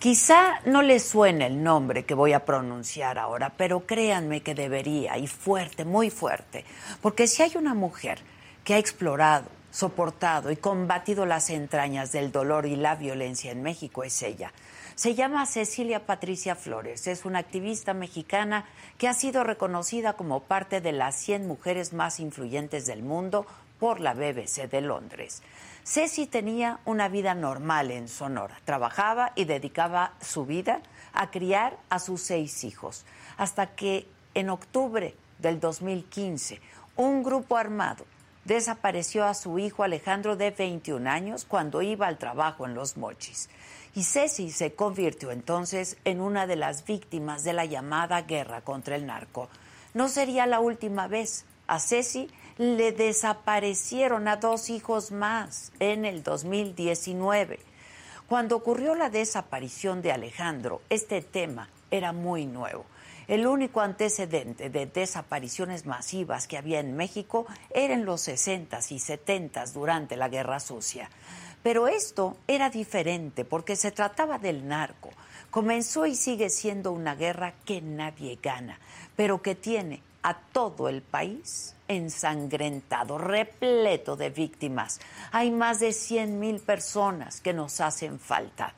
Quizá no les suene el nombre que voy a pronunciar ahora, pero créanme que debería, y fuerte, muy fuerte, porque si hay una mujer que ha explorado, soportado y combatido las entrañas del dolor y la violencia en México, es ella. Se llama Cecilia Patricia Flores, es una activista mexicana que ha sido reconocida como parte de las 100 mujeres más influyentes del mundo por la BBC de Londres. Ceci tenía una vida normal en Sonora. Trabajaba y dedicaba su vida a criar a sus seis hijos. Hasta que en octubre del 2015, un grupo armado desapareció a su hijo Alejandro de 21 años cuando iba al trabajo en Los Mochis. Y Ceci se convirtió entonces en una de las víctimas de la llamada guerra contra el narco. No sería la última vez. A Ceci le desaparecieron a dos hijos más en el 2019. Cuando ocurrió la desaparición de Alejandro, este tema era muy nuevo. El único antecedente de desapariciones masivas que había en México era en los 60s y 70s durante la Guerra Sucia. Pero esto era diferente porque se trataba del narco. Comenzó y sigue siendo una guerra que nadie gana, pero que tiene a todo el país ensangrentado, repleto de víctimas. Hay más de 100 mil personas que nos hacen falta.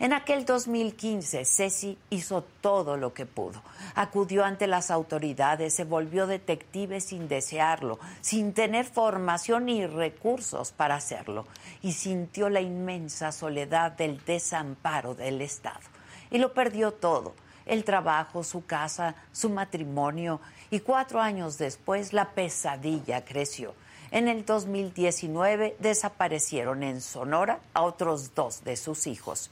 En aquel 2015, Ceci hizo todo lo que pudo. Acudió ante las autoridades, se volvió detective sin desearlo, sin tener formación ni recursos para hacerlo, y sintió la inmensa soledad del desamparo del Estado. Y lo perdió todo, el trabajo, su casa, su matrimonio, y cuatro años después la pesadilla creció. En el 2019 desaparecieron en Sonora a otros dos de sus hijos.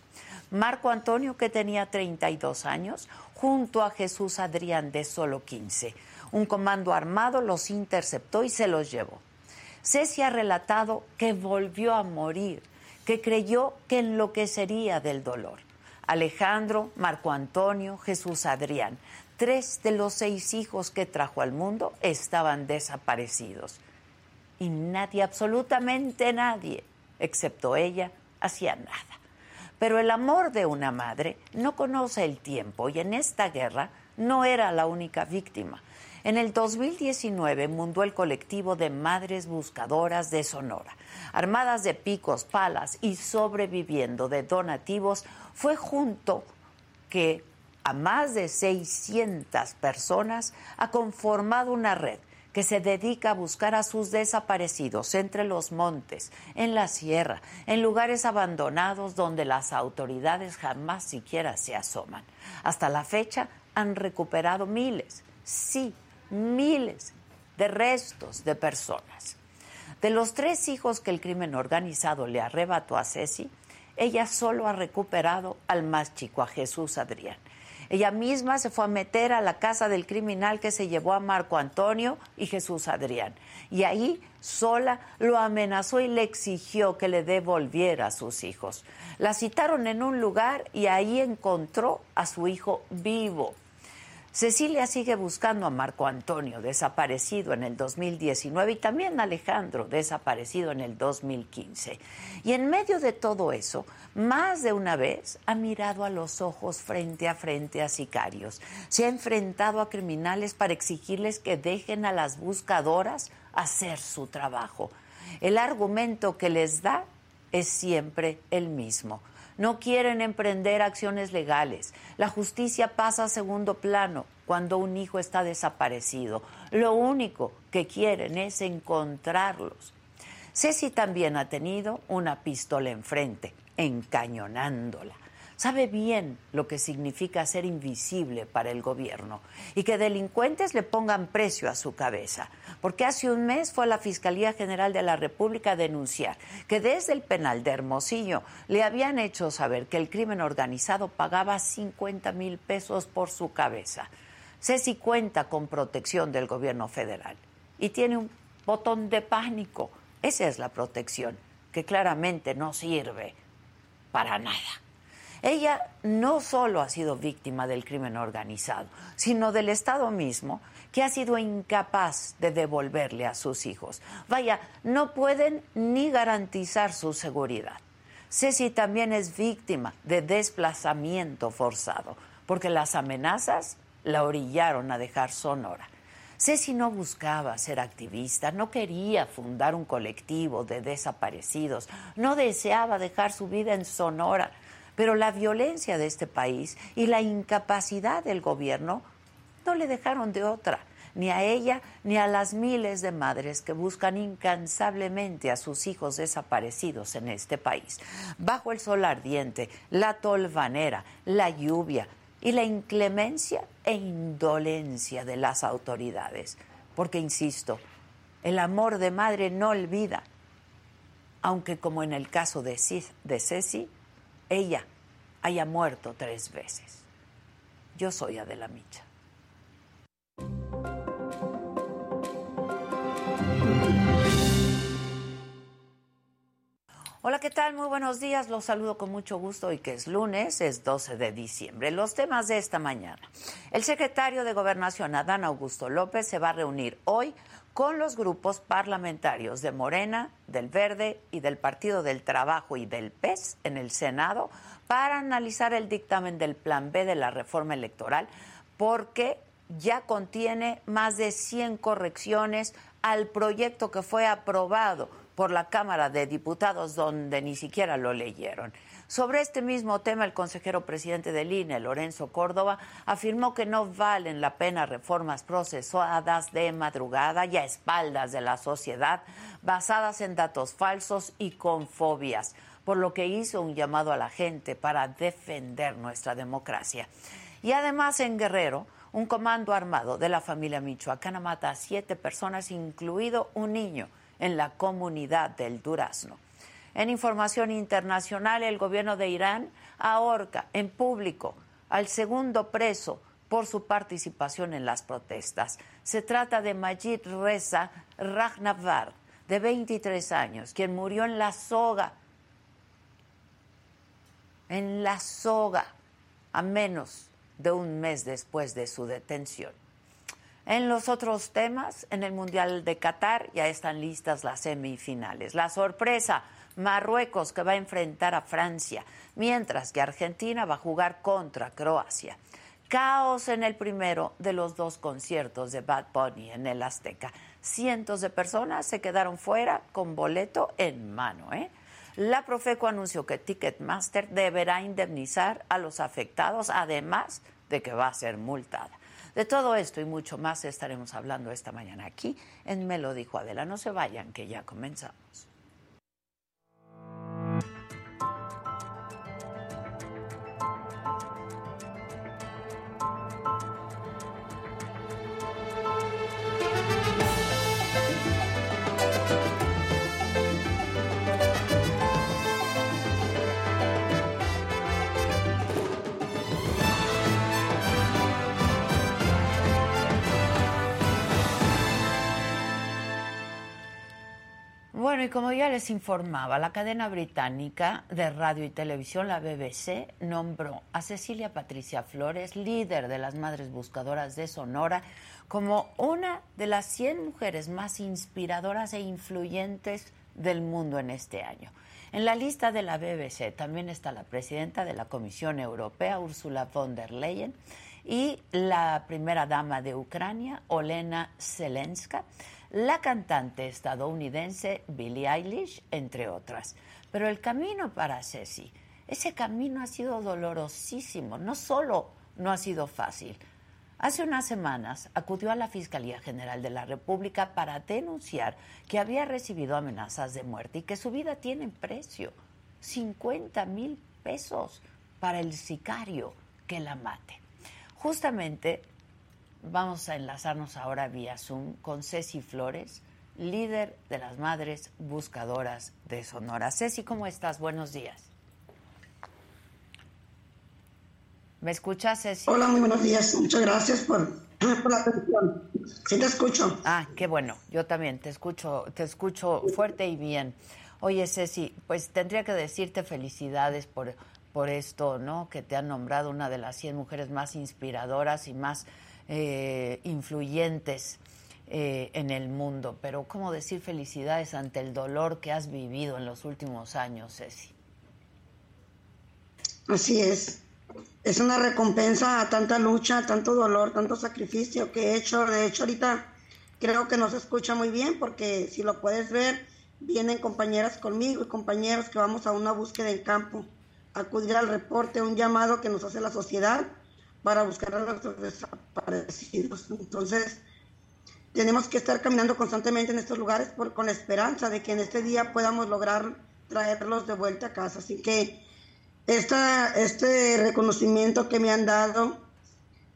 Marco Antonio, que tenía 32 años, junto a Jesús Adrián, de solo 15. Un comando armado los interceptó y se los llevó. Ceci ha relatado que volvió a morir, que creyó que enloquecería del dolor. Alejandro, Marco Antonio, Jesús Adrián, tres de los seis hijos que trajo al mundo estaban desaparecidos. Y nadie, absolutamente nadie, excepto ella, hacía nada. Pero el amor de una madre no conoce el tiempo y en esta guerra no era la única víctima. En el 2019 mundó el colectivo de Madres Buscadoras de Sonora. Armadas de picos, palas y sobreviviendo de donativos, fue junto que a más de 600 personas ha conformado una red que se dedica a buscar a sus desaparecidos entre los montes, en la sierra, en lugares abandonados donde las autoridades jamás siquiera se asoman. Hasta la fecha han recuperado miles, sí, miles de restos de personas. De los tres hijos que el crimen organizado le arrebató a Ceci, ella solo ha recuperado al más chico, a Jesús Adrián. Ella misma se fue a meter a la casa del criminal que se llevó a Marco Antonio y Jesús Adrián. Y ahí sola lo amenazó y le exigió que le devolviera a sus hijos. La citaron en un lugar y ahí encontró a su hijo vivo. Cecilia sigue buscando a Marco Antonio, desaparecido en el 2019, y también a Alejandro, desaparecido en el 2015. Y en medio de todo eso, más de una vez ha mirado a los ojos frente a frente a sicarios. Se ha enfrentado a criminales para exigirles que dejen a las buscadoras hacer su trabajo. El argumento que les da es siempre el mismo no quieren emprender acciones legales. La justicia pasa a segundo plano cuando un hijo está desaparecido. Lo único que quieren es encontrarlos. Ceci también ha tenido una pistola enfrente, encañonándola sabe bien lo que significa ser invisible para el gobierno y que delincuentes le pongan precio a su cabeza. Porque hace un mes fue a la Fiscalía General de la República a denunciar que desde el penal de Hermosillo le habían hecho saber que el crimen organizado pagaba 50 mil pesos por su cabeza. Ceci cuenta con protección del gobierno federal y tiene un botón de pánico. Esa es la protección, que claramente no sirve para nada. Ella no solo ha sido víctima del crimen organizado, sino del Estado mismo, que ha sido incapaz de devolverle a sus hijos. Vaya, no pueden ni garantizar su seguridad. Ceci también es víctima de desplazamiento forzado, porque las amenazas la orillaron a dejar Sonora. Ceci no buscaba ser activista, no quería fundar un colectivo de desaparecidos, no deseaba dejar su vida en Sonora, pero la violencia de este país y la incapacidad del gobierno no le dejaron de otra, ni a ella ni a las miles de madres que buscan incansablemente a sus hijos desaparecidos en este país. Bajo el sol ardiente, la tolvanera, la lluvia, y la inclemencia e indolencia de las autoridades. Porque, insisto, el amor de madre no olvida, aunque como en el caso de, de Ceci, ella haya muerto tres veces. Yo soy Adela Micha. Hola, ¿qué tal? Muy buenos días. Los saludo con mucho gusto y que es lunes, es 12 de diciembre. Los temas de esta mañana. El secretario de Gobernación, Adán Augusto López, se va a reunir hoy con los grupos parlamentarios de Morena, del Verde y del Partido del Trabajo y del PES en el Senado para analizar el dictamen del Plan B de la reforma electoral porque ya contiene más de 100 correcciones al proyecto que fue aprobado por la Cámara de Diputados, donde ni siquiera lo leyeron. Sobre este mismo tema, el consejero presidente del INE, Lorenzo Córdoba, afirmó que no valen la pena reformas procesadas de madrugada y a espaldas de la sociedad, basadas en datos falsos y con fobias, por lo que hizo un llamado a la gente para defender nuestra democracia. Y además en Guerrero, un comando armado de la familia michoacana mata a siete personas, incluido un niño en la comunidad del Durazno. En información internacional, el gobierno de Irán ahorca en público al segundo preso por su participación en las protestas. Se trata de Majid Reza Rajnavar, de 23 años, quien murió en la soga, en la soga, a menos de un mes después de su detención. En los otros temas, en el Mundial de Qatar ya están listas las semifinales. La sorpresa, Marruecos que va a enfrentar a Francia, mientras que Argentina va a jugar contra Croacia. Caos en el primero de los dos conciertos de Bad Bunny en el Azteca. Cientos de personas se quedaron fuera con boleto en mano. ¿eh? La Profeco anunció que Ticketmaster deberá indemnizar a los afectados, además de que va a ser multada. De todo esto y mucho más estaremos hablando esta mañana aquí en Me lo dijo Adela. No se vayan, que ya comenzamos. Bueno, y como ya les informaba, la cadena británica de radio y televisión, la BBC, nombró a Cecilia Patricia Flores, líder de las Madres Buscadoras de Sonora, como una de las 100 mujeres más inspiradoras e influyentes del mundo en este año. En la lista de la BBC también está la presidenta de la Comisión Europea, Ursula von der Leyen, y la primera dama de Ucrania, Olena Zelenska la cantante estadounidense Billie Eilish, entre otras. Pero el camino para Ceci, ese camino ha sido dolorosísimo, no solo no ha sido fácil. Hace unas semanas acudió a la Fiscalía General de la República para denunciar que había recibido amenazas de muerte y que su vida tiene precio, 50 mil pesos para el sicario que la mate. Justamente Vamos a enlazarnos ahora vía Zoom con Ceci Flores, líder de las Madres Buscadoras de Sonora. Ceci, ¿cómo estás? Buenos días. ¿Me escuchas, Ceci? Hola, muy buenos días. Muchas gracias por, la atención. Sí te escucho. Ah, qué bueno. Yo también te escucho, te escucho fuerte y bien. Oye, Ceci, pues tendría que decirte felicidades por, por esto, ¿no? Que te han nombrado una de las 100 mujeres más inspiradoras y más eh, influyentes eh, en el mundo. Pero, ¿cómo decir felicidades ante el dolor que has vivido en los últimos años, Ceci? Así es. Es una recompensa a tanta lucha, tanto dolor, tanto sacrificio que he hecho. De hecho, ahorita creo que no se escucha muy bien porque si lo puedes ver, vienen compañeras conmigo y compañeros que vamos a una búsqueda en campo, acudir al reporte, un llamado que nos hace la sociedad para buscar a los desaparecidos. Entonces, tenemos que estar caminando constantemente en estos lugares por, con la esperanza de que en este día podamos lograr traerlos de vuelta a casa. Así que esta, este reconocimiento que me han dado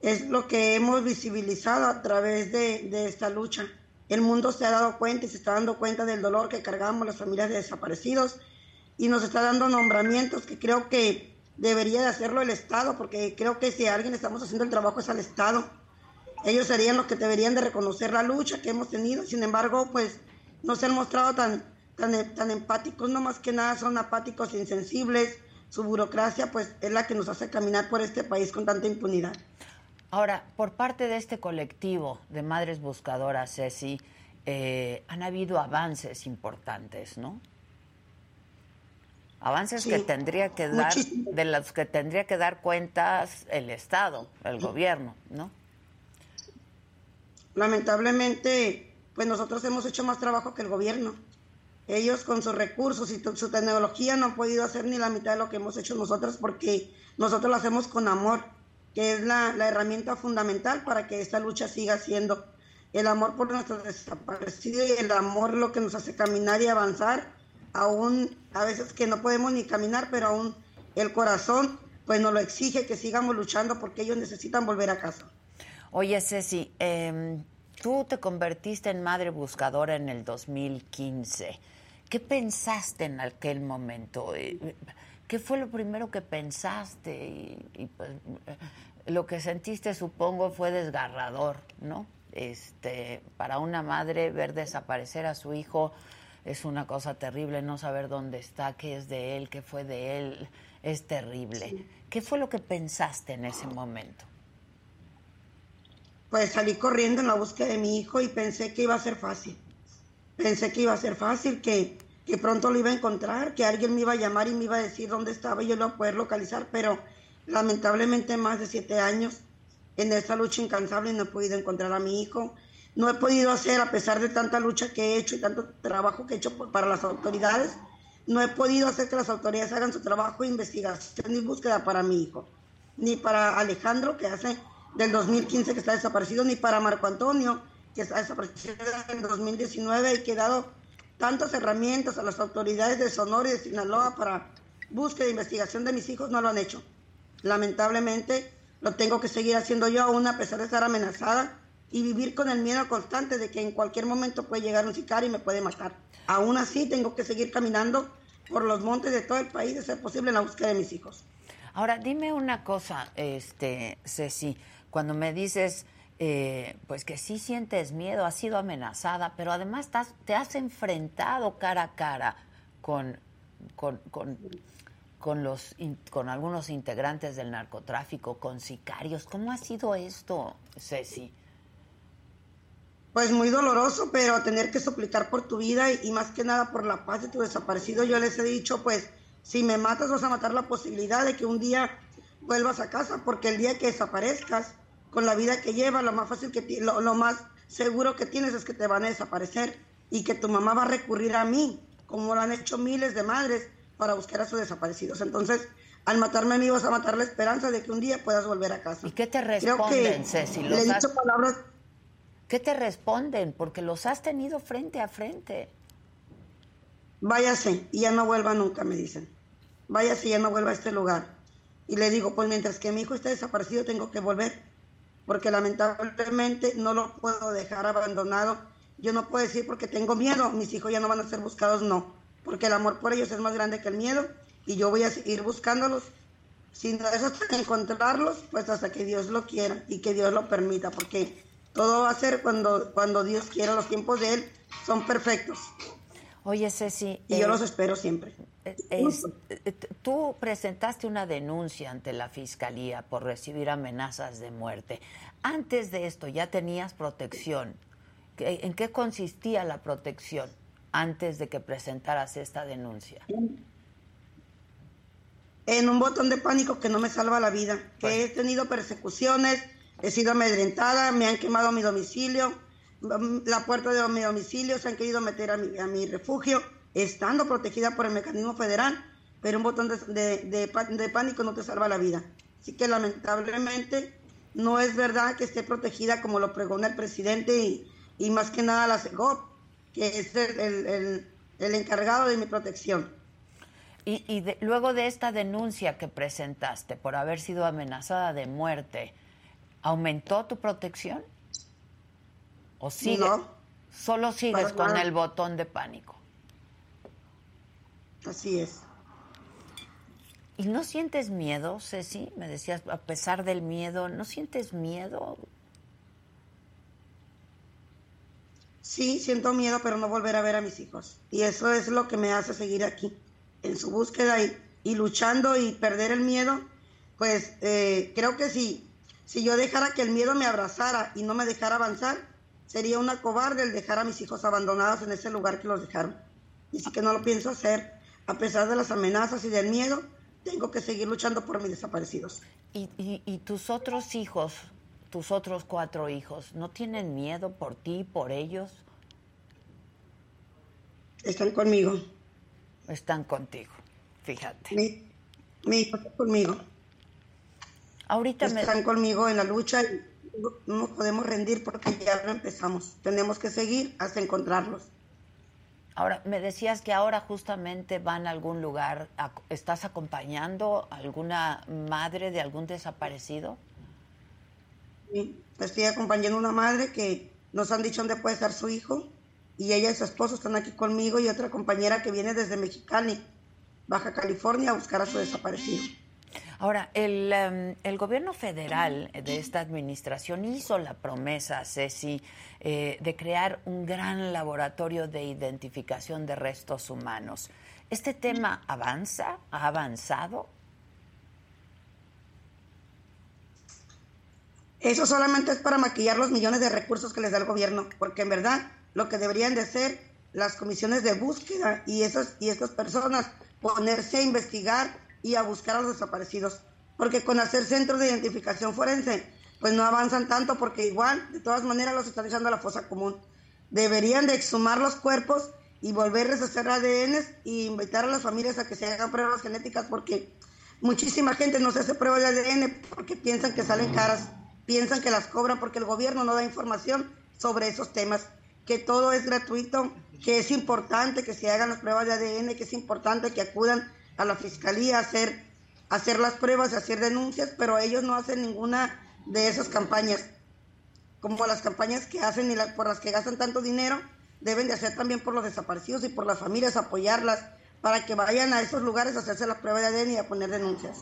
es lo que hemos visibilizado a través de, de esta lucha. El mundo se ha dado cuenta y se está dando cuenta del dolor que cargamos las familias de desaparecidos y nos está dando nombramientos que creo que debería de hacerlo el Estado, porque creo que si alguien estamos haciendo el trabajo es al Estado. Ellos serían los que deberían de reconocer la lucha que hemos tenido, sin embargo, pues no se han mostrado tan, tan, tan empáticos, no más que nada son apáticos, insensibles, su burocracia pues es la que nos hace caminar por este país con tanta impunidad. Ahora, por parte de este colectivo de madres buscadoras, Ceci, eh, han habido avances importantes, ¿no? Avances que tendría que dar, de los que tendría que dar cuentas el Estado, el gobierno, ¿no? Lamentablemente, pues nosotros hemos hecho más trabajo que el gobierno. Ellos con sus recursos y su tecnología no han podido hacer ni la mitad de lo que hemos hecho nosotros porque nosotros lo hacemos con amor que es la, herramienta fundamental para que esta lucha siga siendo el amor por nuestros desaparecidos y el amor lo que nos hace caminar y avanzar, aún a veces que no podemos ni caminar, pero aún el corazón pues nos lo exige que sigamos luchando porque ellos necesitan volver a casa. Oye Ceci, em, tú te convertiste en madre buscadora en el 2015. ¿Qué pensaste en aquel momento? Eh, ¿Qué fue lo primero que pensaste? Y, pues, eh, lo que sentiste, supongo, fue desgarrador, ¿no? Este, para una madre ver desaparecer a su hijo es una cosa terrible, no saber dónde está, qué es de él, qué fue de él, es terrible. ¿Qué fue lo que pensaste en ese momento? Pues salí corriendo en la búsqueda de mi hijo y pensé que iba a ser fácil. Pensé que iba a ser fácil, que que pronto lo iba a encontrar, que alguien me iba a llamar y me iba a decir dónde estaba y yo lo iba a poder localizar, pero lamentablemente más de siete años en esta lucha incansable no he podido encontrar a mi hijo. No he podido hacer, a pesar de tanta lucha que he hecho y tanto trabajo que he hecho para las autoridades, no he podido hacer que las autoridades hagan su trabajo de investigación y búsqueda para mi hijo. Ni para Alejandro, que hace del 2015 que está desaparecido, ni para Marco Antonio, que está desaparecido en 2019 y quedado tantas herramientas a las autoridades de Sonora y de Sinaloa para búsqueda e investigación de mis hijos no lo han hecho. Lamentablemente lo tengo que seguir haciendo yo aún a pesar de estar amenazada y vivir con el miedo constante de que en cualquier momento puede llegar un sicario y me puede matar. Aún así tengo que seguir caminando por los montes de todo el país de ser posible en la búsqueda de mis hijos. Ahora, dime una cosa, este, Ceci, cuando me dices eh, pues que sí sientes miedo, has sido amenazada, pero además te has enfrentado cara a cara con, con, los, con algunos integrantes del narcotráfico, con sicarios. ¿Cómo ha sido esto, Ceci? Pues muy doloroso, pero tener que suplicar por tu vida y, y, más que nada por la paz de tu desaparecido. Yo les he dicho, pues, si me matas vas a matar la posibilidad de que un día vuelvas a casa, porque el día que desaparezcas, con la vida que lleva, lo más fácil que lo, lo más seguro que tienes es que te van a desaparecer y que tu mamá va a recurrir a mí, como lo han hecho miles de madres para buscar a sus desaparecidos. Entonces, al matarme a mí vas a matar la esperanza de que un día puedas volver a casa. ¿Y qué te responden, Ceci? Le he dicho palabras... ¿Qué te responden? Porque los has tenido frente a frente. Váyase y ya no vuelva nunca, me dicen. Váyase y ya no vuelva a este lugar. Y le digo, pues mientras que mi hijo esté desaparecido, tengo que volver porque lamentablemente no lo puedo dejar abandonado. Yo no puedo decir porque tengo miedo, mis hijos ya no van a ser buscados, no, porque el amor por ellos es más grande que el miedo y yo voy a seguir buscándolos. Si no es hasta encontrarlos, pues hasta que Dios lo quiera y que Dios lo permita, porque todo va a ser cuando, cuando Dios quiera, los tiempos de Él son perfectos. Oye, Ceci. Y yo los espero siempre. Eh, eh, tú presentaste una denuncia ante la fiscalía por recibir amenazas de muerte. Antes de esto, ¿ya tenías protección? ¿En qué consistía la protección antes de que presentaras esta denuncia? en un botón de pánico que no me salva la vida, que he tenido persecuciones, he sido amedrentada, me han quemado mi domicilio, mm, la puerta de mi domicilio, se han querido meter a mi, a mi refugio, estando protegida por el mecanismo federal, pero un botón de, de, pánico no te salva la vida. Así que lamentablemente no es verdad que esté protegida como lo pregona el presidente y, y más que nada la CEGOP, que es el, el, el encargado de mi protección. Y, y luego de esta denuncia que presentaste por haber sido amenazada de muerte, ¿aumentó tu protección? ¿O sigue? No. Solo sigues con el botón de pánico. Así es. ¿Y no sientes miedo, Ceci? Me decías, a pesar del miedo, ¿no sientes miedo? Sí, siento miedo, pero no volver a ver a mis hijos. Y eso es lo que me hace seguir aquí en su búsqueda y, luchando y perder el miedo, pues eh, creo que si, si yo dejara que el miedo me abrazara y no me dejara avanzar, sería una cobarde el dejar a mis hijos abandonados en ese lugar que los dejaron. Y sí que no lo pienso hacer, a pesar de las amenazas y del miedo, tengo que seguir luchando por mis desaparecidos. ¿Y, y tus otros hijos, tus otros cuatro hijos, no tienen miedo por ti, por ellos? Están conmigo están contigo, fíjate. Mi, mi hijo está conmigo. Ahorita están conmigo en la lucha y no nos podemos rendir porque ya lo empezamos. Tenemos que seguir hasta encontrarlos. Ahora, me decías que ahora justamente van a algún lugar. ¿Estás acompañando a alguna madre de algún desaparecido? Sí, estoy acompañando a una madre que nos han dicho dónde puede estar su hijo y ella y su esposo están aquí conmigo y otra compañera que viene desde Mexicali, Baja California, a buscar a su desaparecido. Ahora, el, em, el, gobierno federal de esta administración hizo la promesa, Ceci, eh, de crear un gran laboratorio de identificación de restos humanos. ¿Este tema avanza? ¿Ha avanzado? Eso solamente es para maquillar los millones de recursos que les da el gobierno, porque en verdad lo que deberían de ser las comisiones de búsqueda y, esas, y estas personas ponerse a investigar y a buscar a los desaparecidos. Porque con hacer centros de identificación forense, pues no avanzan tanto porque igual, de todas maneras, los están echando a la fosa común. Deberían de exhumar los cuerpos y volverles a hacer ADN y invitar a las familias a que se hagan pruebas genéticas porque muchísima gente no se hace pruebas de ADN porque piensan que salen caras, piensan que las cobran porque el gobierno no da información sobre esos temas que todo es gratuito, que es importante que se hagan las pruebas de ADN, que es importante que acudan a la fiscalía hacer, hacer las pruebas, a hacer denuncias, pero ellos no hacen ninguna de esas campañas. Como las campañas que hacen y por las que gastan tanto dinero, deben de hacer también por los desaparecidos y por las familias, apoyarlas para que vayan a esos lugares a hacerse la prueba de ADN y a poner denuncias.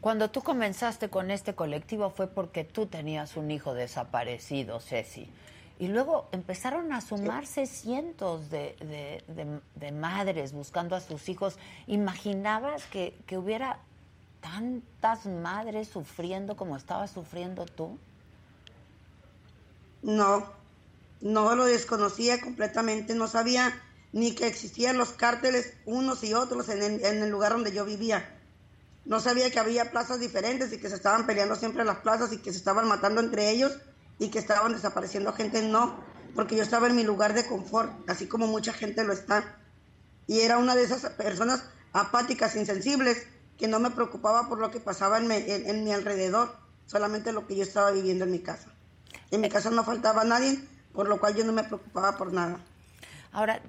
Cuando tú comenzaste con este colectivo fue porque tú tenías un hijo desaparecido, Ceci. Y luego empezaron a sumarse cientos de, madres buscando a sus hijos. ¿Imaginabas que, hubiera tantas madres sufriendo como estabas sufriendo tú? No, no lo desconocía completamente, no sabía ni que existían los cárteles unos y otros en el, en el lugar donde yo vivía. No sabía que había plazas diferentes y que se estaban peleando siempre en las plazas y que se estaban matando entre ellos y que estaban desapareciendo gente, no, porque yo estaba en mi lugar de confort, así como mucha gente lo está. Y era una de esas personas apáticas, insensibles, que no me preocupaba por lo que pasaba en mi, en, mi alrededor, solamente lo que yo estaba viviendo en mi casa. En mi casa no faltaba nadie, por lo cual yo no me preocupaba por nada. Ahora,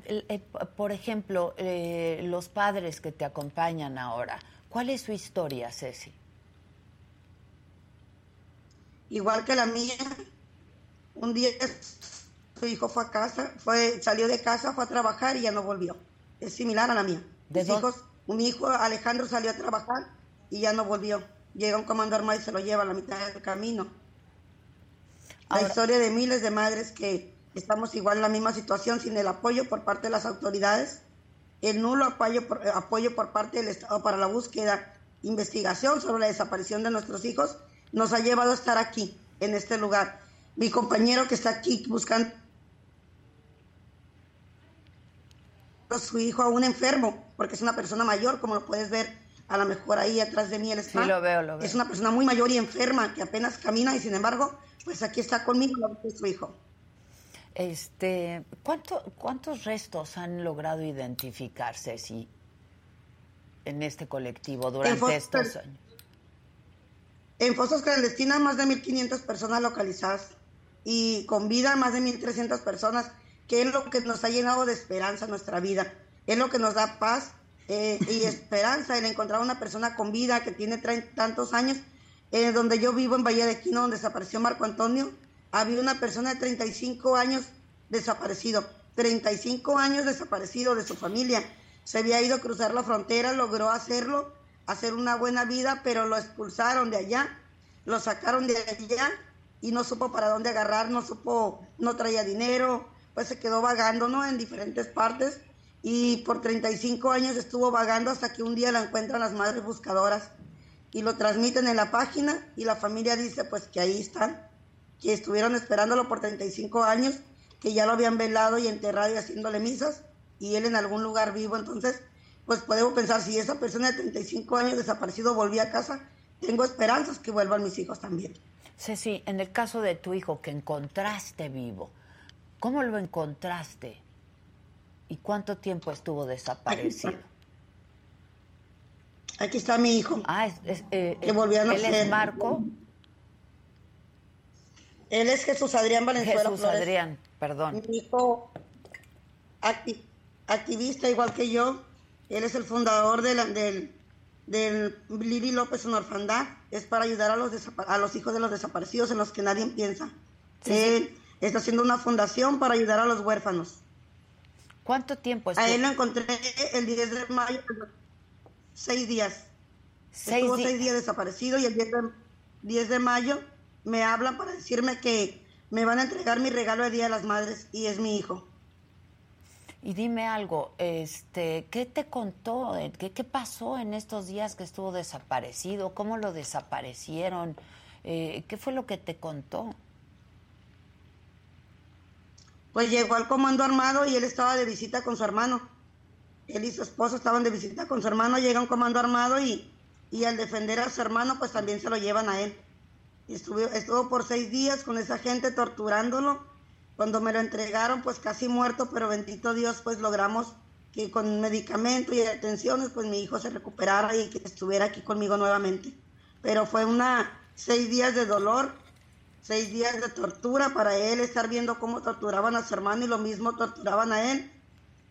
por ejemplo, eh, los padres que te acompañan ahora, ¿cuál es su historia, Ceci? Igual que la mía, un día su hijo fue a casa, fue, salió de casa, fue a trabajar y ya no volvió. Es similar a la mía. ¿De Mis hijos, mi hijo Alejandro salió a trabajar y ya no volvió. Llega un comando armado y se lo lleva a la mitad del camino. La historia de miles de madres que estamos igual en la misma situación sin el apoyo por parte de las autoridades, el nulo apoyo por, apoyo por parte del Estado para la búsqueda, investigación sobre la desaparición de nuestros hijos, nos ha llevado a estar aquí, en este lugar mi compañero que está aquí buscando a su hijo a un enfermo, porque es una persona mayor, como lo puedes ver. a lo mejor ahí atrás de mí él está. Sí, lo veo, lo veo. Es una persona muy mayor y enferma que apenas camina y sin embargo, pues aquí está conmigo, su hijo. Este, ¿cuánto, ¿Cuántos restos han logrado identificarse si en este colectivo durante estos años? En fosas clandestinas más de 1.500 personas localizadas y con vida más de 1.300 personas, que es lo que nos ha llenado de esperanza en nuestra vida. Es lo que nos da paz eh, y esperanza el encontrar una persona con vida que tiene tantos años. Eh, donde yo vivo en Bahía de Quino, donde desapareció Marco Antonio, había una persona de 35 años desaparecido, 35 años desaparecido de su familia. Se había ido a cruzar la frontera, logró hacerlo, hacer una buena vida, pero lo expulsaron de allá, lo sacaron de allá y no supo para dónde agarrar, no supo, no traía dinero, pues se quedó vagando, ¿no? En diferentes partes y por 35 años estuvo vagando hasta que un día la encuentran las madres buscadoras y lo transmiten en la página y la familia dice pues que ahí están, que estuvieron esperándolo por 35 años, que ya lo habían velado y enterrado y haciéndole misas y él en algún lugar vivo, entonces pues podemos pensar si esa persona de 35 años desaparecido volvía a casa, tengo esperanzas que vuelvan mis hijos también. Ceci, en el caso de tu hijo que encontraste vivo, ¿cómo lo encontraste? ¿Y cuánto tiempo estuvo desaparecido? Aquí está mi hijo. Ah, es, eh, que volvió a ¿Él es Marco? Él es Jesús Adrián Valenzuela Jesús Adrián, perdón. Mi hijo activista igual que yo. Él es el fundador de del, del Lili López en Orfandad. Es para ayudar a los, a los hijos de los desaparecidos en los que nadie piensa. Él está haciendo una fundación para ayudar a los huérfanos. ¿Cuánto tiempo estuvo? A él lo encontré el 10 de mayo, seis días. Estuvo seis días desaparecido y el 10 de, 10 de mayo me hablan para decirme que me van a entregar mi regalo de Día de las Madres y es mi hijo. Y dime algo, este, ¿qué te contó? ¿Qué, pasó en estos días que estuvo desaparecido? ¿Cómo lo desaparecieron? Eh, ¿Qué fue lo que te contó? pues llegó al comando armado y él estaba de visita con su hermano. Él y su esposo estaban de visita con su hermano, llega un comando armado y, y al defender a su hermano, pues también se lo llevan a él. Estuvo, estuvo por seis días con esa gente torturándolo. Cuando me lo entregaron, pues casi muerto, pero bendito Dios, pues logramos que con medicamento y atenciones, pues mi hijo se recuperara y que estuviera aquí conmigo nuevamente. Pero fue una seis días de dolor, seis días de tortura para él, estar viendo cómo torturaban a su hermano y lo mismo torturaban a él.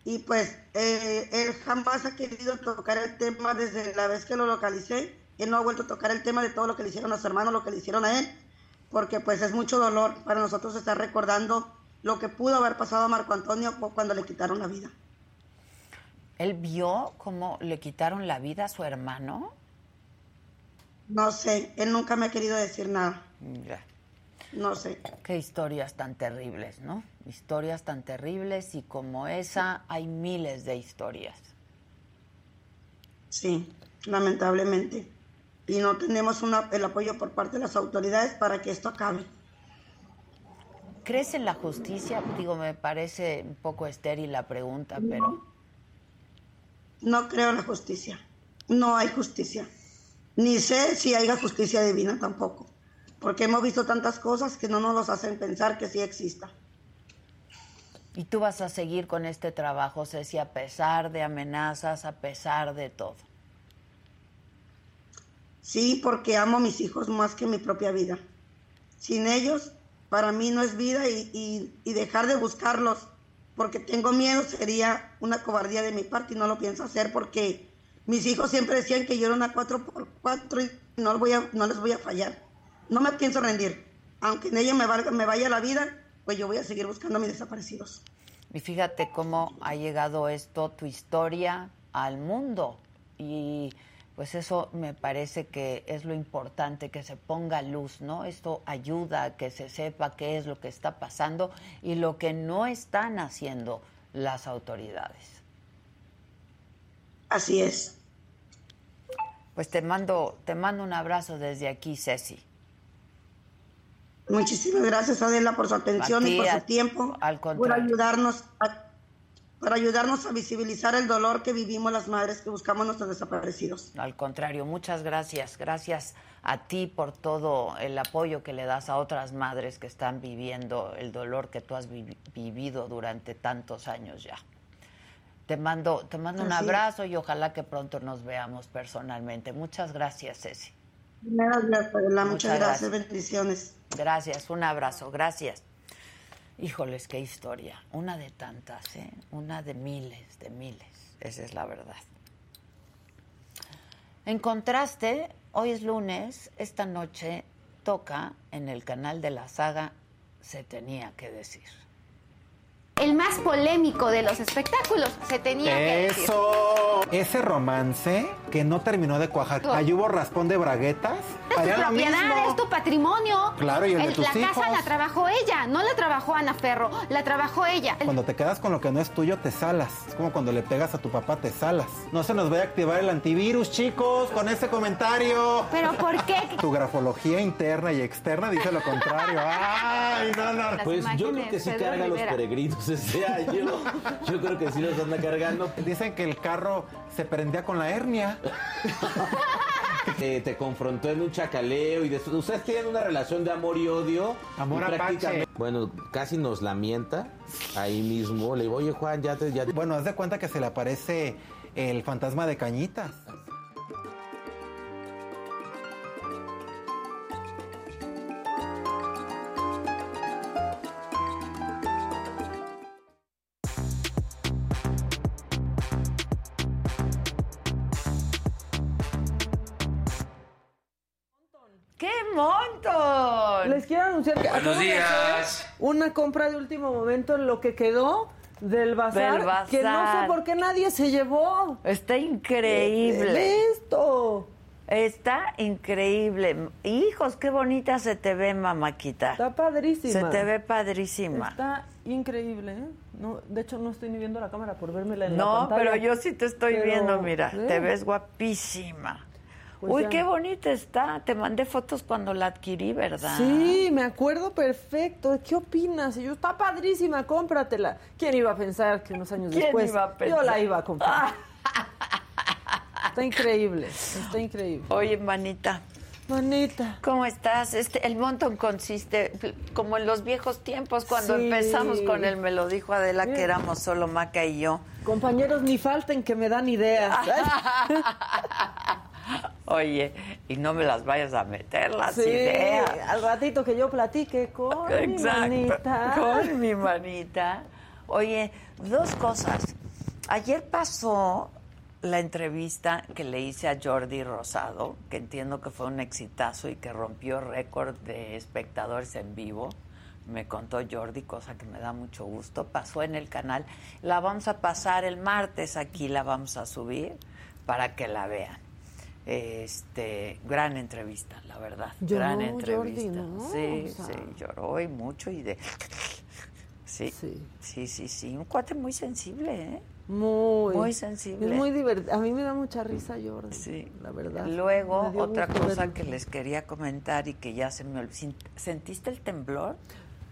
Y pues eh, él jamás ha querido tocar el tema desde la vez que lo localicé. Él no ha vuelto a tocar el tema de todo lo que le hicieron a su hermano, lo que le hicieron a él, porque pues es mucho dolor para nosotros estar recordando lo que pudo haber pasado a Marco Antonio cuando le quitaron la vida. ¿Él vio cómo le quitaron la vida a su hermano? No sé, él nunca me ha querido decir nada. Ya. No sé. Qué historias tan terribles, ¿no? Historias tan terribles y como esa hay miles de historias. Sí, lamentablemente. Y no tenemos el apoyo por parte de las autoridades para que esto acabe. ¿Crees en la justicia? Digo, me parece un poco estéril la pregunta, pero... No creo en la justicia. No hay justicia. Ni sé si haya justicia divina tampoco porque hemos visto tantas cosas que no nos hacen pensar que sí exista. Y tú vas a seguir con este trabajo, Ceci, a pesar de amenazas, a pesar de todo. Sí, porque amo a mis hijos más que mi propia vida. Sin ellos, para mí no es vida y, y dejar de buscarlos porque tengo miedo sería una cobardía de mi parte y no lo pienso hacer porque mis hijos siempre decían que yo era una 4x4 y no, voy a, no les voy a fallar no me pienso rendir. Aunque en ella me, me vaya la vida, pues yo voy a seguir buscando a mis desaparecidos. Y fíjate cómo ha llegado esto, tu historia, al mundo. Y pues eso me parece que es lo importante, que se ponga luz, ¿no? Esto ayuda a que se sepa qué es lo que está pasando y lo que no están haciendo las autoridades. Así es. Pues te mando, te mando un abrazo desde aquí, Ceci. Muchísimas gracias, Adela, por su atención y por su tiempo. Al por ayudarnos para ayudarnos a visibilizar el dolor que vivimos las madres que buscamos a nuestros desaparecidos. Al contrario, muchas gracias. Gracias a ti por todo el apoyo que le das a otras madres que están viviendo el dolor que tú has vivido durante tantos años ya. Te mando, te mando un abrazo y ojalá que pronto nos veamos personalmente. Muchas gracias, Ceci. Muchas gracias, Muchas gracias. bendiciones. Gracias, un abrazo, gracias. Híjoles, qué historia. Una de tantas, ¿eh? Una de miles, de miles. Esa es la verdad. En contraste, hoy es lunes, esta noche toca en el canal de la saga Se tenía que decir el más polémico de los espectáculos, se tenía que decir. Eso, ese romance que no terminó de cuajar. Ahí hubo raspón de braguetas. Es tu propiedad, es tu patrimonio. Claro, y el, de tus La casa la trabajó ella, no la trabajó Ana Ferro, la trabajó ella. Cuando te quedas con lo que no es tuyo, te salas. Es como cuando le pegas a tu papá, te salas. No se nos vaya a activar el antivirus, chicos, con ese comentario. ¿Pero por qué? Tu grafología interna y externa dice lo contrario. Ay, no, no. pues yo creo que sí carga los peregrinos Yo creo que sí los anda cargando. Dicen que el carro se prendía con la hernia. Eh, te confrontó en un chacaleo y después ustedes tienen una relación de amor y odio. Amor prácticamente, Bueno, casi nos lamenta ahí mismo. Le digo, oye Juan, ya te... Ya... Bueno, haz de cuenta que se le aparece el fantasma de Cañitas. Les quiero anunciar que Buenos días. una compra de último momento en lo que quedó del bazar, que no sé por qué nadie se llevó. Está increíble. Esto. Está increíble. Hijos, qué bonita se te ve, mamáquita. Está padrísima. Se te ve padrísima. Está increíble, ¿eh? No, de hecho, no estoy ni viendo la cámara por verme en no, la pantalla. No, pero yo sí te estoy viendo, mira. Te ves guapísima. Uy, qué bonita está. Te mandé fotos cuando la adquirí, ¿verdad? Sí, me acuerdo perfecto. ¿Qué opinas? Y yo, está padrísima, cómpratela. ¿Quién iba a pensar que unos años después yo la iba a comprar? está increíble, está increíble. Oye, manita. Manita. ¿Cómo estás? Este, el montón consiste como en los viejos tiempos cuando empezamos con él, me lo dijo Adela que éramos solo Maca y yo. Compañeros, ni falten que me dan ideas. Oye, y no me las vayas a meter las ideas. Al ratito que yo platique con mi manita. Con mi manita. Oye, dos cosas. Ayer pasó la entrevista que le hice a Jordi Rosado, que entiendo que fue un exitazo y que rompió récord de espectadores en vivo. Me contó Jordi, cosa que me da mucho gusto. Pasó en el canal. La vamos a pasar el martes aquí, la vamos a subir para que la vean. Este, gran entrevista, la verdad. gran entrevista. sí, sí, lloró y mucho y de sí, sí, sí, sí, un cuate muy sensible, ¿eh? Muy, muy sensible. Es muy divertido. A mí me da mucha risa Jordi. Sí, la verdad. Luego, otra cosa que les quería comentar y que ya se me olvidó. ¿Sentiste el temblor?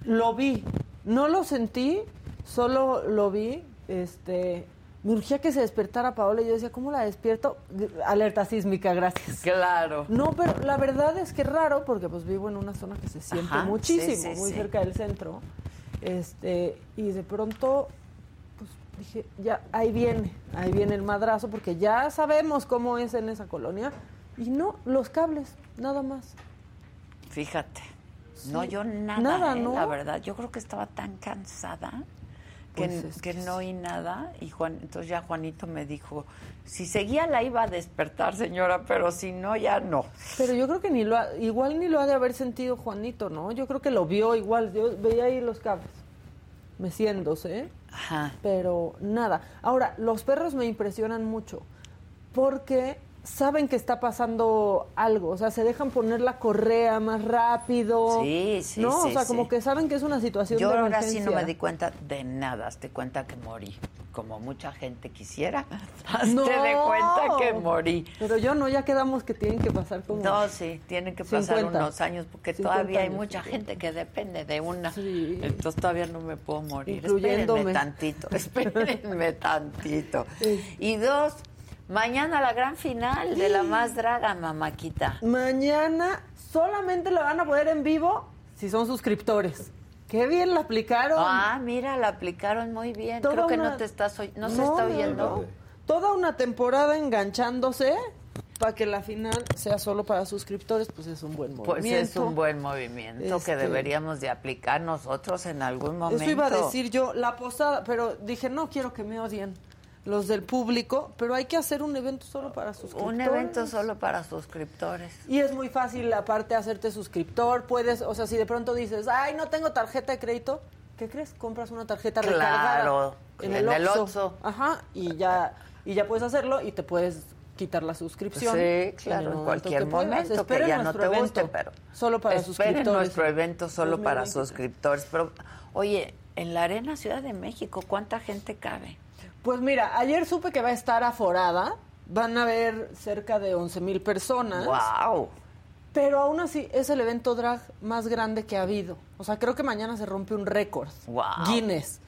Lo vi. No lo sentí, solo lo vi. Este, me urgía que se despertara Paola y yo decía, ¿cómo la despierto? Alerta sísmica, gracias. Claro. No, pero la verdad es que es raro porque pues vivo en una zona que se siente muchísimo, muy cerca del centro. Este, y de pronto pues dije, ya ahí viene, ahí viene el madrazo porque ya sabemos cómo es en esa colonia y no los cables, nada más. Fíjate. No, yo nada, nada ¿eh? ¿no? la verdad. Yo creo que estaba tan cansada pues que, no oí nada y Juan, entonces ya Juanito me dijo, si seguía la iba a despertar señora, pero si no ya no. Pero yo creo que ni lo igual ni lo ha de haber sentido Juanito, ¿no? Yo creo que lo vio igual, yo veía ahí los cables meciéndose, Ajá. pero nada. Ahora, los perros me impresionan mucho porque saben que está pasando algo, o sea, se dejan poner la correa más rápido. Sí, sí, ¿no? o sea, como que saben que es una situación Yo de ahora sí no me di cuenta de nada, te cuenta que morí como mucha gente quisiera. No, de cuenta que morí. Pero yo no, ya quedamos que tienen que pasar como. No, sí, tienen que pasar unos años porque todavía hay mucha gente que depende de una. Entonces todavía no me puedo morir. Espérenme tantito, espérenme tantito. Y dos, mañana la gran final de la más draga, mamáquita. Mañana solamente la van a poder en vivo si son suscriptores. Qué bien la aplicaron. Ah, mira, la aplicaron muy bien. Creo que no te estás no, se está oyendo. Toda una temporada enganchándose para que la final sea solo para suscriptores, pues es un buen movimiento. Pues es un buen movimiento que este, deberíamos de aplicar nosotros en algún momento. Eso iba a decir yo, la posada, pero dije, no quiero que me odien los del público, pero hay que hacer un evento solo para suscriptores. Un evento solo para suscriptores. Y es muy fácil, aparte, hacerte suscriptor. Puedes, o sea, si de pronto dices, ay, no tengo tarjeta de crédito, ¿qué crees? Compras una tarjeta claro, en, el, el Ajá, y ya, y ya puedes hacerlo y te puedes quitar la suscripción. Sí, claro, en, cualquier momento, que ya no te guste, pero solo para suscriptores. nuestro evento solo para suscriptores. Pero, oye, en la Arena Ciudad de México, ¿cuánta gente cabe? Pues mira, ayer supe que va a estar aforada. Van a haber cerca de 11 mil personas. ¡Wow! Pero aún así es el evento drag más grande que ha habido. O sea, creo que mañana se rompe un récord. Wow. Guinness.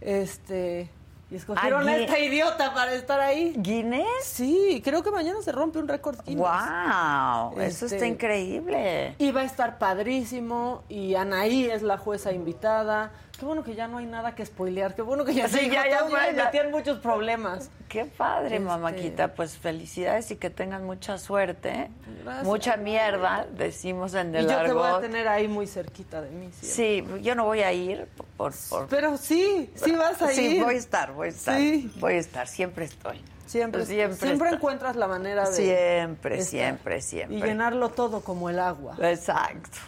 Este. Y escogieron a esta idiota para estar ahí. ¿Guinness? Sí, creo que mañana se rompe un récord Guinness. ¡Wow! Eso está este, increíble. Y va a estar padrísimo. Y Anaí es la jueza invitada. Qué bueno que ya no hay nada que spoilear. Qué bueno que ya sí, ya, ya, ya, muchos problemas. Qué padre, este... mamáquita. Pues felicidades y que tengan mucha suerte. Mucha mierda, decimos en el Y yo te voy a tener ahí muy cerquita de mí. Sí, yo no voy a ir por, Pero sí, sí vas a ir. Sí, voy a estar, voy a estar. Sí. Voy a estar, siempre estoy. Siempre, siempre, siempre encuentras la manera de. Siempre, siempre, siempre. Y llenarlo todo como el agua. Exacto.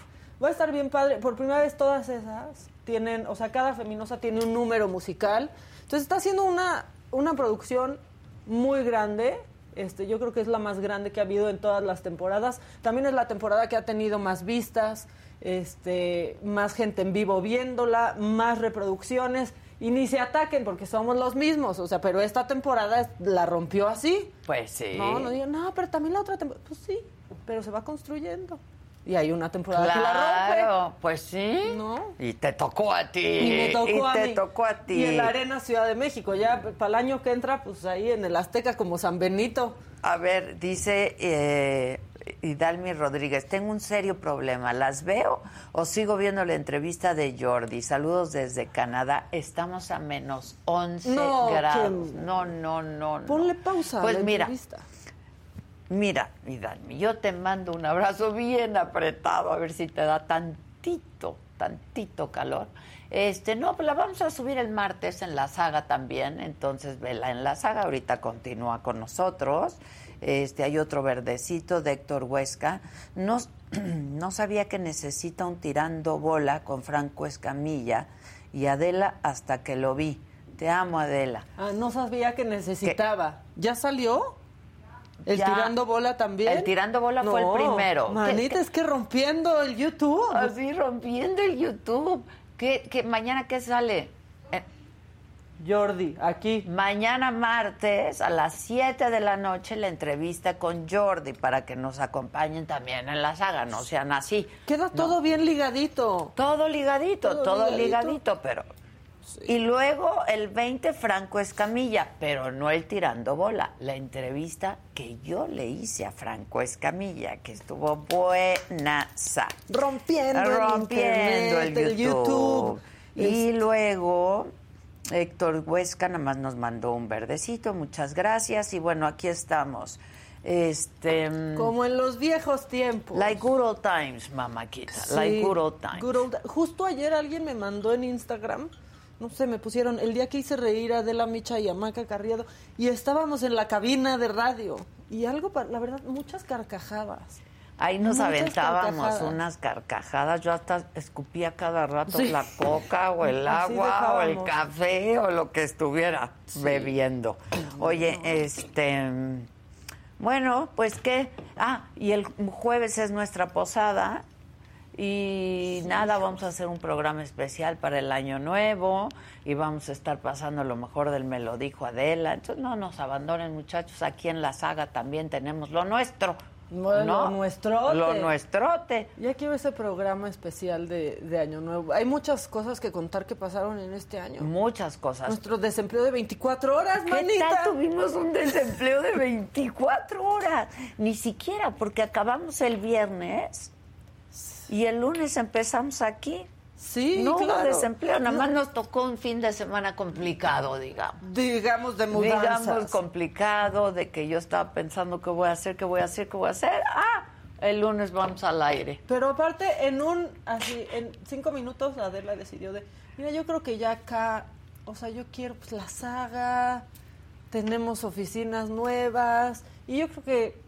Va a estar bien padre. Por primera vez todas esas tienen, o sea, cada feminosa tiene un número musical. Entonces está haciendo una, una producción muy grande. Este, yo creo que es la más grande que ha habido en todas las temporadas. También es la temporada que ha tenido más vistas, este, más gente en vivo viéndola, más reproducciones. Y ni se ataquen porque somos los mismos, o sea, pero esta temporada la rompió así. Pues sí. No, no digan, no, pero también la otra temporada. Pues sí, pero se va construyendo. Y hay una temporada que la rompe. pues sí. ¿No? Y te tocó a ti. Y me tocó, a, te tocó a ti. Y en la Arena Ciudad de México. Ya para el año que entra, pues ahí en el Azteca como San Benito. A ver, dice eh, Hidalmi Rodríguez, tengo un serio problema. ¿Las veo o sigo viendo la entrevista de Jordi? Saludos desde Canadá. Estamos a menos 11 grados. No, no, no, no. Ponle pausa pues a la mira, entrevista. Mira, Hidalmi, yo te mando un abrazo bien apretado, a ver si te da tantito, tantito calor. Este, no, pues la vamos a subir el martes en la saga también, entonces vela en la saga, ahorita continúa con nosotros. Este, hay otro verdecito de Héctor Huesca. No, no sabía que necesita un tirando bola con Franco Escamilla y Adela hasta que lo vi. Te amo, Adela. Ah, no sabía que necesitaba. ¿Ya salió? ¿El tirando bola también? El tirando bola fue el primero. Manita, es que rompiendo el YouTube. Así, rompiendo el YouTube. ¿Qué, qué, mañana qué sale? Eh, Jordi, aquí. Mañana martes a las 7 de la noche la entrevista con Jordi para que nos acompañen también en la saga, no sean así. Queda todo bien ligadito. Todo ligadito, todo, ligadito, pero y luego el 20 Franco Escamilla, pero no el tirando bola, la entrevista que yo le hice a Franco Escamilla, que estuvo buena. Rompiendo, rompiendo el, YouTube. Y luego Héctor Huesca nada más nos mandó un verdecito, muchas gracias. Y bueno, aquí estamos. Este, Como en los viejos tiempos. Like good old times, mamáquita. like good old times. Justo ayer alguien me mandó en Instagram no sé, me pusieron el día que hice reír a Adela Micha y a Maca Carriado y estábamos en la cabina de radio y algo, la verdad, muchas carcajadas. Ahí nos aventábamos unas carcajadas. Yo hasta escupía cada rato la coca o el agua o el café o lo que estuviera bebiendo. Oye, este. Bueno, pues qué. Ah, y el jueves es nuestra posada Y nada, vamos a hacer un programa especial para el año nuevo y vamos a estar pasando lo mejor del Me lo dijo Adela. Entonces no nos abandonen muchachos, aquí en la saga también tenemos lo nuestro. Lo nuestrote. Lo nuestrote. Ya quiero ese programa especial de, de, Año Nuevo. Hay muchas cosas que contar que pasaron en este año. Muchas cosas. Nuestro desempleo de 24 horas, ¿Qué manita? Tal tuvimos un desempleo de 24 horas. Ni siquiera, porque acabamos el viernes y el lunes empezamos aquí. Sí, no claro. hubo desempleo, nada más nos tocó un fin de semana complicado, digamos. Digamos de mudanzas. Digamos complicado, de que yo estaba pensando qué voy a hacer, qué voy a hacer, qué voy a hacer. Ah, el lunes vamos al aire. Pero aparte, en un, así, en cinco minutos Adela decidió de, mira, yo creo que ya acá, o sea, yo quiero pues la saga, tenemos oficinas nuevas, y yo creo que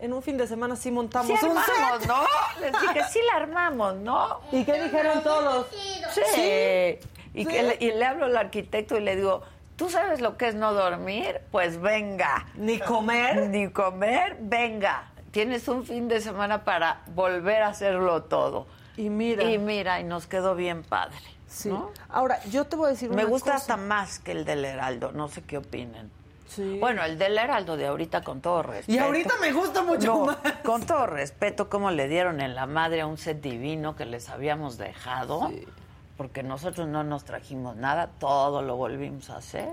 en un fin de semana sí montamos sí un armamos, set. ¿no? Les dije, sí la armamos, ¿no? ¿Y qué dijeron todos? Sí. sí. Y, que le, y le hablo al arquitecto y le digo, ¿tú sabes lo que es no dormir? Pues venga. Ni comer. Ni comer, venga. Tienes un fin de semana para volver a hacerlo todo. Y mira. Y mira, y nos quedó bien padre. Sí. ¿no? Ahora, yo te voy a decir Me una gusta cosa. hasta más que el del Heraldo, no sé qué opinen. Sí. Bueno, el del Heraldo de ahorita con todo respeto. Y ahorita me gusta mucho No, más. Con todo respeto, cómo le dieron en la madre a un set divino que les habíamos dejado. Sí. Porque nosotros no nos trajimos nada, todo lo volvimos a hacer.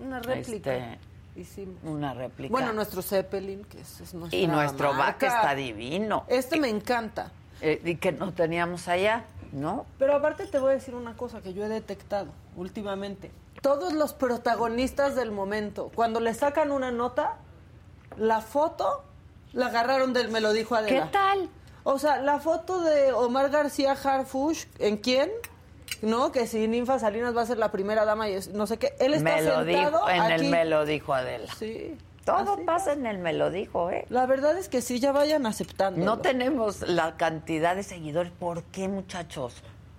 Una réplica. Este, Hicimos. Una réplica. Bueno, nuestro Zeppelin, que es, es nuestra y nuestro marca. back está divino. Este me encanta. Eh, y que no teníamos allá, ¿no? Pero aparte te voy a decir una cosa que yo he detectado últimamente. Todos los protagonistas del momento, cuando le sacan una nota, la foto la agarraron del me lo dijo Adela. ¿Qué tal? O sea, la foto de Omar García Harfush, ¿en quién? ¿No? Que si Ninfa Salinas va a ser la primera dama y es- no sé qué. Él está Me lo sentado dijo, en aquí. el me lo dijo Adela. Sí. Todo Así pasa en el me lo dijo, ¿eh? La verdad es que sí, ya vayan aceptando. No tenemos la cantidad de seguidores. ¿Por qué, muchachos?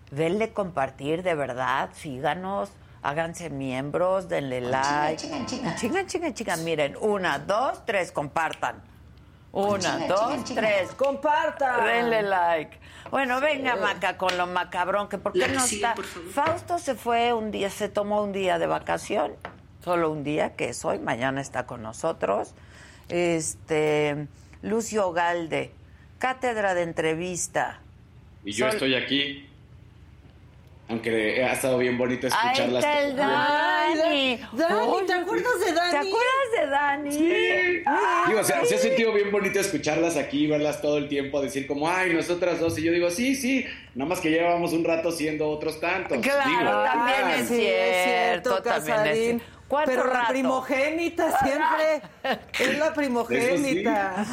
Denle compartir, de verdad. Síganos, háganse miembros, denle like. chinga, chinga. Chinga, chinga, chinga. Miren, una, dos, tres, compartan. Una, chinga, dos, chinga, chinga. tres. ¡Compartan! Denle like. Bueno, venga, Maca, con lo macabrón, que por qué La no sigue, está. por favor. Fausto se fue un día, se tomó un día de vacación, solo un día, que es hoy, mañana está con nosotros. Este, Lucio Galde, cátedra de entrevista. Y yo Sol- estoy aquí. Aunque ha estado bien bonito Ahí escucharlas. está el Dani. Dani, ¿te acuerdas de Dani? ¿Te acuerdas de Dani? Digo, o sea, se ha sentido bien bonito escucharlas aquí, verlas todo el tiempo, decir como, ay, nosotras dos. Y yo digo, sí, sí, nada más que llevamos un rato siendo otros tantos. Claro, Digo, también ah, es cierto, también es Casarín. cierto. ¿Cuánto Pero la primogénita siempre es la primogénita.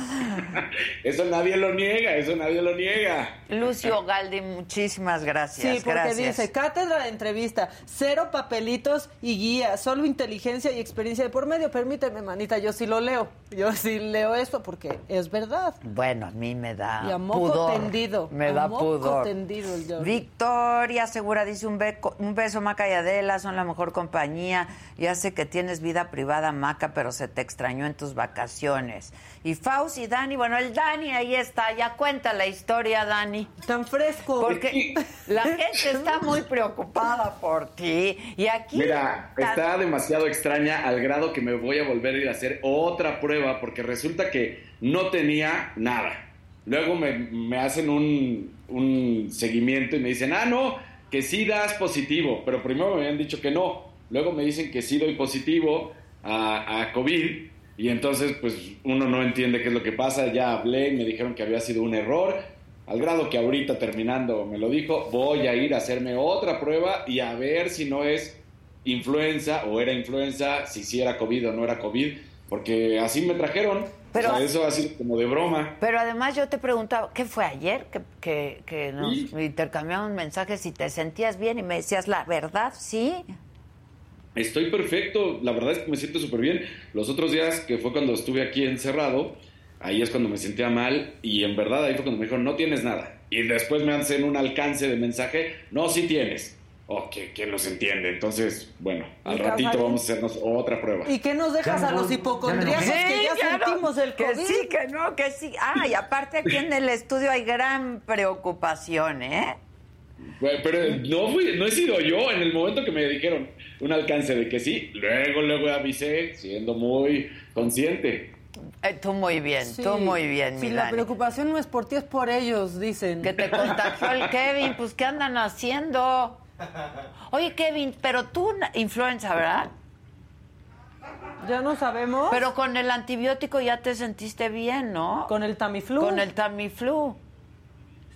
Eso nadie lo niega, eso nadie lo niega. Lucio Galdi, muchísimas gracias. Sí, porque gracias. dice, cátedra de entrevista, cero papelitos y guía, solo inteligencia y experiencia de por medio. Permíteme, manita, yo sí lo leo. Yo sí leo esto porque es verdad. Bueno, a mí me da Y a moco pudor. tendido, Me a da moco pudor. tendido el. Victoria Segura dice un, beco- un beso, Maca y Adela, son la mejor compañía. Ya que tienes vida privada, Maca, pero se te extrañó en tus vacaciones. Y Fauci, Dani, bueno, el Dani ahí está, ya cuenta la historia, Dani. Tan fresco. Porque la gente está muy preocupada por ti. Y aquí... Mira, tan- está demasiado extraña al grado que me voy a volver a ir a hacer otra prueba porque resulta que no tenía nada. Luego me, me hacen un, un seguimiento y me dicen, ah, no, que sí das positivo, pero primero me habían dicho que no. Luego me dicen que sí doy positivo a, a COVID y entonces pues uno no entiende qué es lo que pasa. Ya hablé y me dijeron que había sido un error. Al grado que ahorita terminando me lo dijo, voy a ir a hacerme otra prueba y a ver si no es influenza o era influenza, si sí era COVID o no era COVID, porque así me trajeron. Pero- o sea, eso ha sido como de broma. Pero además yo te preguntaba, ¿qué fue ayer? Que, que, que nos Sí. intercambiamos mensajes y te sentías bien y me decías la verdad, sí. Estoy perfecto, la verdad es que me siento súper bien. Los otros días, que fue cuando estuve aquí encerrado, ahí es cuando me sentía mal y en verdad ahí fue cuando me dijeron, no tienes nada. Y después me hacen un alcance de mensaje, no, sí tienes. o quién los entiende. Entonces, bueno, al ratito vamos a hacernos otra prueba. ¿Y qué nos dejas a los hipocondríacos que ya sentimos el COVID? Que sí, que no, que sí. Ah, y aparte aquí en el estudio hay gran preocupación, ¿eh? Pero no, fui, no he sido yo en el momento que me dijeron un alcance de que sí, luego, luego avisé, siendo muy consciente. Eh, tú muy bien, tú muy bien, sí, la preocupación no es por ti, es por ellos, dicen. Que te contagió el Kevin, pues ¿qué andan haciendo? Oye, Kevin, pero tú influenza, ¿verdad? Ya no sabemos. Pero con el antibiótico ya te sentiste bien, ¿no? Con el Tamiflu. Con el Tamiflu.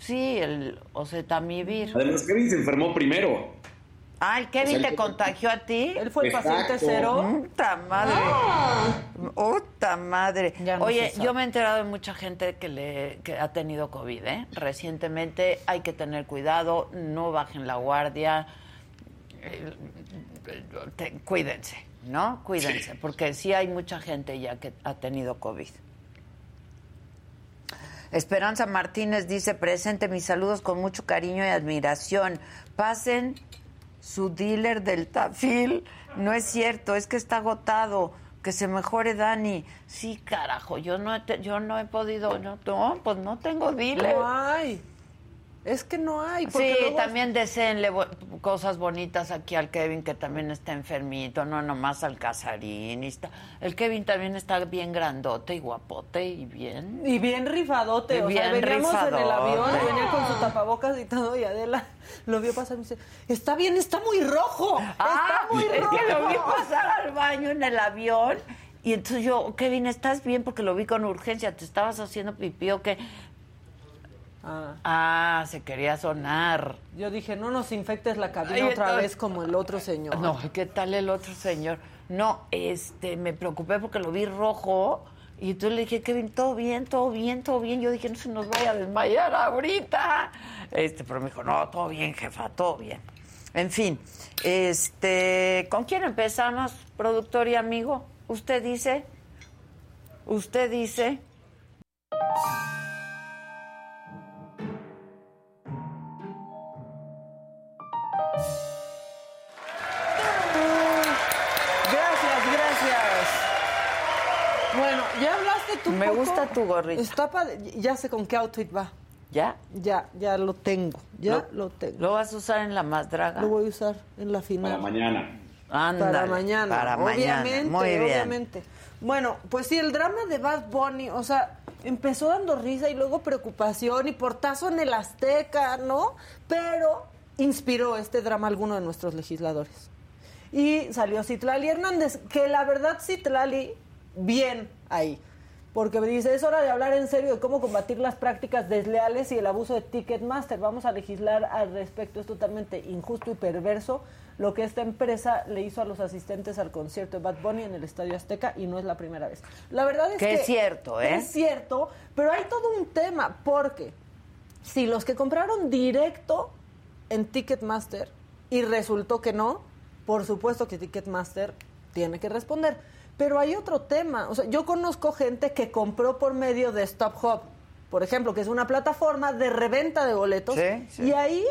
Sí, el oseltamivir. Además, Kevin se enfermó primero. Ah, ¿el Kevin te contagió a ti? Él fue el paciente cero. ¡Puta madre! ¡Puta madre! Oye, yo me he enterado de mucha gente que, le, que ha tenido COVID, ¿eh? Recientemente hay que tener cuidado, no bajen la guardia, eh, cuídense, ¿no? Cuídense, porque sí hay mucha gente ya que ha tenido COVID. Esperanza Martínez dice, presente mis saludos con mucho cariño y admiración. Pasen su dealer del tafil. No es cierto, es que está agotado. Que se mejore Dani. Sí, carajo, yo no he, yo no he podido, no, no, pues no tengo dealer. No hay. Es que no hay. Sí, también deseenle cosas bonitas aquí al Kevin, que también está enfermito, no nomás al Casarín. Está... El Kevin también está bien grandote y guapote y bien. Y bien rifadote. o sea, veníamos en el avión, venía con su tapabocas y todo, y Adela lo vio pasar y dice, está bien, está muy rojo. Ah, está muy rojo. Es que lo vi pasar al baño en el avión. Y entonces yo, Kevin, ¿estás bien? Porque lo vi con urgencia. ¿Te estabas haciendo pipí o qué? Ah. ah. se quería sonar. Yo dije, no nos infectes la cabina otra vez como el otro señor. No, ¿qué tal el otro señor? No, este, me preocupé porque lo vi rojo y entonces le dije, Kevin, todo bien, todo bien, todo bien. Yo dije, no se nos vaya a desmayar ahorita. Este, pero me dijo, no, todo bien, jefa, todo bien. En fin, este, ¿con quién empezamos, productor y amigo? ¿Usted dice? ¿Usted dice? Tú. Me gusta tu gorrito. Está ya sé con qué outfit va. ¿Ya? Ya, ya lo tengo. Ya lo, tengo. ¿Lo vas a usar en la más draga? Lo voy a usar en la final. Para mañana. para mañana. Para obviamente, Muy bien. obviamente. Bueno, pues sí, el drama de Bad Bunny, o sea, empezó dando risa y luego preocupación y portazo en el Azteca, ¿no? Pero inspiró este drama a alguno de nuestros legisladores. Y salió Citlali Hernández, que la verdad Citlali bien ahí. Porque me dice, es hora de hablar en serio de cómo combatir las prácticas desleales y el abuso de Ticketmaster. Vamos a legislar al respecto. Es totalmente injusto y perverso lo que esta empresa le hizo a los asistentes al concierto de Bad Bunny en el Estadio Azteca y no es la primera vez. La verdad es que, es cierto, ¿eh? Es cierto, pero hay todo un tema porque si los que compraron directo en Ticketmaster y resultó que no, por supuesto que Ticketmaster tiene que responder. Pero hay otro tema. O sea, yo conozco gente que compró por medio de Stop Hub, por ejemplo, que es una plataforma de reventa de boletos. Y ahí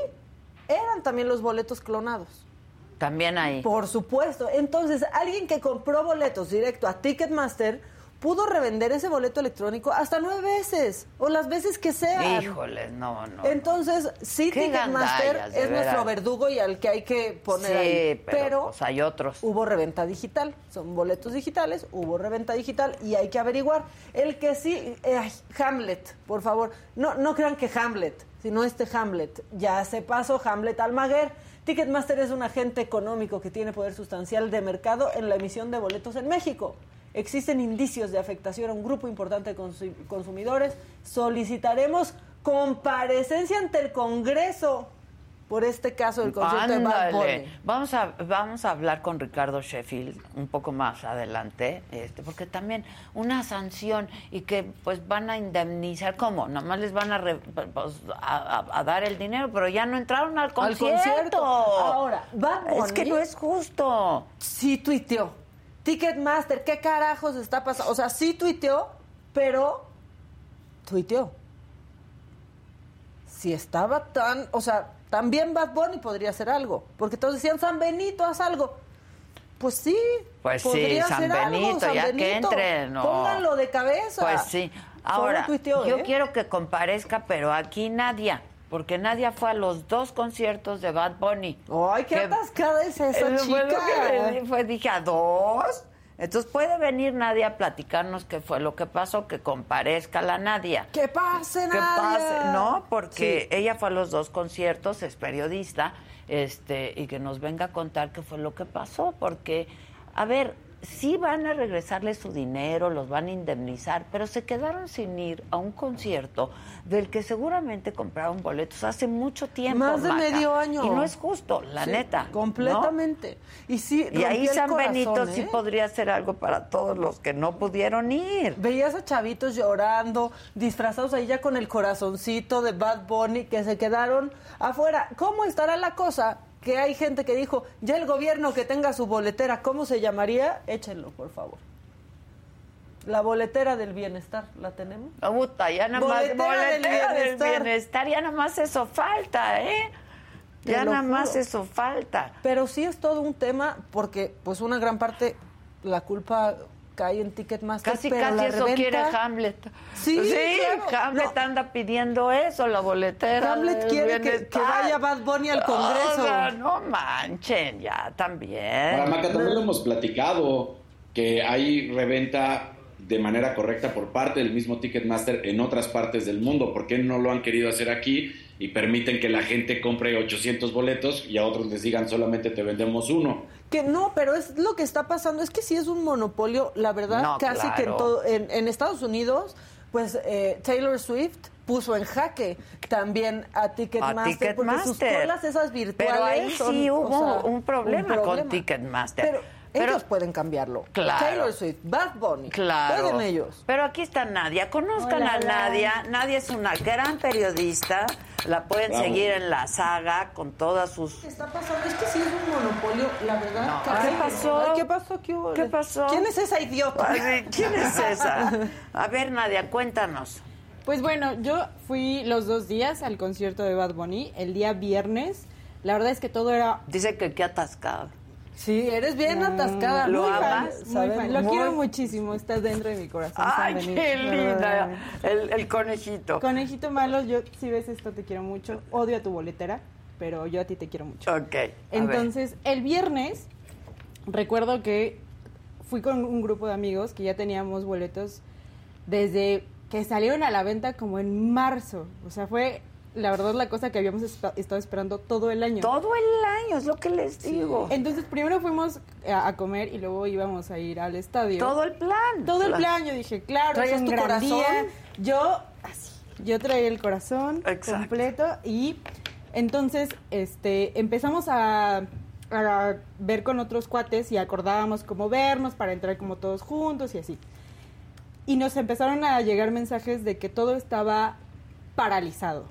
eran también los boletos clonados. También ahí. Por supuesto. Entonces, alguien que compró boletos directo a Ticketmaster pudo revender ese boleto electrónico hasta nueve veces o las veces que sea. Híjole, no, no. Entonces, sí, Ticketmaster es nuestro verdugo y al que hay que poner ahí. Pero, pues, hay otros. Hubo reventa digital, son boletos digitales, hubo reventa digital y hay que averiguar. El que sí, eh, Hamlet, por favor, no, no crean que Hamlet, sino este Hamlet. Ya se pasó Hamlet Almaguer. Ticketmaster es un agente económico que tiene poder sustancial de mercado en la emisión de boletos en México existen indicios de afectación a un grupo importante de consumidores, solicitaremos comparecencia ante el Congreso por este caso del concierto de Bad. Vamos a, vamos a hablar con Ricardo Sheffield un poco más adelante, este, porque también una sanción y que pues van a indemnizar, ¿cómo? Nomás les van a, pues, a, dar el dinero, pero ya no entraron al concierto. Al concierto. Ahora, Bad Bunny... Es que no es justo. Sí tuiteó Ticketmaster, ¿qué carajos está pasando? O sea, sí tuiteó, pero tuiteó. Si estaba tan, o sea, También Bad Bunny podría hacer algo, porque todos decían, San Benito, haz algo. Pues sí, pues sí, podría San hacer Benito, algo, San ya que entre, no. Pónganlo de cabeza. Pues sí. Ahora, yo ¿eh? quiero que comparezca, pero aquí Nadia, porque Nadia fue a los dos conciertos de Bad Bunny. Ay, qué Que- atascada es esa Eso fue lo chica. que fue, dije, ¿a dos? Entonces puede venir Nadia a platicarnos qué fue lo que pasó, que comparezca la Nadia. Que pase, Que Nadia. pase, ¿no? Porque Sí. ella fue a los dos conciertos, es periodista, este, y que nos venga a contar qué fue lo que pasó, porque, a ver, sí van a regresarle su dinero, los van a indemnizar, pero se quedaron sin ir a un concierto del que seguramente compraron boletos hace mucho tiempo. Más de Maca. medio año. Y no es justo, la Sí, neta. ¿no? Completamente. Y sí, Y ahí San corazón, Benito ¿eh? sí podría hacer algo para todos los que no pudieron ir. Veías a chavitos llorando, disfrazados ahí ya con el corazoncito de Bad Bunny, que se quedaron afuera. ¿Cómo estará la cosa? Que hay gente que dijo, ya el gobierno que tenga su boletera, ¿cómo se llamaría? Échenlo, por favor. La boletera del bienestar, ¿la tenemos? Puta, ya nada más Boletera del boletera del bienestar. bienestar, ya nada más eso falta, ¿eh? Ya nada más eso falta. Pero sí es todo un tema, porque pues una gran parte, la culpa cae en Ticketmaster. Casi, pero casi la eso reventa- quiere Hamlet. Sí, claro. Hamlet No. anda pidiendo eso, la boletera. Hamlet quiere que, que vaya Bad Bunny al Congreso. O sea, no manchen, ya también. Ahora, Maca, también lo hemos platicado, que hay reventa de manera correcta por parte del mismo Ticketmaster en otras partes del mundo. ¿Por qué no lo han querido hacer aquí y permiten que la gente compre 800 boletos y a otros les digan solamente te vendemos uno? Que no, pero es lo que está pasando. Es que sí es un monopolio, la verdad, No, casi que en, todo, en, en Estados Unidos, pues eh, Taylor Swift puso en jaque también a Ticketmaster, A porque sus Ticketmaster. colas esas virtuales Pero ahí son, sí o hubo sea, un problema con Ticketmaster. Pero, Pero- ellos pueden cambiarlo. Claro. Taylor Swift, Bad Bunny, Claro. pueden ellos. Pero aquí está Nadia. Conozcan Hola, a hola. Nadia. Nadia es una gran periodista. La pueden Bravo. seguir en la saga con todas sus ¿Qué está pasando? Es que sí es un monopolio, la verdad. No, ¿qué pasó? ¿Qué pasó? ¿Qué, hubo? ¿Qué pasó? ¿Quién es esa idiota? Ay, ¿Quién es esa? A ver, Nadia, cuéntanos. Pues bueno, yo fui los dos días al concierto de Bad Bunny, el día viernes. La verdad es que todo era Dice que qué atascado. Sí, eres bien atascada. ¿Lo muy fan, muy fan. Lo Muy- quiero muchísimo, está dentro de mi corazón. Ay, qué linda. El, el conejito. Conejito malo, yo si ves esto te quiero mucho. Odio a tu boletera, pero yo a ti te quiero mucho. Ok. Entonces, el viernes recuerdo que fui con un grupo de amigos que ya teníamos boletos desde que salieron a la venta como en marzo. O sea, fue la verdad la cosa que habíamos estado esperando todo el año. Todo el año, es lo que les digo. Entonces, primero fuimos a, a comer y luego íbamos a ir al estadio. Todo el plan. Todo el La- plan, yo dije, claro, ¿Traías es tu corazón? día. Yo, así, yo traía el corazón Exacto. completo y entonces este, empezamos a, a ver con otros cuates y acordábamos cómo vernos para entrar como todos juntos y así. Y nos empezaron a llegar mensajes de que todo estaba paralizado.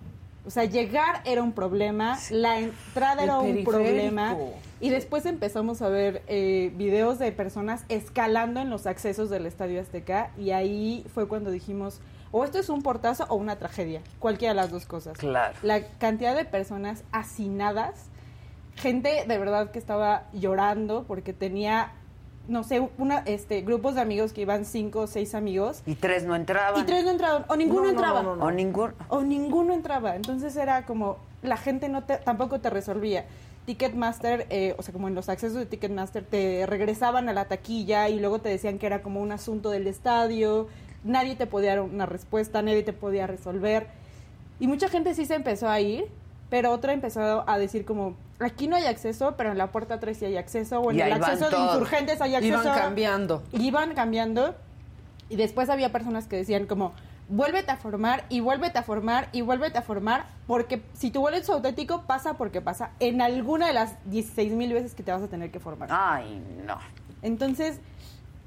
O sea, llegar era un problema, la entrada El era un periférico. problema. Y después empezamos a ver eh, videos de personas escalando en los accesos del Estadio Azteca y ahí fue cuando dijimos, o esto es un portazo o una tragedia, cualquiera de las dos cosas. Claro. La cantidad de personas hacinadas, gente de verdad que estaba llorando porque tenía, no sé, una, este, grupos de amigos que iban cinco o seis amigos Y tres no entraban. y tres no entraban, o ninguno No, no, entraba no, O ningún. o ninguno entraba. Entonces era como la gente no te, tampoco te resolvía. Ticketmaster, eh, o sea, como en los accesos de Ticketmaster, te regresaban a la taquilla y luego te decían que era como un asunto del estadio, nadie te podía dar una respuesta, nadie te podía resolver. Y mucha gente sí se empezó a ir, pero otra empezó a decir como, aquí no hay acceso, pero en la puerta 3 sí hay acceso, o en Y el acceso de insurgentes hay acceso. Iban cambiando. Y iban cambiando y después había personas que decían como vuélvete a formar y vuélvete a formar y vuélvete a formar porque si tu boleto es auténtico pasa porque pasa en alguna de las 16 mil veces que te vas a tener que formar. Ay, no. Entonces,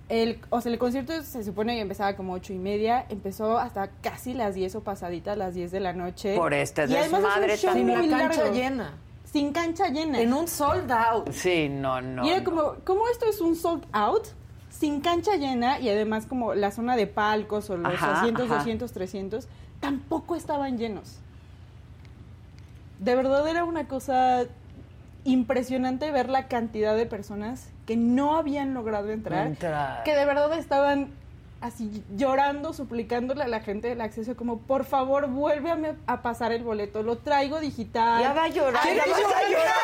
el, o sea, el concierto se supone que empezaba como ocho y media, empezó hasta casi las 10 o pasaditas las 10 de la noche. Por este Y además es un desmadre. Sin muy la cancha largo. llena. Sin cancha llena. En un sold out. Sí, no, no. y era no. como, ¿cómo esto es un sold out? Sin cancha llena y además como la zona de palcos o los Ajá, asientos ajá. 200, 300, tampoco estaban llenos. de verdad era una cosa impresionante ver la cantidad de personas que no habían logrado entrar, Entrar. que de verdad estaban así llorando, suplicándole a la gente del acceso como, por favor, vuélveme a pasar el boleto, lo traigo digital. Ya va a llorar, ya vas a llorar.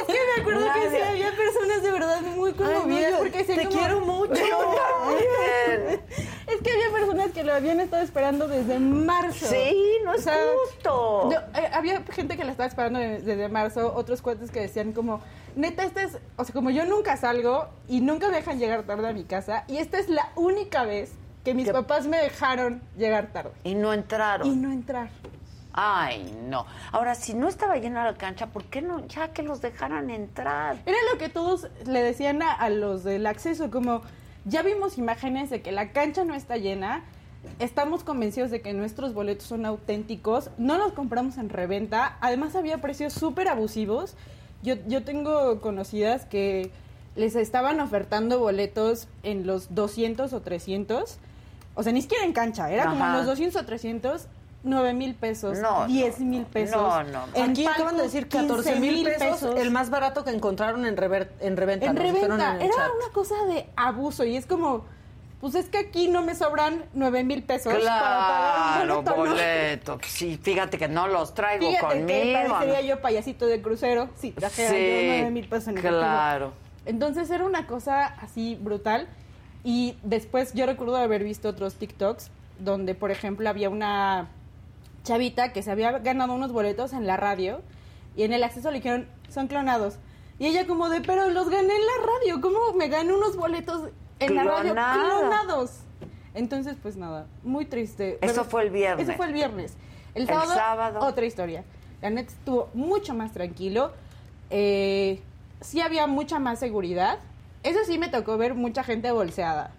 Es que me acuerdo que sí había personas de verdad muy conmovidas porque decían te como- quiero mucho. Es que había personas que lo habían estado esperando desde marzo. Sí, no es justo. eh, había gente que la estaba esperando de- desde marzo, otros cuates que decían como, neta, esta es, o sea, como yo nunca salgo y nunca me dejan llegar tarde a mi casa, y esta es la única vez que mis Que- papás me dejaron llegar tarde Y no entraron. y no entrar. Ay, no. Ahora, si no estaba llena la cancha, ¿por qué no? Ya que los dejaran entrar. Era lo que todos le decían a, a los del acceso, como ya vimos imágenes de que la cancha no está llena, estamos convencidos de que nuestros boletos son auténticos, no los compramos en reventa, además había precios súper abusivos. Yo, yo tengo conocidas que les estaban ofertando boletos en los 200 o 300, o sea, ni siquiera en cancha, era como en Ajá. los 200 o 300. 9 mil pesos, No, 10 no, mil pesos. no, no. En Aquí acaban de palco, decir 14 mil 15,000 pesos, el más barato que encontraron en, rever- en reventa. en reventa. en el Era chat. una cosa de abuso y es como, pues es que aquí no me sobran nueve mil pesos para pagar Claro, un boleto. ¿no? boleto. Sí, fíjate que no los traigo Fíjate que conmigo. parecería yo payasito de crucero si trajera Sí, yo nueve mil pesos en efectivo. claro. Entonces era una cosa así brutal. Y después yo recuerdo haber visto otros TikToks donde, por ejemplo, había una chavita que se había ganado unos boletos en la radio y en el acceso le dijeron, son clonados. Y ella como de, pero los gané en la radio, ¿cómo me gané unos boletos en la radio clonados? Entonces, pues nada, muy triste. Eso fue el viernes. Eso fue el viernes. El El sábado, sábado. otra historia. La neta estuvo mucho más tranquilo. Eh, sí había mucha más seguridad. Eso sí me tocó ver mucha gente bolseada.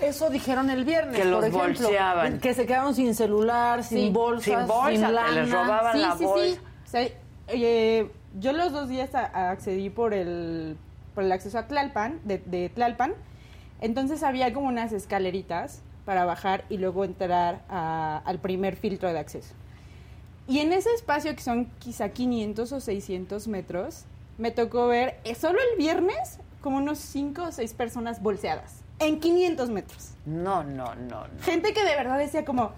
Eso dijeron el viernes, Que por los ejemplo, bolseaban. Que se quedaron sin celular, sin Sí. bolsas, Sin bolsa, sin que lana. les robaban sí, la sí, bolsa. sí. Eh, yo los dos días a- a- accedí por el, por el acceso a Tlalpan, de, de Tlalpan. Entonces había como unas escaleritas para bajar y luego entrar a- al primer filtro de acceso. Y en ese espacio, que son quizá 500 o 600 metros, me tocó ver eh, solo el viernes como unos 5 o 6 personas bolseadas. En 500 metros. No, no, no, no. Gente que de verdad decía como,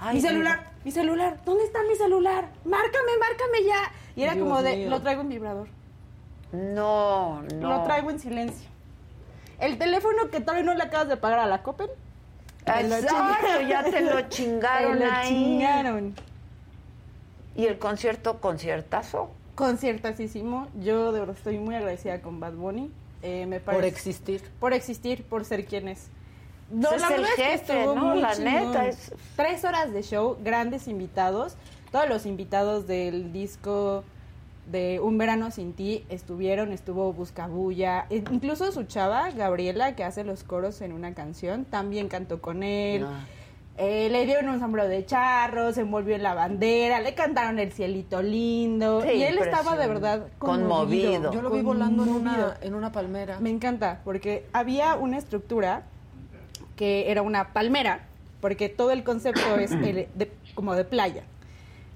Ay, mi celular, mi celular, ¿dónde está mi celular? Márcame, márcame ya. Y era Dios como de, mío. lo traigo en vibrador, No, no. lo traigo en silencio. El teléfono que todavía no le acabas de pagar a la Coppel. Exacto, ya te lo chingaron Te lo ahí. chingaron. ¿Y el concierto, conciertazo? Conciertasísimo. Yo de verdad estoy muy agradecida con Bad Bunny. Eh, me Por parece- existir. Por existir, por ser quien es. No, es el jefe, estuvo ¿no? muy La chingón. neta, es- Tres horas de show, grandes invitados. Todos los invitados del disco de Un Verano Sin Ti estuvieron, estuvo Buscabulla, e- incluso su chava, Gabriela, que hace los coros en una canción, también cantó con él. Ah. Eh, le dieron un sombrero de charro, se envolvió en la bandera, le cantaron el cielito lindo. Sí, y él estaba de verdad Conmovido. conmovido. Yo lo vi volando en una, en una palmera. Me encanta, porque había una estructura que era una palmera, porque todo el concepto es el de- como de playa.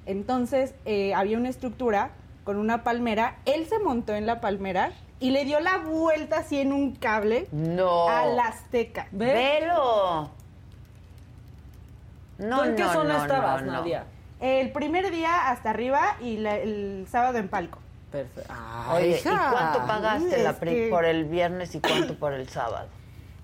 Entonces, eh, había una estructura con una palmera, él se montó en la palmera y le dio la vuelta así en un cable No. a la Azteca. Velo. No, ¿Tú en qué no, zona no, estabas, no, no. Nadia? El primer día hasta arriba y la- el sábado en palco. Perfecto. Oye, ¿y cuánto pagaste es la pri- que- por el viernes y cuánto por el sábado?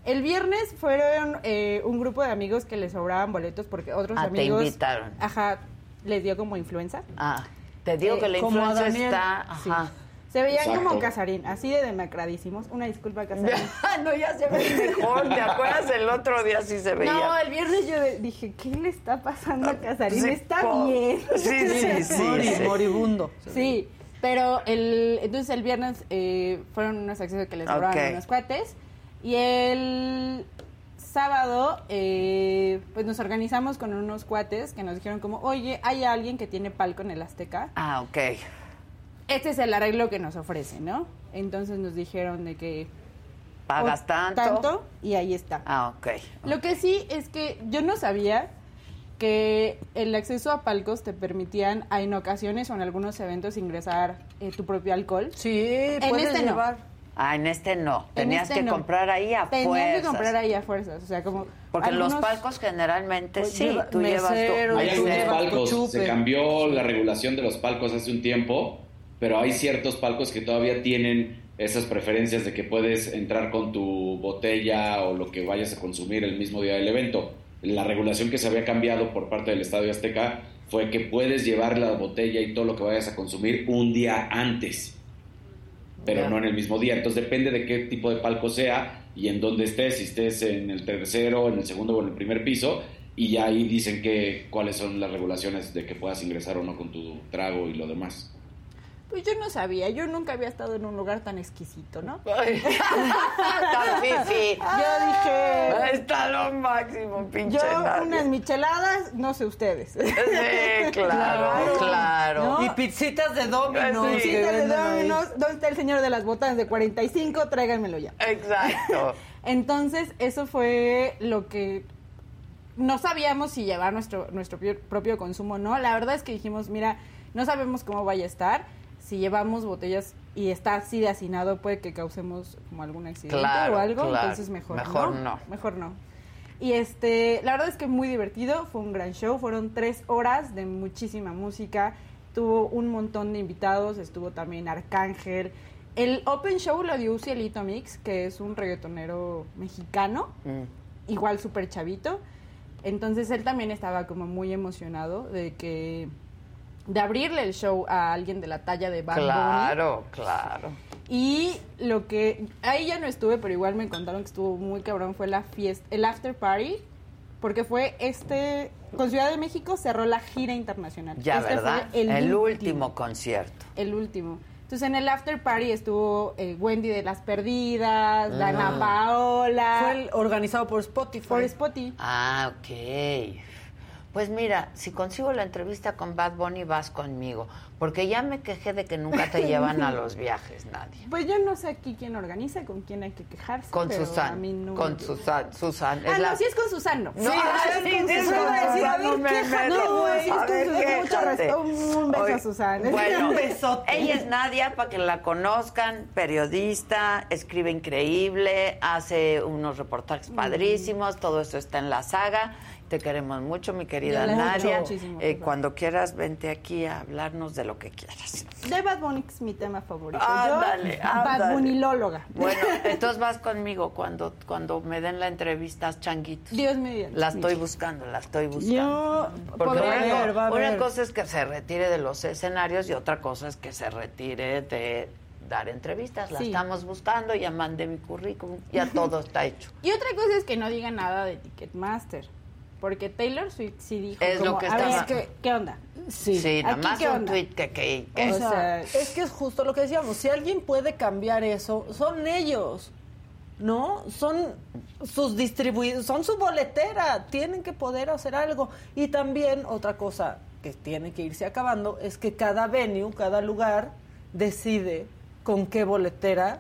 El viernes fueron eh, un grupo de amigos que les sobraban boletos porque otros Ah, te amigos... invitaron. Ajá, les dio como influenza. Ah, te digo Eh, que la como a influencia Daniel. está... Sí. Ajá. Se veían Exacto. como Casarín, así de demacradísimos. Una disculpa, Casarín. no, ya se ve mejor. ¿Te acuerdas? El otro día sí se veía. No, el viernes yo dije, ¿qué le está pasando a Casarín? Sí, está po- bien. Sí, sí, sí. Mori- sí. Moribundo. Sí, pero el, entonces el viernes eh, fueron unos accesos que les sobraban Ok. unos cuates. Y el sábado, eh, pues nos organizamos con unos cuates que nos dijeron como, oye, hay alguien que tiene palco en el Azteca. Ah, ok. Este es el arreglo que nos ofrece, ¿no? Entonces nos dijeron de que... ¿Pagas tanto? Tanto, y ahí está. Ah, ok. Lo que sí es que yo no sabía que el acceso a palcos te permitían en ocasiones o en algunos eventos ingresar eh, tu propio alcohol. Sí, en puedes este llevar. no. Ah, en este no. En Tenías este que no. comprar ahí a Tenías fuerzas. que comprar ahí a fuerzas, o sea, como Porque en los palcos generalmente Pues sí, lleva- tú llevas tu Hay algunos palcos, se cambió la regulación de los palcos hace un tiempo, pero hay ciertos palcos que todavía tienen esas preferencias de que puedes entrar con tu botella o lo que vayas a consumir el mismo día del evento. La regulación que se había cambiado por parte del Estadio Azteca fue que puedes llevar la botella y todo lo que vayas a consumir un día antes, pero no en el mismo día. Entonces depende de qué tipo de palco sea y en dónde estés, si estés en el tercero, en el segundo o en el primer piso, y ya ahí dicen que cuáles son las regulaciones de que puedas ingresar o no con tu trago y lo demás. Pues yo no sabía, yo nunca había estado en un lugar tan exquisito, ¿no? Ay, Tan fifi. Yo dije, Está lo máximo, pinche yo unas micheladas, no sé ustedes. Sí, claro, claro. ¿No? Y pizzitas de Domino's. Sí. que Citas de. Domino's, ¿Dónde está el señor de las botas de 45? Tráiganmelo ya. Exacto. Entonces, eso fue lo que no sabíamos si llevar nuestro, nuestro pi- propio consumo o no. La verdad es que dijimos, mira, no sabemos cómo vaya a estar. Si llevamos botellas y está así de hacinado, puede que causemos como algún accidente Claro, o algo. claro. Entonces, mejor, Mejor no. no. Mejor no. Y este, la verdad es que muy divertido, fue un gran show, fueron tres horas de muchísima música, tuvo un montón de invitados, estuvo también Arcángel. El Open Show lo dio Cielito Mix, que es un reggaetonero mexicano, Mm. igual súper chavito. Entonces él también estaba como muy emocionado de que de abrirle el show a alguien de la talla de Bad Bunny. Claro, claro. Y lo que ahí ya no estuve, pero igual me contaron que estuvo muy cabrón fue la fiesta, el after party, porque fue este con Ciudad de México cerró la gira internacional. Ya, Este fue ¿verdad? El, último concierto. el último. Entonces en el after party estuvo eh, Wendy de las Perdidas, Dana Paola, Fue el- organizado por Spotify. por Spotify. Ah, ok. Pues mira, si consigo la entrevista con Bad Bunny, vas conmigo. Porque ya me quejé de que nunca te llevan a los viajes, nadie. Pues yo no sé aquí quién organiza, con quién hay que quejarse. Con pero a Susan. mí no con me- Susan. Susan. Ah, es la- no, si es con Susan, no. No, Sí, ah, es sí, con sí, Susan. a decir, a ver, no meto. No, es A con Susan, mucho. Un beso Oye, a Susan. Bueno, Un besote. ella es Nadia, para que la conozcan, periodista, escribe increíble, hace unos reportajes padrísimos, todo eso está en la saga. Te queremos mucho, mi querida Nadia. Eh, cuando quieras, vente aquí a hablarnos de lo que quieras. De Bad Bunny es mi tema favorito. Ándale, Yo, ándale. Bad Bunnylóloga. Bueno, entonces vas conmigo cuando, cuando me den la entrevista, changuitos. Dios mío. La estoy buscando, la estoy buscando. Yo Porque podría una, ver, va una cosa es que se retire de los escenarios y otra cosa es que se retire de dar entrevistas. La Sí. estamos buscando, ya mandé mi currículum, ya todo está hecho. Y otra cosa es que no diga nada de Ticketmaster. Porque Taylor Swift sí dijo. Es lo como, que a ver, que, ¿Qué onda? Sí. Sí, nada ¿Aquí más un onda? tweet que... que, que- O O sea, sea, es que es justo lo que decíamos. Si alguien puede cambiar eso, son ellos. ¿No? Son sus distribuidores, son su boletera. Tienen que poder hacer algo. Y también otra cosa que tiene que irse acabando es que cada venue, cada lugar, decide con qué boletera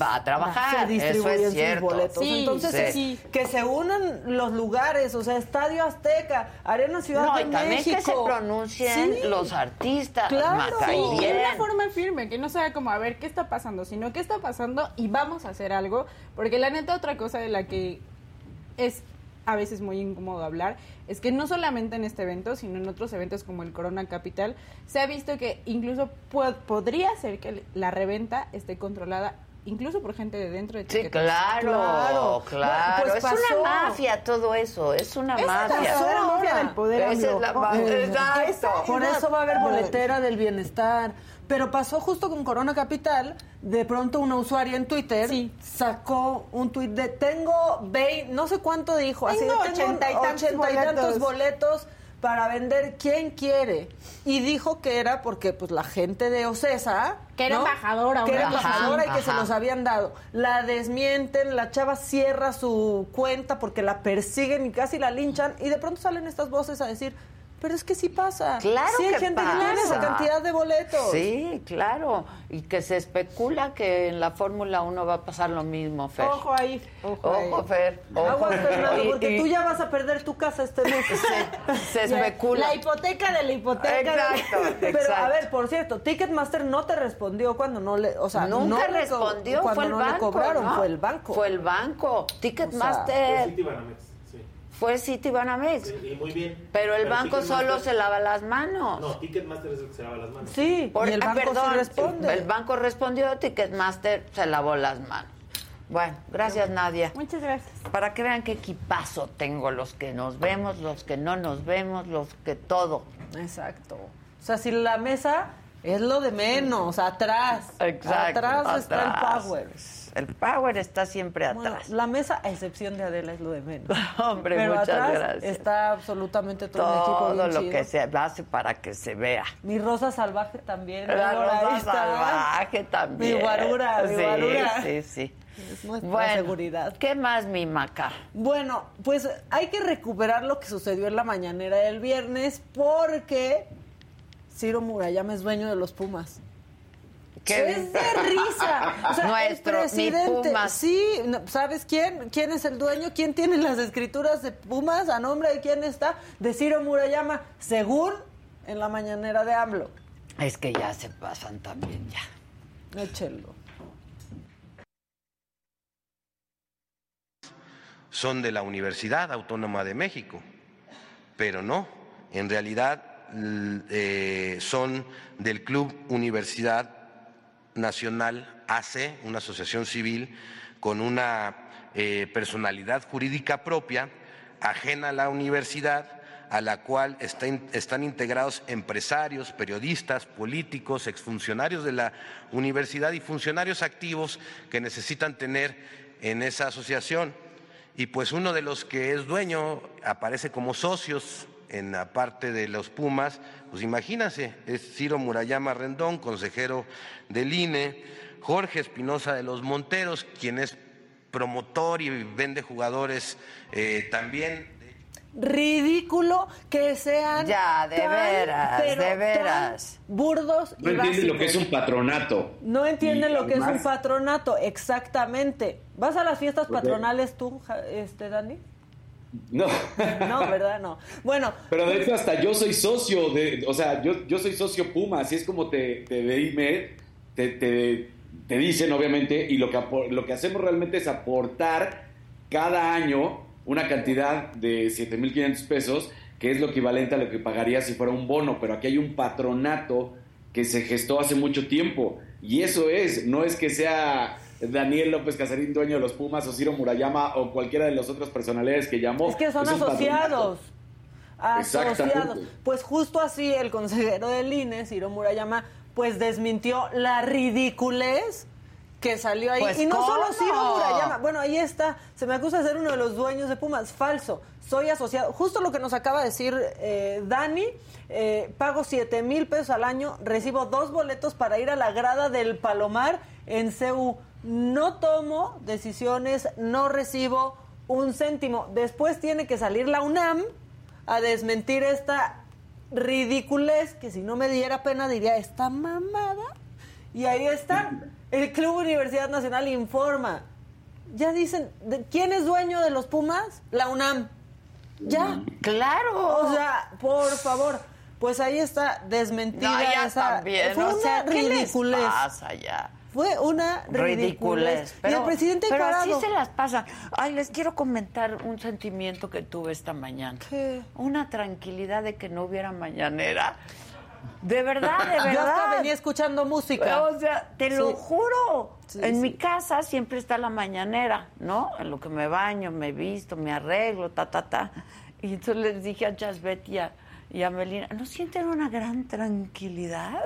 va a trabajar, se eso distribuyen es sus cierto. boletos. Sí, Entonces, sí. que se unan los lugares, o sea, Estadio Azteca, Arena Ciudad No, de y también México. que se pronuncien Sí. los artistas, Claro. Sí, de bien. una forma firme, que no sea como a ver qué está pasando, sino qué está pasando y vamos a hacer algo. Porque la neta, otra cosa de la que es a veces muy incómodo hablar es que no solamente en este evento, sino en otros eventos como el Corona Capital, se ha visto que incluso pu- podría ser que la reventa esté controlada incluso por gente de dentro de Sí, claro, Claro. claro. Pues es pasó. una mafia todo eso, es una Es mafia. la verdadera mafia del poder. Esa es la ma- Eh, Exacto. Por eso va a haber boletera del bienestar. Pero pasó justo con Corona Capital. De pronto una usuaria en Twitter Sí. sacó un tuit de tengo 20, no sé cuánto dijo, así de Tengo tengo ochenta y tantos ochenta y tantos boletos". boletos para vender. ¿Quién quiere? Y dijo que era porque pues la gente de Ocesa... Que era ¿no? embajadora, Que era embajadora y que se los habían dado. La desmienten, la chava cierra su cuenta porque la persiguen y casi la linchan. Y de pronto salen estas voces a decir... Pero es que sí pasa. Claro sí hay que gente pasa. que tiene esa cantidad de boletos. Sí, claro. Y que se especula que en la Fórmula 1 va a pasar lo mismo, Fer. Ojo ahí, ojo, Ojo, ahí. Fer. Ojo. Aguas, Fernando, porque y- tú ya vas a perder tu casa este mes. se especula. La hipoteca de la hipoteca. Exacto, Pero a ver, por cierto, Ticketmaster no te respondió cuando no le, o sea, Nunca no le co- respondió, cuando fue el no banco. le cobraron, ¿no? fue el banco. Fue el banco. Ticketmaster sí. Fue Citibanamex. Sí, y muy bien. Pero el banco solo se lava las manos. No, Ticketmaster es el que se lava las manos. Sí, Por- y el ah, banco perdón, sí responde. El banco respondió, Ticketmaster se lavó las manos. Bueno, gracias Nadia. Muchas gracias. Para que vean qué equipazo tengo, los que nos vemos, los que no nos vemos, los que todo. Exacto. O sea, si la mesa es lo de menos, atrás. Exacto. Atrás, está el atrás. power. El power está siempre Bueno, atrás. la mesa, a excepción de Adela, es lo de menos. Hombre, Pero muchas atrás gracias. está absolutamente todo, un equipo todo bien lo chido. que se hace para que se vea. Mi rosa salvaje también. La ahí rosa está. salvaje también. Mi guarura, mi sí, guarura. Sí, sí. Es nuestra Bueno, seguridad. ¿Qué más, mi maca? Bueno, pues hay que recuperar lo que sucedió en la mañanera del viernes porque Ciro Murayama es dueño de los Pumas. ¿Qué? Es de risa. O sea, Nuestro, el presidente, mi Pumas. Sí, ¿sabes quién? ¿Quién es el dueño? ¿Quién tiene las escrituras de Pumas? ¿A nombre de quién está? De Ciro Murayama, según en la mañanera de AMLO. Es que ya se pasan también, ya. Échelo. son de la Universidad Autónoma de México, pero no, en realidad eh, son del Club Universidad Nacional AC, una asociación civil con una eh, personalidad jurídica propia, ajena a la universidad, a la cual están integrados empresarios, periodistas, políticos, exfuncionarios de la universidad y funcionarios activos que necesitan tener en esa asociación. Y pues uno de los que es dueño aparece como socios en la parte de los Pumas, pues imagínense, es Ciro Murayama Rendón, consejero del INE, Jorge Espinosa de los Monteros, quien es promotor y vende jugadores eh, también Ridículo que sean. Ya, de tan, veras, pero de tan veras. burdos No y entienden lo que es un patronato. No entienden Y lo que es un patronato, exactamente. ¿Vas a las fiestas Porque- patronales tú, este Dani? No. No, ¿verdad? No. Bueno, Pero de hecho hasta yo soy socio de, o sea, yo, yo soy socio Puma, así es como te, te dime, te, te, te dicen obviamente, y lo que, lo que hacemos realmente es aportar cada año una cantidad de 7.500 pesos, que es lo equivalente a lo que pagaría si fuera un bono, pero aquí hay un patronato que se gestó hace mucho tiempo, y eso es, no es que sea Daniel López Casarín, dueño de los Pumas, o Ciro Murayama, o cualquiera de los otros personalidades que llamó. es que son asociados. Asociados. Exactamente. Pues justo así el consejero del INE, Ciro Murayama, pues desmintió la ridiculez que salió ahí. Pues, y no solo. Ciro Murayama, bueno, ahí está, se me acusa de ser uno de los dueños de Pumas, falso, soy asociado. Justo lo que nos acaba de decir eh, Dani, eh, pago 7 mil pesos al año, recibo dos boletos para ir a la grada del Palomar en CEU. No tomo decisiones, no recibo un céntimo. Después tiene que salir la UNAM a desmentir esta ridiculez que si no me diera pena diría esta mamada. Y ahí está. El Club Universidad Nacional informa. Ya dicen, ¿de- ¿quién es dueño de los Pumas? La UNAM. Ya. Claro. O sea, por favor. Pues ahí está desmentida No, esa. también. Fue o una sea, ¿qué les ridiculez. pasa ya? Fue una ridiculez. ridiculez. y el presidente pero así se las pasan. Ay, les quiero comentar un sentimiento que tuve esta mañana. ¿Qué? Una tranquilidad de que no hubiera mañanera. De verdad, de verdad. Yo hasta venía escuchando música. O sea, te lo juro. Sí, en sí. mi casa siempre está la mañanera, ¿no? En lo que me baño, me visto, me arreglo, ta, ta, ta. Y entonces les dije a Jasbet y a, y a Melina, ¿no sienten una gran tranquilidad?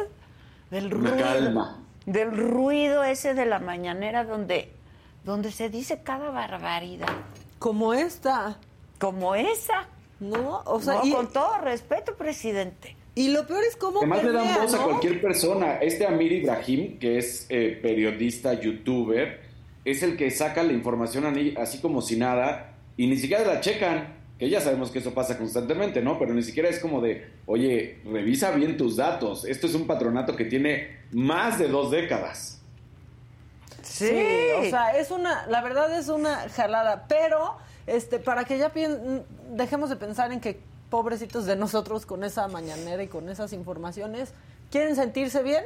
Del ruido. calma. Del ruido ese de la mañanera donde, donde se dice cada barbaridad. Como esta. Como esa. ¿No? O sea, No, y, con todo respeto, presidente. y lo peor es cómo Además le dan voz a cualquier persona. Este Amir Ibrahim, que es eh, periodista, youtuber, es el que saca la información así como si nada y ni siquiera la checan. Que ya sabemos que eso pasa constantemente, ¿no? Pero ni siquiera es como de, oye, revisa bien tus datos. Esto es un patronato que tiene más de dos décadas. Sí. o sea, es una, la verdad es una jalada, pero este, para que ya dejemos de pensar en que pobrecitos de nosotros con esa mañanera y con esas informaciones, ¿quieren sentirse bien?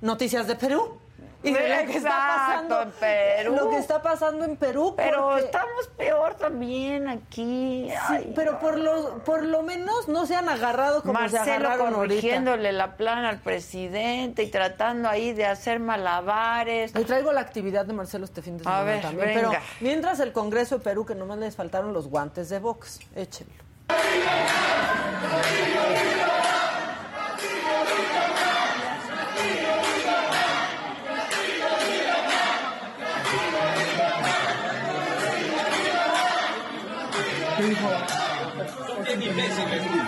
Noticias de Perú. Y de lo que está pasando en Perú. Lo que está pasando en Perú. Pero porque- estamos peor también aquí. Sí, Ay, pero por lo, por lo menos no se han agarrado como se Marcelo agarraron ahorita. corrigiéndole la plana al presidente y tratando ahí de hacer malabares. Ahí traigo la actividad de Marcelo este fin de semana A ver, también. venga. Pero mientras el Congreso de Perú, que nomás les faltaron los guantes de box. Échenlo.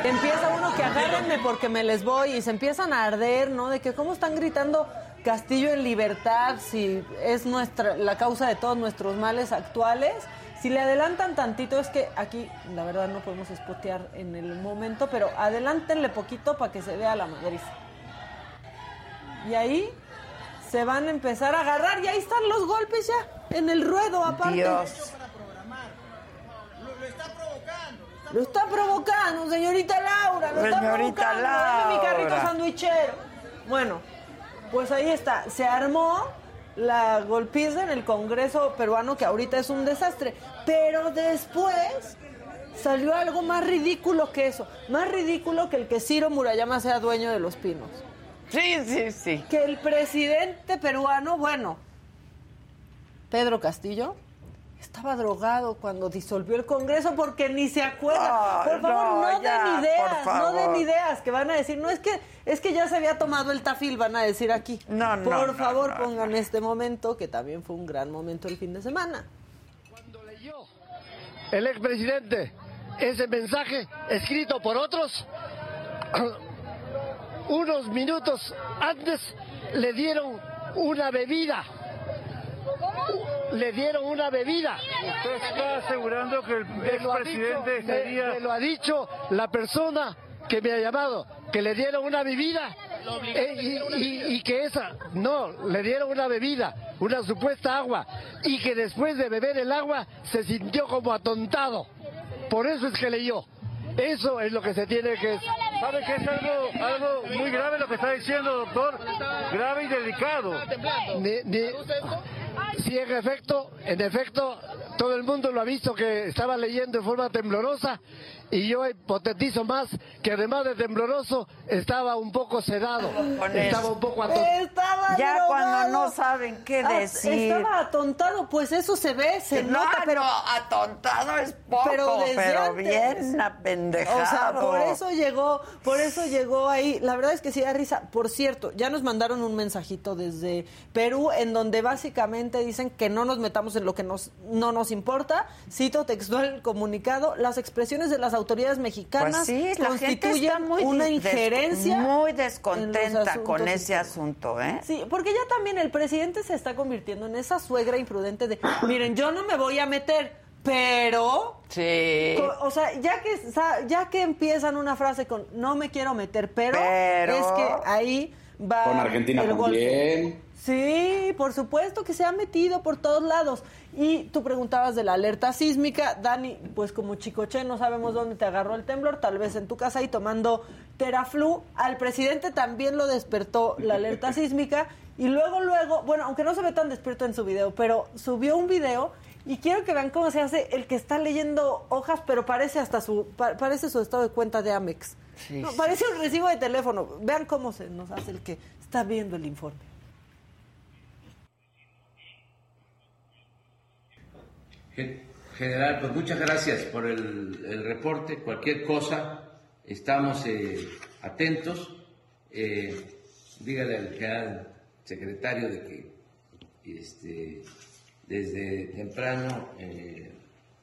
Empieza uno que agárrenme porque me les voy y se empiezan a arder, ¿no? De que cómo están gritando Castillo en libertad si es nuestra la causa de todos nuestros males actuales. Si le adelantan tantito, es que aquí la verdad no podemos espotear en el momento, pero adelántenle poquito para que se vea la Madrid. Y ahí se van a empezar a agarrar y ahí están los golpes ya en el ruedo aparte. Lo está provocando, señorita Laura, lo está Señorita provocando. Dame mi carrito Laura. sandwichero. Bueno, pues ahí está. Se armó la golpiza en el Congreso peruano, que ahorita es un desastre. Pero después salió algo más ridículo que eso. Más ridículo que el que Ciro Murayama sea dueño de los pinos. Sí, sí, sí. Que el presidente peruano, bueno, Pedro Castillo, estaba drogado cuando disolvió el Congreso porque ni se acuerda. Por favor, no, no, ya, den ideas, no den ideas que van a decir, no es que es que ya se había tomado el tafil, van a decir aquí. No, no, Por no, favor, no, pongan este momento que también fue un gran momento el fin de semana. el expresidente ese mensaje escrito por otros, unos minutos antes le dieron una bebida. Le dieron una bebida. ¿Usted está asegurando que el Me lo ha expresidente dicho- me- me lo ha dicho la persona que me ha llamado, que le dieron una bebida eh, y, y- y que esa, no, le dieron una bebida, una supuesta agua, y que después de beber el agua se sintió como atontado. Por eso es que leyó. Eso es lo que se tiene que... ¿Sabe que es algo, algo muy grave lo que está diciendo, doctor? Grave y delicado. Ni- ni- Sí, en efecto, en efecto, todo el mundo lo ha visto que estaba leyendo en forma temblorosa y yo hipotetizo más que además de tembloroso estaba un poco sedado, estaba un poco atontado. Estaba Ya drogado. cuando no saben qué Ah, decir. Estaba atontado, pues eso se ve, se no, nota, pero no, atontado es poco, pero pero, antes. bien apendejado. O sea, por eso llegó, por eso llegó ahí. La verdad es que sí da risa. Por cierto, ya nos mandaron un mensajito desde Perú en donde básicamente dicen que no nos metamos en lo que nos, no nos importa. Cito textual el comunicado, las expresiones de las autoridades mexicanas Pues sí, la muy una injerencia muy en descontenta con ese asunto, ¿eh? Sí, porque ya también el presidente se está convirtiendo en esa suegra imprudente de, miren, yo no me voy a meter, pero... Sí. O sea, ya que, ya que empiezan una frase con no me quiero meter, pero, Pero- es que ahí va Con Argentina también. Sí, por supuesto que se ha metido por todos lados. Y tú preguntabas de la alerta sísmica. Dani, pues como chicoche no sabemos dónde te agarró el temblor, tal vez en tu casa y tomando Teraflu. Al presidente también lo despertó la alerta sísmica. Y luego, luego, bueno, aunque no se ve tan despierto en su video, pero subió un video y quiero que vean cómo se hace el que está leyendo hojas, pero parece hasta su, pa- parece su estado de cuenta de Amex. Sí, No, sí. parece un recibo de teléfono. Vean cómo se nos hace el que está viendo el informe. Gen- General, pues muchas gracias por el, el reporte. Cualquier cosa, estamos eh, atentos. Eh, dígale al general secretario de que este, desde temprano eh,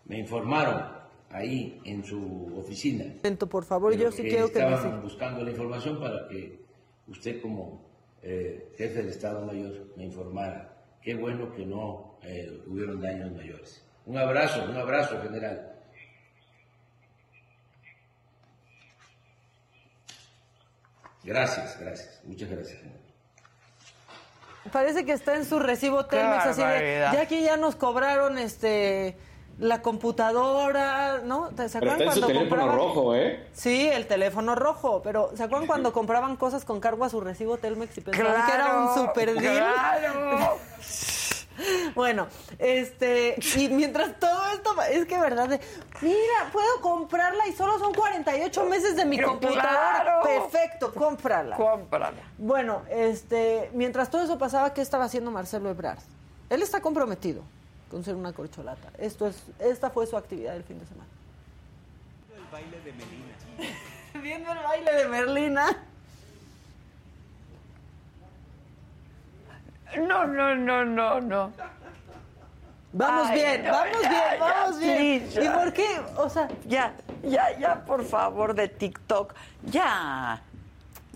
me informaron ahí en su oficina. Por favor, yo sí quiero que... Estaban buscando la información para que usted como eh, jefe del Estado Mayor me informara. Qué bueno que no eh, hubieron daños mayores. Un abrazo, un abrazo general. Gracias, gracias, muchas gracias. Parece que está en su recibo Telmex, ya aquí ya nos cobraron este la computadora, ¿no? ¿Se acuerdan su cuando teléfono compraban? rojo, ¿eh? Sí, el teléfono rojo, pero ¿se acuerdan cuando compraban cosas con cargo a su recibo Telmex y pensaban que era un super deal? claro. bueno, este, y mientras todo esto, es que verdad, de, mira, puedo comprarla y solo son 48 meses de mi Pero computadora. claro. Perfecto, cómprala. Cómprala. Bueno, este, mientras todo eso pasaba, ¿qué estaba haciendo Marcelo Ebrard? Él está comprometido con ser una corcholata. Esto es, esta fue su actividad del fin de semana. El baile de Melina. Viendo el baile de Merlina. No, no, no, no, no. Vamos Ay, bien, no, vamos ya, bien, ya, vamos bien. please, ¿Y por qué? O sea, Ya, ya, ya, por favor, de TikTok. Ya.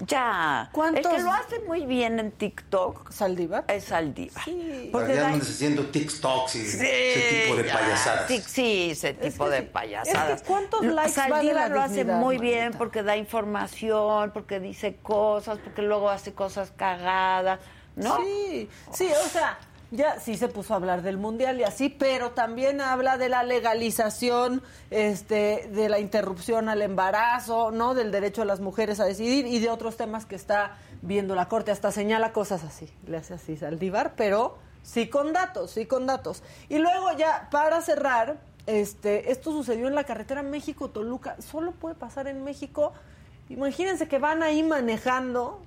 Ya. ¿Cuántos- El que lo hace muy bien en TikTok. ¿Saldívar? Es Saldívar. Porque da- ya andan haciendo TikToks y Sí, ese tipo de ya, payasadas. Sí, sí, ese tipo de payasadas. es que ¿cuántos Lo- likes vale Saldívar la lo hace muy Margarita? bien porque da información, porque dice cosas, porque luego hace cosas cagadas, ¿no? Sí, sí, o sea, ya sí se puso a hablar del mundial y así, pero también habla de la legalización, este, de la interrupción al embarazo, ¿no? Del derecho de las mujeres a decidir y de otros temas que está viendo la corte, hasta señala cosas así, le hace así Saldívar, pero sí con datos, sí con datos. Y luego ya para cerrar, este, esto sucedió en la carretera México-Toluca, solo puede pasar en México. Imagínense que van ahí manejando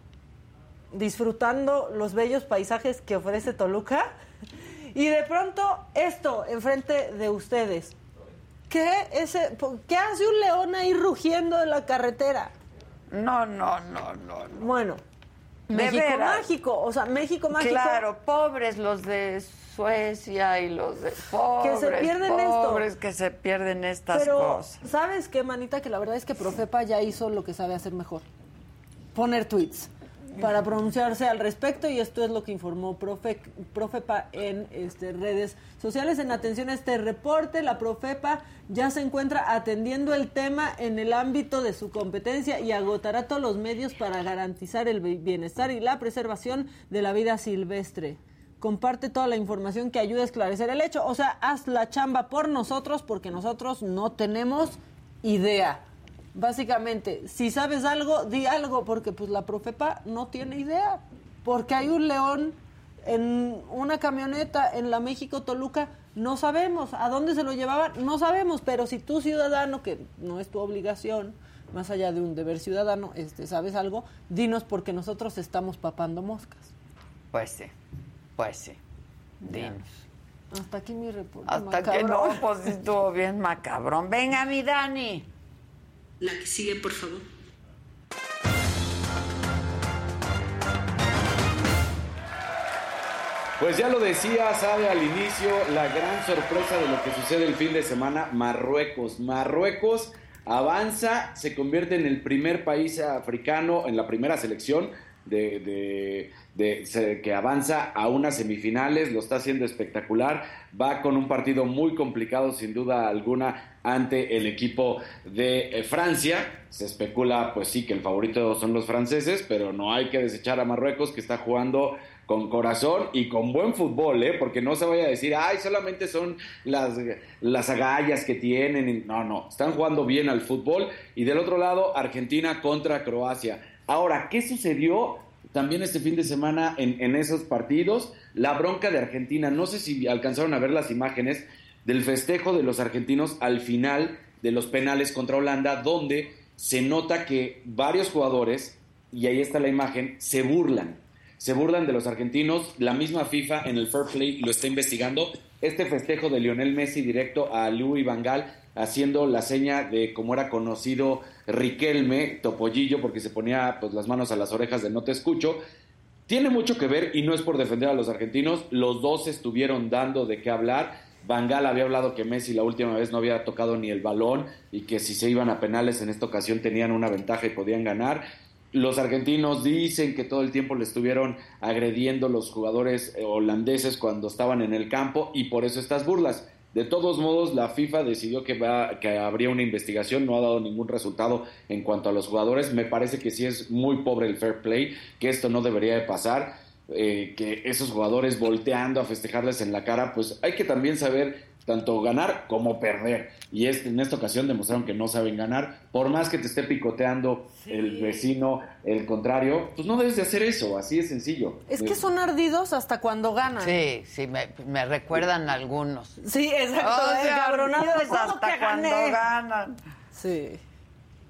disfrutando los bellos paisajes que ofrece Toluca y de pronto esto enfrente de ustedes. ¿Qué, ese, ¿Qué hace un león ahí rugiendo en la carretera? No, no, no, no. no. Bueno, De México veras. mágico, o sea, México mágico. Claro, pobres los de Suecia y los de pobres, Que se pierden esto. pobres que se pierden estas Pero, cosas. ¿sabes qué, manita? Que la verdad es que Profepa ya hizo lo que sabe hacer mejor. Poner tweets para pronunciarse al respecto y esto es lo que informó Profe, Profepa en este, redes sociales. En atención a este reporte, la Profepa ya se encuentra atendiendo el tema en el ámbito de su competencia y agotará todos los medios para garantizar el bienestar y la preservación de la vida silvestre. Comparte toda la información que ayude a esclarecer el hecho. O sea, haz la chamba por nosotros porque nosotros no tenemos idea. Básicamente, si sabes algo, di algo, porque pues la Profepa no tiene idea. Porque hay un león en una camioneta en la México Toluca, no sabemos. ¿A dónde se lo llevaban? No sabemos. Pero si tú, ciudadano, que no es tu obligación, más allá de un deber ciudadano, este, sabes algo, dinos porque nosotros estamos papando moscas. Pues sí, pues sí. Dinos. Hasta aquí mi reporte. Hasta que no, pues estuvo bien macabrón. Venga, mi Dani. La que sigue, por favor. Pues ya lo decía Sabe al inicio, la gran sorpresa de lo que sucede el fin de semana, Marruecos. Marruecos avanza, se convierte en el primer país africano, en la primera selección de, de- de- que avanza a unas semifinales, lo está haciendo espectacular, va con un partido muy complicado sin duda alguna ante el equipo de eh, Francia, se especula pues sí que el favorito son los franceses, pero no hay que desechar a Marruecos que está jugando con corazón y con buen fútbol, ¿eh? porque no se vaya a decir, ay, solamente son las, las agallas que tienen. No, no, están jugando bien al fútbol. Y del otro lado, Argentina contra Croacia. Ahora, ¿qué sucedió también este fin de semana en, esos partidos? La bronca de Argentina. No sé si alcanzaron a ver las imágenes del festejo de los argentinos al final de los penales contra Holanda, donde se nota que varios jugadores, y ahí está la imagen, se burlan se burlan de los argentinos. La misma FIFA en el Fair Play lo está investigando. Este festejo de Lionel Messi directo a Louis Van haciendo la seña de como era conocido Riquelme, Topollillo, porque se ponía pues, las manos a las orejas de no te escucho. Tiene mucho que ver y no es por defender a los argentinos. Los dos estuvieron dando de qué hablar. Van Gaal había hablado que Messi la última vez no había tocado ni el balón y que si se iban a penales en esta ocasión tenían una ventaja y podían ganar. Los argentinos dicen que todo el tiempo le estuvieron agrediendo los jugadores eh, holandeses cuando estaban en el campo y por eso estas burlas. De todos modos, la FIFA decidió que, va, que habría una investigación, no ha dado ningún resultado en cuanto a los jugadores. Me parece que sí es muy pobre el fair play, que esto no debería de pasar, eh, que esos jugadores volteando a festejarles en la cara, pues hay que también saber tanto ganar como perder. Y este, en esta ocasión demostraron que no saben ganar. Por más que te esté picoteando el vecino, el contrario, pues no debes de hacer eso, así es sencillo. Es que son ardidos hasta cuando ganan. Sí, sí, me, me recuerdan algunos. Sí, exacto. O sea, cabronados, hasta ¿cómo que cuando ganan. Sí.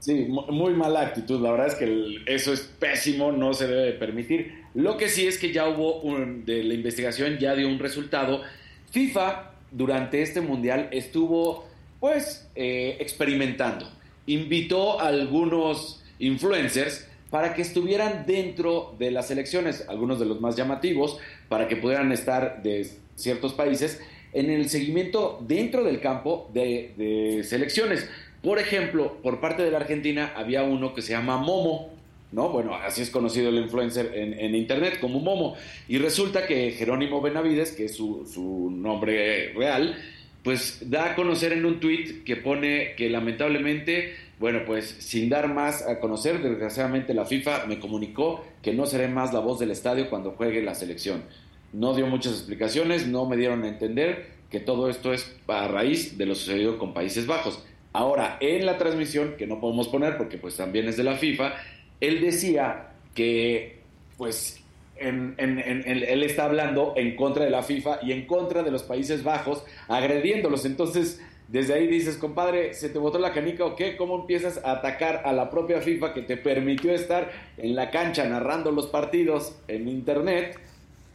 Sí, mu- muy mala actitud. La verdad es que el- eso es pésimo, no se debe de permitir. Lo que sí es que ya hubo un, de la investigación, ya dio un resultado. FIFA durante este mundial estuvo, pues, eh, experimentando. Invitó a algunos influencers para que estuvieran dentro de las elecciones, algunos de los más llamativos, para que pudieran estar de ciertos países en el seguimiento dentro del campo de, de selecciones. Por ejemplo, por parte de la Argentina había uno que se llama Momo, ¿no? Bueno, así es conocido el influencer en, internet como Momo. Y resulta que Jerónimo Benavides, que es su, nombre real, pues da a conocer en un tweet que pone que lamentablemente, bueno, pues sin dar más a conocer, desgraciadamente la FIFA me comunicó que no seré más la voz del estadio cuando juegue la selección. No dio muchas explicaciones, no me dieron a entender que todo esto es a raíz de lo sucedido con Países Bajos. Ahora, en la transmisión, que no podemos poner porque pues también es de la FIFA, él decía que pues en- en- en- él está hablando en contra de la FIFA y en contra de los Países Bajos, agrediéndolos. Entonces, desde ahí dices, compadre, ¿se te botó la canica o qué? ¿Cómo empiezas a atacar a la propia FIFA que te permitió estar en la cancha narrando los partidos en Internet?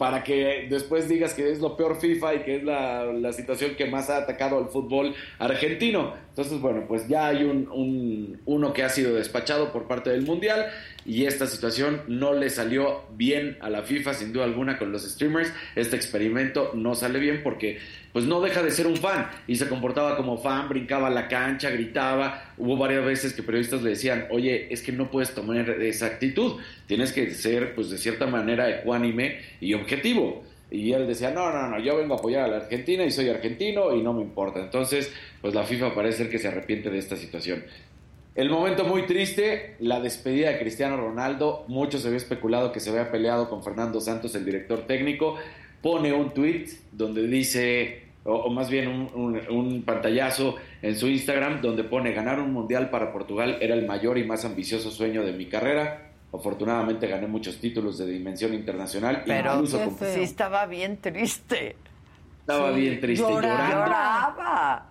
Para que después digas que es lo peor FIFA y que es la, la situación que más ha atacado al fútbol argentino. Entonces, bueno, pues ya hay un, un- uno que ha sido despachado por parte del Mundial y esta situación no le salió bien a la FIFA, sin duda alguna, con los streamers. Este experimento no sale bien porque pues no deja de ser un fan y se comportaba como fan, brincaba a la cancha, gritaba. Hubo varias veces que periodistas le decían, oye, es que no puedes tomar esa actitud, tienes que ser pues de cierta manera ecuánime y objetivo. Y él decía, no, no, no, yo vengo a apoyar a la Argentina y soy argentino y no me importa. Entonces, pues la FIFA parece ser que se arrepiente de esta situación. El momento muy triste, la despedida de Cristiano Ronaldo. Mucho se había especulado que se había peleado con Fernando Santos, el director técnico. Pone un tweet donde dice, o, o más bien un, un- un pantallazo en su Instagram, donde pone ganar un mundial para Portugal era el mayor y más ambicioso sueño de mi carrera. Afortunadamente gané muchos títulos de dimensión internacional. Pero incluso con- sí estaba bien triste. Estaba bien triste, llorando. Lloraba.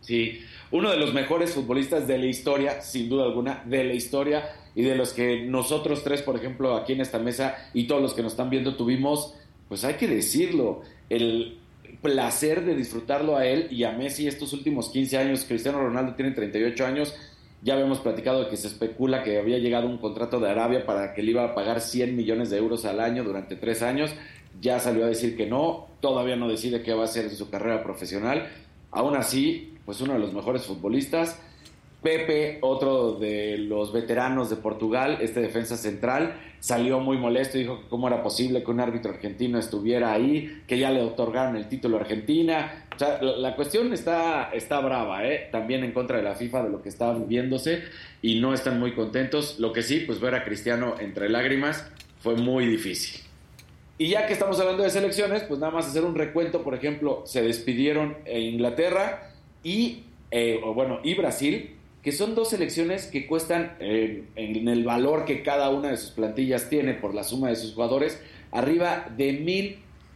Sí, uno de los mejores futbolistas de la historia, sin duda alguna, de la historia y de los que nosotros tres, por ejemplo, aquí en esta mesa y todos los que nos están viendo tuvimos, pues hay que decirlo, el placer de disfrutarlo a él y a Messi estos últimos 15 años. Cristiano Ronaldo tiene 38 años. Ya habíamos platicado de que se especula que había llegado un contrato de Arabia para que le iba a pagar 100 millones de euros al año durante tres años. Ya salió a decir que no, todavía no decide qué va a hacer en su carrera profesional. Aún así, pues uno de los mejores futbolistas. Pepe, otro de los veteranos de Portugal, este defensa central, salió muy molesto y dijo que cómo era posible que un árbitro argentino estuviera ahí, que ya le otorgaron el título a Argentina. O sea, la, cuestión está, está brava, ¿eh? también en contra de la FIFA de lo que está viviéndose y no están muy contentos. Lo que sí, pues ver a Cristiano entre lágrimas fue muy difícil. Y ya que estamos hablando de selecciones, pues nada más hacer un recuento, por ejemplo, se despidieron eh, Inglaterra y, eh, bueno, y Brasil, que son dos selecciones que cuestan eh, en el valor que cada una de sus plantillas tiene por la suma de sus jugadores, arriba de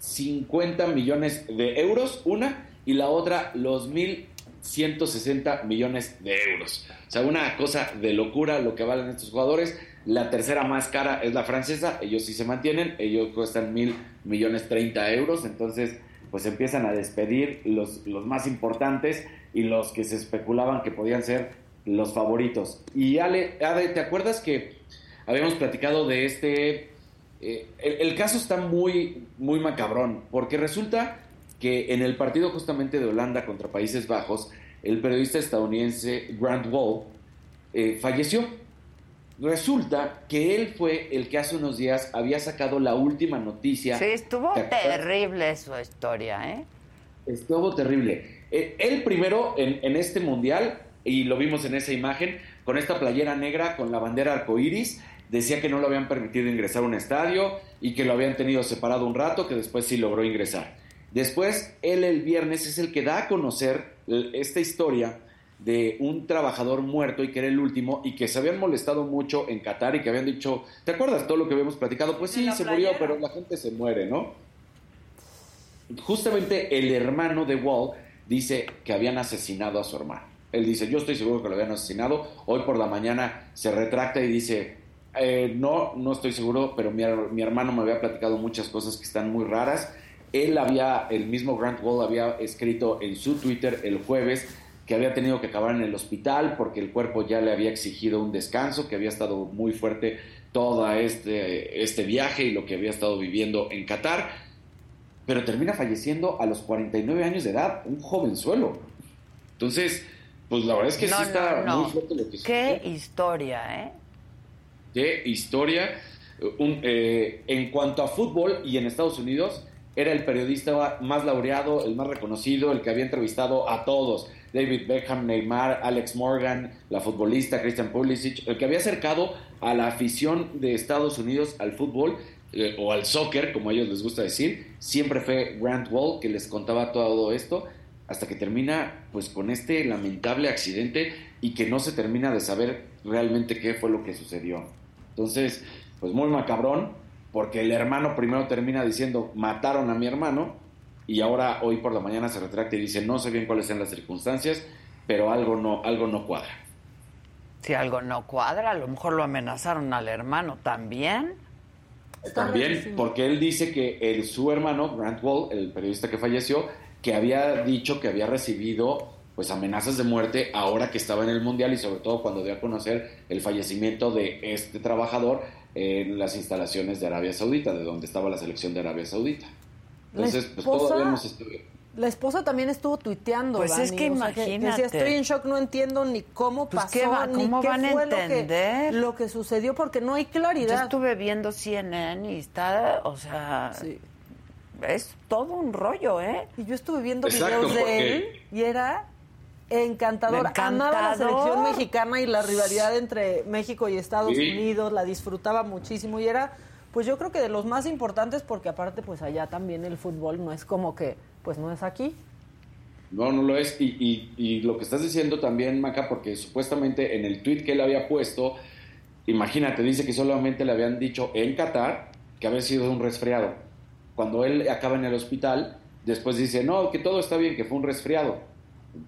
1.050 millones de euros, una, y la otra los 1.160 millones de euros. O sea, una cosa de locura lo que valen estos jugadores. La tercera más cara es la francesa, ellos sí se mantienen, ellos cuestan mil millones 30 euros, entonces pues empiezan a despedir los, los más importantes y los que se especulaban que podían ser los favoritos. Y Ale, Ale, ¿te acuerdas que habíamos platicado de este... eh, el, el caso está muy, muy macabrón, porque resulta que en el partido justamente de Holanda contra Países Bajos, el periodista estadounidense Grant Wall eh, falleció. Resulta que él fue el que hace unos días había sacado la última noticia. Sí, estuvo terrible su historia, ¿eh? Estuvo terrible. Eh, Él primero en, en este mundial, y lo vimos en esa imagen, con esta playera negra con la bandera arcoíris, decía que no lo habían permitido ingresar a un estadio y que lo habían tenido separado un rato, que después sí logró ingresar. Después, él el viernes es el que da a conocer esta historia de un trabajador muerto y que era el último y que se habían molestado mucho en Qatar y que habían dicho, ¿te acuerdas todo lo que habíamos platicado? Pues sí, se murió, pero la gente se muere, ¿no? Justamente el hermano de Wall dice que habían asesinado a su hermano. Él dice, yo estoy seguro que lo habían asesinado. Hoy por la mañana se retracta y dice, "Eh, no, no estoy seguro, pero mi, mi hermano me había platicado muchas cosas que están muy raras. Él había, el mismo Grant Wall había escrito en su Twitter el jueves que había tenido que acabar en el hospital porque el cuerpo ya le había exigido un descanso, que había estado muy fuerte todo este, este viaje y lo que había estado viviendo en Qatar, pero termina falleciendo a los 49 años de edad, un jovenzuelo. Entonces, pues la verdad es que No, sí está no, no. muy fuerte lo que Qué historia, ¿eh? de historia. Un, eh, en cuanto a fútbol y en Estados Unidos, era el periodista más laureado, el más reconocido, el que había entrevistado a todos. David Beckham, Neymar, Alex Morgan, la futbolista Christian Pulisic, el que había acercado a la afición de Estados Unidos al fútbol eh, o al soccer, como a ellos les gusta decir, siempre fue Grant Wall que les contaba todo esto hasta que termina pues con este lamentable accidente y que no se termina de saber realmente qué fue lo que sucedió. Entonces, pues muy macabrón, porque el hermano primero termina diciendo mataron a mi hermano y ahora hoy por la mañana se retracta y dice no sé bien cuáles sean las circunstancias, pero algo no algo no cuadra. Si algo no cuadra, a lo mejor lo amenazaron al hermano también. También porque él dice que el, su hermano, Grant Wall, el periodista que falleció, que había dicho que había recibido pues amenazas de muerte ahora que estaba en el mundial y sobre todo cuando dio a conocer el fallecimiento de este trabajador en las instalaciones de Arabia Saudita, de donde estaba la selección de Arabia Saudita. Entonces, pues todavía no se La esposa también estuvo tuiteando. Pues es Dani, que o sea, imagínate. decía, estoy en shock, no entiendo ni cómo Pues, pasó, ¿qué va- ni cómo qué van a fue lo que- entender? Lo que, sucedió, porque no hay Yo claridad. estuve viendo CNN y está, o sea, es todo un rollo, ¿eh? Y yo estuve viendo Exacto, videos de porque- él y era encantador. Amaba la Encantador. selección mexicana y la rivalidad entre México y Estados Sí. Unidos, la disfrutaba muchísimo y era, pues yo creo que de los más importantes porque aparte pues allá también el fútbol no es como que, pues no es aquí. No, no lo es. Y, y- y lo que estás diciendo también, Maca, porque supuestamente en el tweet que él había puesto, imagínate, dice que solamente le habían dicho en Qatar que había sido un resfriado. Cuando él acaba en el hospital, después dice, no, que todo está bien, que fue un resfriado.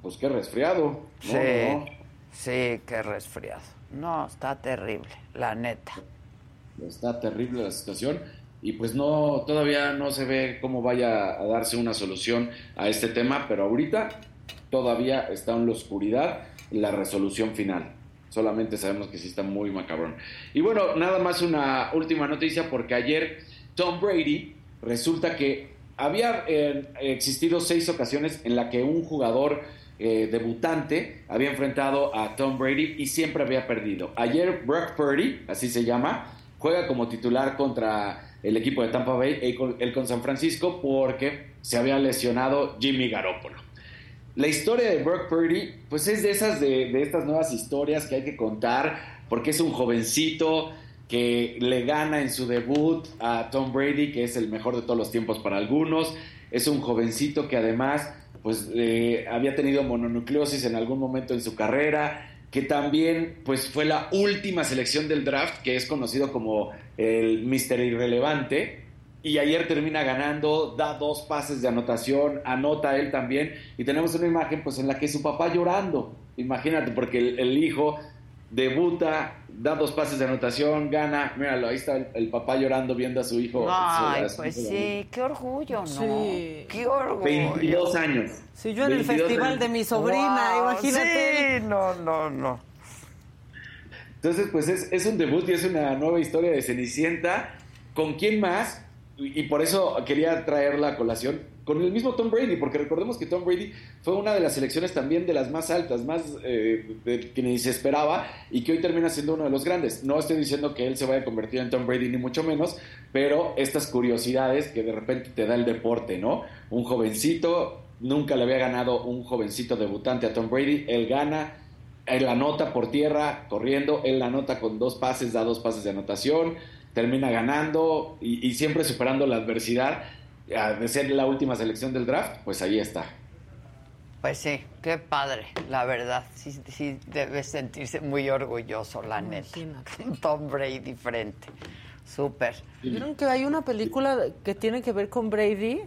Pues qué resfriado. No, Sí, no, sí, qué resfriado. No, está terrible, la neta. Está terrible la situación. Y pues no, todavía no se ve cómo vaya a darse una solución a este tema, pero ahorita todavía está en la oscuridad la resolución final. Solamente sabemos que sí está muy macabrón. Y bueno, nada más una última noticia porque ayer Tom Brady resulta que había eh, existido seis ocasiones en la que un jugador eh, debutante había enfrentado a Tom Brady y siempre había perdido. Ayer Brock Purdy, así se llama, juega como titular contra el equipo de Tampa Bay, él con, con San Francisco, porque se había lesionado Jimmy Garoppolo. La historia de Brock Purdy, pues es de esas de, de estas nuevas historias que hay que contar, porque es un jovencito que le gana en su debut a Tom Brady, que es el mejor de todos los tiempos para algunos. Es un jovencito que además pues eh, había tenido mononucleosis en algún momento en su carrera, que también pues fue la última selección del draft, que es conocido como el Mister Irrelevante, y ayer termina ganando, da dos pases de anotación, anota él también, y tenemos una imagen pues en la que su papá llorando, imagínate, porque el, el hijo debuta, da dos pases de anotación, gana, míralo, ahí está el, el papá llorando viendo a su hijo. Ay, su pues sí, qué orgullo, ¿no? Sí. Qué orgullo. 22 años. Si yo en el 22 festival años. de mi sobrina, Wow, imagínate. Sí, no, no, no. Entonces, pues es, es un debut y es una nueva historia de Cenicienta. ¿Con quién más? Y, y por eso quería traer la colación. Con el mismo Tom Brady, porque recordemos que Tom Brady fue una de las selecciones también de las más altas, más eh, que ni se esperaba y que hoy termina siendo uno de los grandes. No estoy diciendo que él se vaya a convertir en Tom Brady, ni mucho menos, pero estas curiosidades que de repente te da el deporte, ¿no? Un jovencito nunca le había ganado un jovencito debutante a Tom Brady. Él gana, él anota por tierra, corriendo, él anota con dos pases, da dos pases de anotación, termina ganando y siempre superando la adversidad. A de ser la última selección del draft, pues ahí está. Pues sí, qué padre, la verdad. Sí, sí debe sentirse muy orgulloso, la neta. Tom Brady frente. Súper. ¿Vieron que hay una película que tiene que ver con Brady?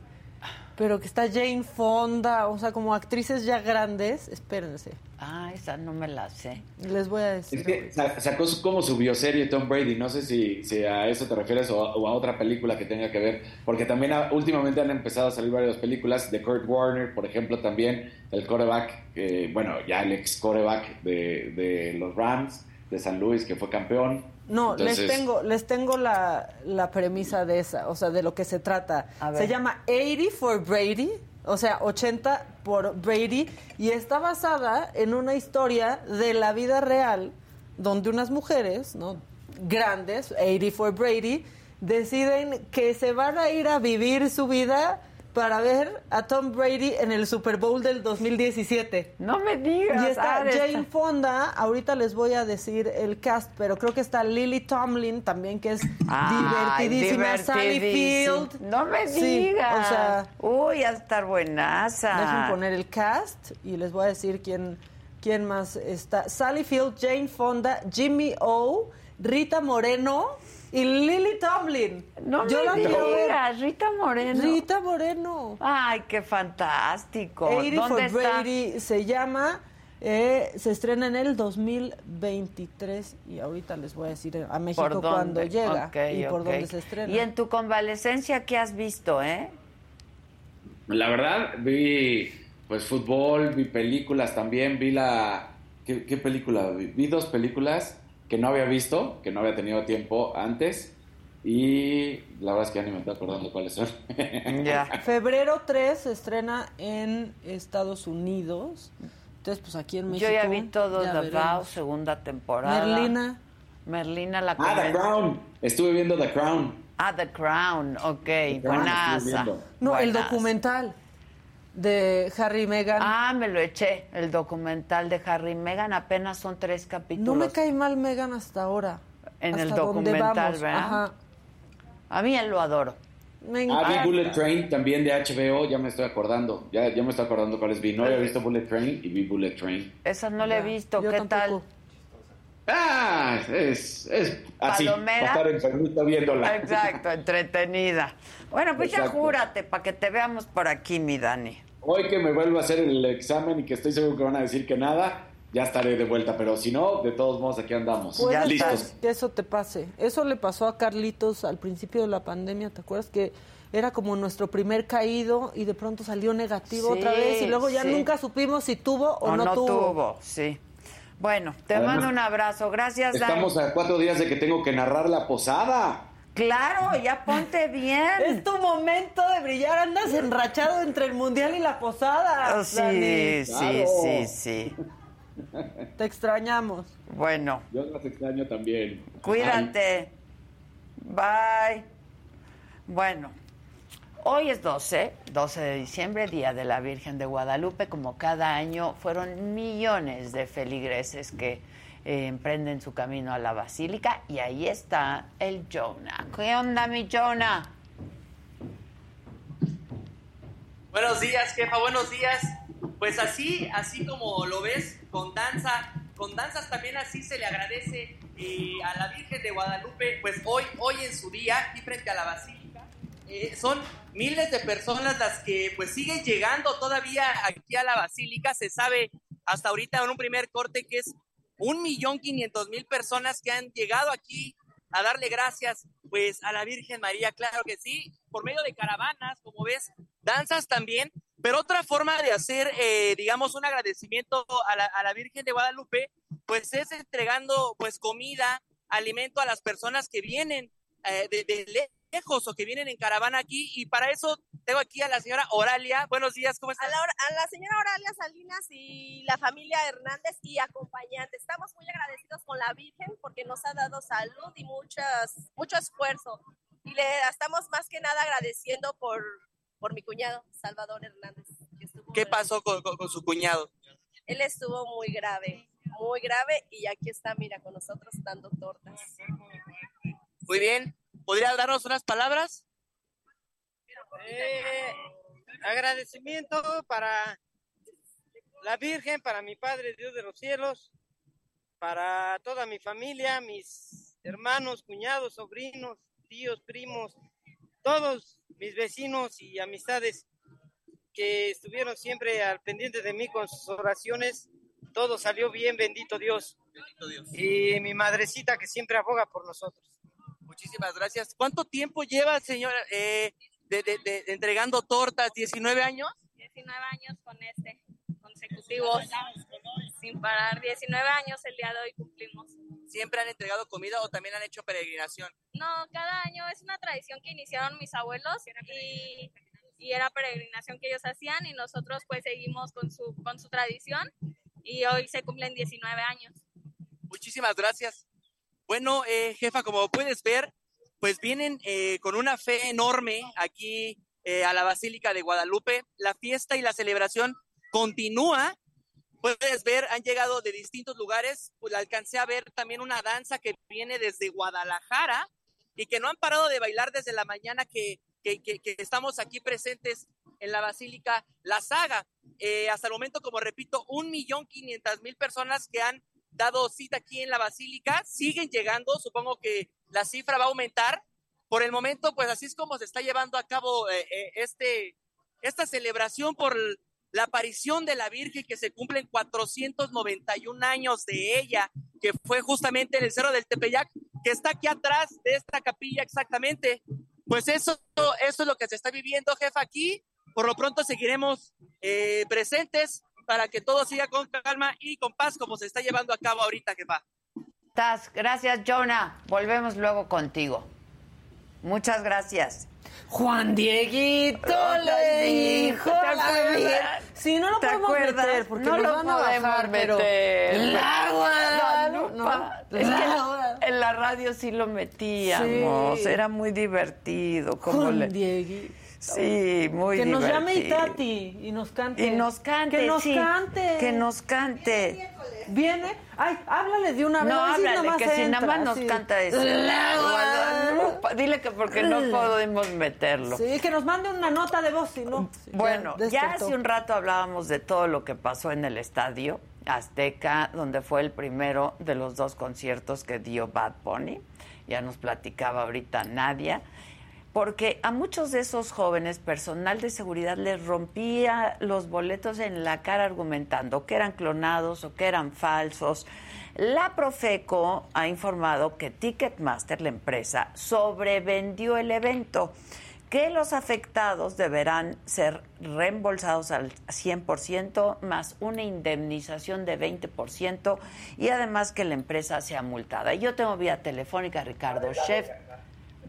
Pero que está Jane Fonda, o sea, como actrices ya grandes. Espérense. Ah, esa no me la sé. Les voy a decir. Es que sa- sacó su- como su bioserie Tom Brady, no sé si, si a eso te refieres o, a- o a otra película que tenga que ver, porque también ha- últimamente han empezado a salir varias películas de Kurt Warner, por ejemplo, también el coreback, eh, bueno, ya el ex coreback de, de los Rams de San Luis, que fue campeón. No, les tengo, les tengo la, la premisa de esa, o sea, de lo que se trata. ver. Se llama 80 for Brady, o sea, 80 por Brady, y está basada en una historia de la vida real, donde unas mujeres, ¿no? Grandes, 80 for Brady, deciden que se van a ir a vivir su vida para ver a Tom Brady en el Super Bowl del 2017. No me digas. Y está ah, esta- Jane Fonda, ahorita les voy a decir el cast, pero creo que está Lily Tomlin también, que es Ay, divertidísima. Sally. Field. No me Sí, digas. o sea, Uy, a estar buenaza. Dejen poner el cast y les voy a decir quién, quién más está. Sally Field, Jane Fonda, Jimmy O, Rita Moreno y Lily Tomlin. No Yo la me quiero ver. digas, Rita Moreno. Rita Moreno. Ay, qué fantástico. 80 for ¿Dónde está? Brady se llama. eh, se estrena en el 2023 y ahorita les voy a decir a México cuando llega Ok, y por ok. dónde se estrena. Y en tu convalecencia, ¿qué has visto, eh? La verdad, vi pues fútbol, vi películas también, vi la... ¿Qué, qué película? Vi? Vi dos películas que no había visto, que no había tenido tiempo antes y la verdad es que ya ni me estoy acordando cuáles son. Febrero 3 se estrena en Estados Unidos. Entonces, pues aquí en México. Yo ya vi todo ya The. Vow, segunda temporada. Merlina. Merlina la ah, The Crown. Estuve viendo The Crown. Ah, The Crown, ok, Crown, buenaza. estuve viendo. No, el Buenaza. documental de Harry y Meghan. Ah, me lo eché, el documental de Harry y Meghan, apenas son tres capítulos. no me cae mal Meghan hasta ahora. En el hasta donde documental, vamos. ¿verdad? Ajá. A mí él lo adoro. Me Ah, encanta. vi Bullet Train también de HBO, ya me estoy acordando. Ya, ya me estoy acordando cuáles vi. No había visto Bullet Train y vi Bullet Train. Esa no la he visto, yo ¿qué tampoco. Ah, es, es así. Palomera. para estar enfermito viéndola. Exacto, entretenida. Bueno, pues ya júrate para que te veamos por aquí, mi Dani. Hoy que me vuelvo a hacer el examen y que estoy seguro que van a decir que nada, ya estaré de vuelta. Pero si no, de todos modos, aquí andamos. Puede Listos. que eso te pase. Eso le pasó a Carlitos al principio de la pandemia, ¿te acuerdas? Que era como nuestro primer caído y de pronto salió negativo Sí, otra vez y luego ya sí. nunca supimos si tuvo o, O no, no tuvo. tuvo, sí. Bueno, te Además, mando un abrazo. Gracias, Dani. Estamos a cuatro días de que tengo que narrar la posada. Claro, ya ponte bien. Es tu momento de brillar, andas enrachado entre el mundial y la posada. Oh, sí, Dani. sí, sí, sí. Te extrañamos. Bueno, Yo las extraño también. cuídate. Bye. Bueno, hoy es 12, 12 de diciembre, Día de la Virgen de Guadalupe. Como cada año, fueron millones de feligreses que eh, emprenden su camino a la basílica. Y ahí está el Jonah. ¿Qué onda, mi Jonah? Buenos días, jefa, buenos días. Pues así, así como lo ves, con danza, con danzas también así se le agradece eh, a la Virgen de Guadalupe, pues hoy, hoy en su día, aquí frente a la Basílica, eh, son miles de personas las que pues siguen llegando todavía aquí a la Basílica, se sabe hasta ahorita en un primer corte que es un millón quinientos mil personas que han llegado aquí a darle gracias pues a la Virgen María, claro que sí, por medio de caravanas, como ves, danzas también, pero otra forma de hacer, eh, digamos, un agradecimiento a la, a la Virgen de Guadalupe, pues es entregando pues comida, alimento a las personas que vienen eh, de, de lejos o que vienen en caravana aquí y para eso tengo aquí a la señora Oralia. Buenos días, ¿cómo estás? A la, a la señora Oralia Salinas y la familia Hernández y acompañantes. Estamos muy agradecidos con la Virgen porque nos ha dado salud y muchas, mucho esfuerzo. Y le estamos más que nada agradeciendo por, por mi cuñado, Salvador Hernández, que estuvo qué pasó con, con- con su cuñado. Él estuvo muy grave, muy grave y aquí está, mira, con nosotros dando tortas. Muy bien. ¿Podría darnos unas palabras? Eh, agradecimiento para la Virgen, para mi Padre Dios de los cielos, para toda mi familia, mis hermanos, cuñados, sobrinos, tíos, primos, todos mis vecinos y amistades que estuvieron siempre al pendiente de mí con sus oraciones. Todo salió bien, bendito Dios. Y mi madrecita que siempre aboga por nosotros. Muchísimas gracias. ¿Cuánto tiempo lleva, señora, eh, de, de- de- entregando tortas? ¿19 años? 19 años con este, consecutivos, sin parar. 19 años el día de hoy cumplimos. ¿Siempre han entregado comida o también han hecho peregrinación? No, cada año es una tradición que iniciaron mis abuelos y, y era peregrinación que ellos hacían y nosotros pues seguimos con su, con su tradición y hoy se cumplen 19 años. Muchísimas gracias. Bueno, eh, jefa, como puedes ver, pues vienen eh, con una fe enorme aquí eh, a la Basílica de Guadalupe. La fiesta y la celebración continúa. Puedes ver, han llegado de distintos lugares. Pues alcancé a ver también una danza que viene desde Guadalajara y que no han parado de bailar desde la mañana que, que- que- estamos aquí presentes en la Basílica La Saga. Eh, hasta el momento, como repito, un millón quinientas mil personas que han dado cita aquí en la Basílica siguen llegando. Supongo que la cifra va a aumentar. Por el momento, pues así es como se está llevando a cabo eh, eh, este, esta celebración por la aparición de la Virgen que se cumplen 491 años de ella, que fue justamente en el Cerro del Tepeyac, que está aquí atrás de esta capilla exactamente. Pues eso, eso es lo que se está viviendo, jefa, aquí. Por lo pronto seguiremos eh, presentes para que todo siga con calma y con paz como se está llevando a cabo ahorita, jefa. Estás. Gracias, Jonah. Volvemos luego contigo. Muchas gracias. Juan Dieguito le dijo ¿te la verdad. Sí, no lo ¿Te podemos acuerdas? meter porque no nos lo van a podemos bajar, pero-. No, es que en la radio sí lo metíamos. Sí. Era muy divertido. Como Juan le... Dieguito. Sí, muy Que nos llame divertido. Itati y nos cante. Y nos cante, Que nos sí, cante. que nos cante. Viene. Ay, háblale de una vez. No, háblale, nada más que si nada entra, más nos sí. canta eso. Dile que porque no podemos meterlo. Sí, que nos mande una nota de voz, si no. Bueno, ya despertó. hace un rato hablábamos de todo lo que pasó en el estadio Azteca, donde fue el primero de los dos conciertos que dio Bad Bunny. Ya nos platicaba ahorita Nadia. Porque a muchos de esos jóvenes, personal de seguridad les rompía los boletos en la cara argumentando que eran clonados o que eran falsos. La Profeco ha informado que Ticketmaster, la empresa, sobrevendió el evento que los afectados deberán ser reembolsados al 100% más una indemnización de 20% y además que la empresa sea multada. Yo tengo vía telefónica Ricardo Sheff,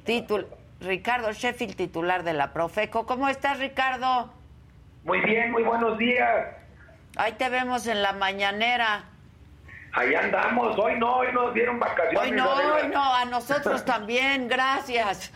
titul- Ricardo Sheffield, titular de la Profeco. ¿Cómo estás, Ricardo? Muy bien, muy buenos días. Ahí te vemos en la mañanera. Ahí andamos. Hoy no, hoy nos dieron vacaciones. Hoy no, hoy no, a nosotros también, gracias.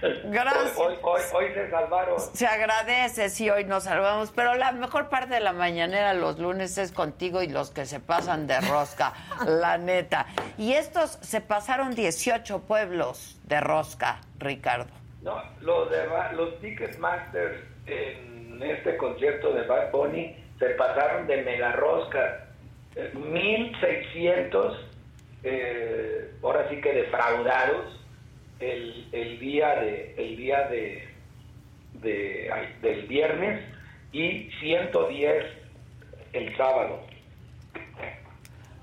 Gracias. Hoy, hoy, hoy se salvaron. Se agradece, sí, hoy nos salvamos, pero la mejor parte de la mañanera los lunes es contigo y los que se pasan de rosca, la neta. Y estos se pasaron 18 pueblos de rosca, Ricardo. No, los, de, los Ticketmasters en este concierto de Bad Bunny se pasaron de mega rosca. Eh, 1600, eh, ahora sí que defraudados el, el día de el día de, de- ay, del viernes y 110 el sábado.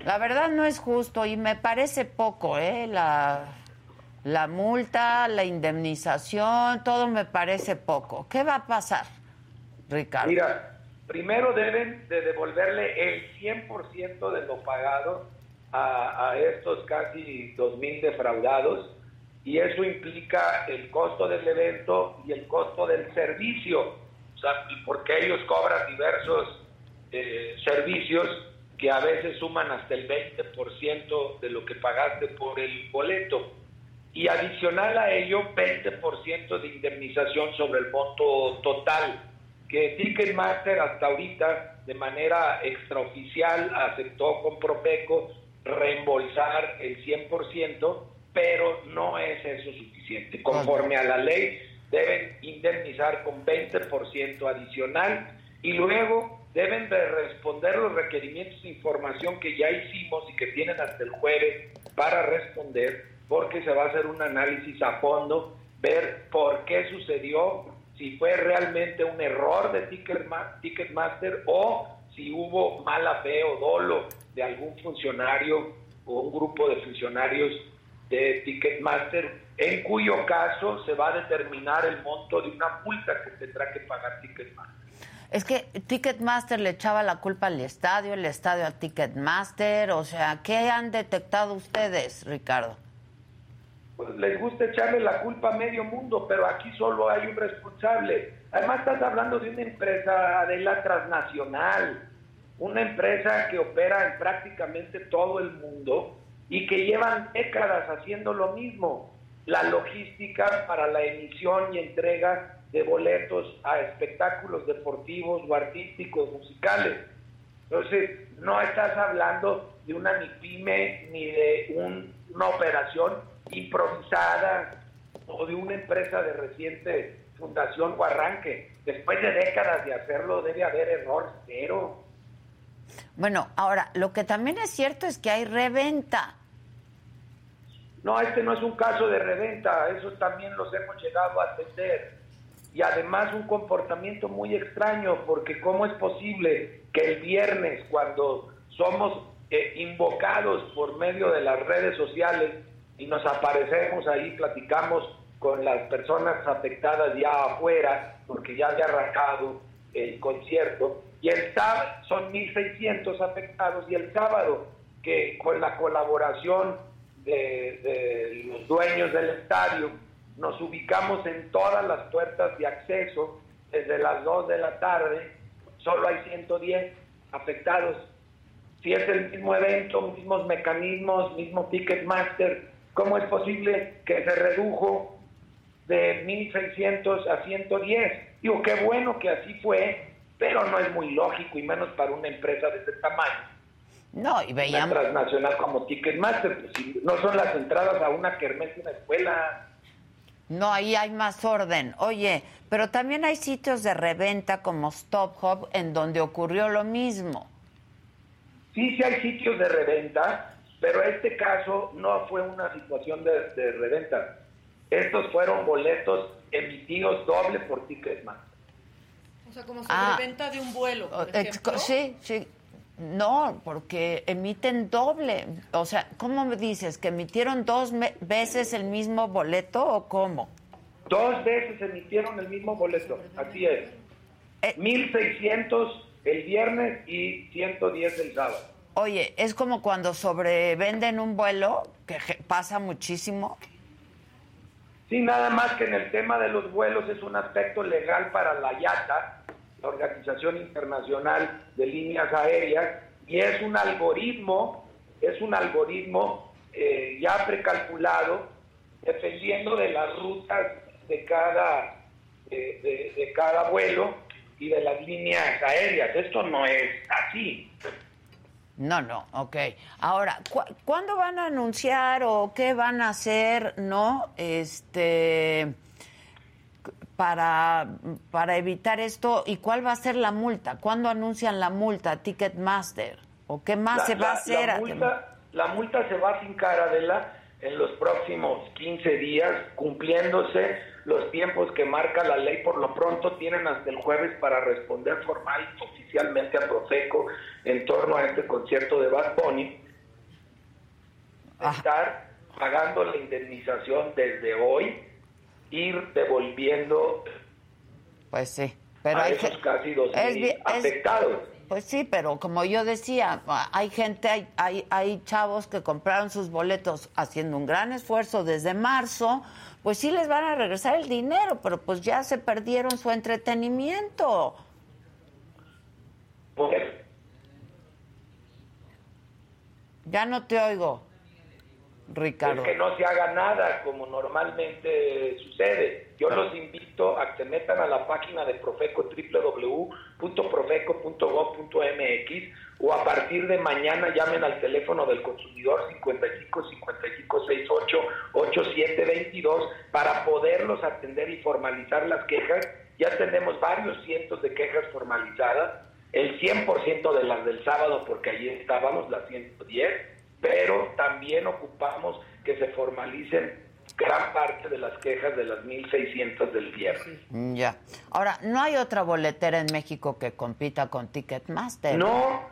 La verdad no es justo y me parece poco, ¿eh? La, la multa, la indemnización, todo me parece poco. ¿Qué va a pasar, Ricardo? Mira, primero deben de devolverle el 100% de lo pagado a, a estos casi 2.000 defraudados y eso implica el costo del evento y el costo del servicio, o sea, porque ellos cobran diversos eh, servicios que a veces suman hasta el 20% de lo que pagaste por el boleto. Y adicional a ello, 20% de indemnización sobre el monto total. que Ticketmaster hasta ahorita de manera extraoficial aceptó con Profeco reembolsar el 100%, pero no es eso suficiente. Conforme a la ley deben indemnizar con 20% adicional y luego deben de responder los requerimientos de información que ya hicimos y que tienen hasta el jueves para responder, porque se va a hacer un análisis a fondo, ver por qué sucedió, si fue realmente un error de Ticketmaster o si hubo mala fe o dolo de algún funcionario o un grupo de funcionarios de Ticketmaster, en cuyo caso se va a determinar el monto de una multa que tendrá que pagar Ticketmaster. Es que Ticketmaster le echaba la culpa al estadio, el estadio a Ticketmaster, o sea, ¿qué han detectado ustedes, Ricardo? Pues les gusta echarle la culpa a medio mundo, pero aquí solo hay un responsable. Además estás hablando de una empresa de la transnacional, una empresa que opera en prácticamente todo el mundo y que llevan décadas haciendo lo mismo, la logística para la emisión y entrega de boletos a espectáculos deportivos o artísticos, musicales. Entonces, no estás hablando de una ni pyme ni de una operación improvisada o de una empresa de reciente fundación o arranque. Después de décadas de hacerlo debe haber error cero. Bueno, ahora, lo que también es cierto es que hay reventa. No, este no es un caso de reventa, eso también los hemos llegado a atender y además un comportamiento muy extraño, porque ¿cómo es posible que el viernes, cuando somos eh, invocados por medio de las redes sociales y nos aparecemos ahí, platicamos con las personas afectadas ya afuera, porque ya había arrancado el concierto, y el sábado son 1.600 afectados, y el sábado, que con la colaboración de, de los dueños del estadio, nos ubicamos en todas las puertas de acceso desde las 2 de la tarde, solo hay 110 afectados. Si es el mismo evento, mismos mecanismos, mismo Ticketmaster, ¿cómo es posible que se redujo de 1.600 a 110? Digo, qué bueno que así fue, pero no es muy lógico y menos para una empresa de ese tamaño. No, y veíamos... Una transnacional como Ticketmaster, pues, si no son las entradas a una kermés de una escuela, no, ahí hay más orden. Oye, pero también hay sitios de reventa como Stop Hub en donde ocurrió lo mismo. Sí, sí hay sitios de reventa, pero este caso no fue una situación de, reventa. Estos fueron boletos emitidos doble por Ticketmaster. O sea, como sobre ah. venta de un vuelo, por ejemplo. Sí, sí. No, porque emiten doble. O sea, ¿cómo me dices? ¿Que emitieron dos veces el mismo boleto o cómo? Dos veces emitieron el mismo boleto, así es. 1.600 eh. el viernes y 110 el sábado. Oye, es como cuando sobrevenden un vuelo, que pasa muchísimo. Sí, nada más que en el tema de los vuelos es un aspecto legal para la IATA, Organización Internacional de Líneas Aéreas, y es un algoritmo, es un algoritmo eh, ya precalculado, dependiendo de las rutas de cada, de, cada vuelo y de las líneas aéreas. Esto no es así. No, no, ok. Ahora, ¿cuándo van a anunciar o qué van a hacer, no? Este para, para evitar esto y cuál va a ser la multa? ¿Cuándo anuncian la multa Ticketmaster? ¿O qué más se va a hacer? La multa, la multa se va a fincar, Adela, en los próximos 15 días, cumpliéndose los tiempos que marca la ley. Por lo pronto tienen hasta el jueves para responder formal oficialmente a Profeco en torno a este concierto de Bad Bunny. Estar pagando la indemnización desde hoy ir devolviendo pues sí pero hay esos casi dos afectados. Pues sí pero como yo decía hay gente hay, hay hay chavos que compraron sus boletos haciendo un gran esfuerzo desde marzo pues sí les van a regresar el dinero pero pues ya se perdieron su entretenimiento. Ya no te oigo Ricardo. Es que no se haga nada como normalmente sucede. Yo los invito a que se metan a la página de Profeco, www.profeco.gov.mx o a partir de mañana llamen al teléfono del consumidor 55 55 68 8722 para poderlos atender y formalizar las quejas. Ya tenemos varios cientos de quejas formalizadas, el 100% de las del sábado porque allí estábamos, las 110, pero también ocupamos que se formalicen gran parte de las quejas de las 1.600 del viernes. Ya. Ahora, ¿no hay otra boletera en México que compita con Ticketmaster? No,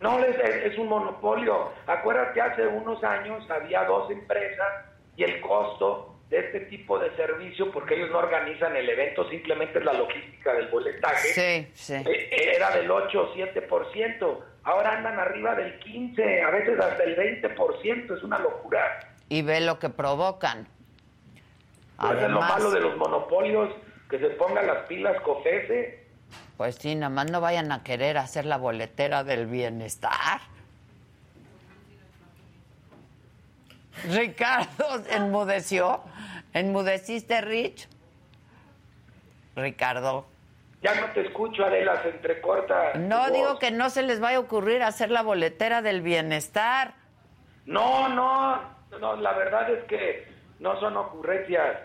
no, es, es un monopolio. Acuérdate, hace unos años había dos empresas y el costo de este tipo de servicio, porque ellos no organizan el evento, simplemente es la logística del boletaje, Sí, sí. eh, era del 8 o 7%. Ahora andan arriba del 15, a veces hasta el 20%, es una locura. Y ve lo que provocan. Pues es lo Además- malo de los monopolios, que se pongan las pilas COFESE. Pues sí, nada más no vayan a querer hacer la boletera del bienestar. Ricardo enmudeció. ¿Enmudeciste, Rich? Ricardo. Ya no te escucho, Adela, se entrecorta. No digo voz. que no se les vaya a ocurrir hacer la boletera del bienestar. No, no, no, la verdad es que no son ocurrencias.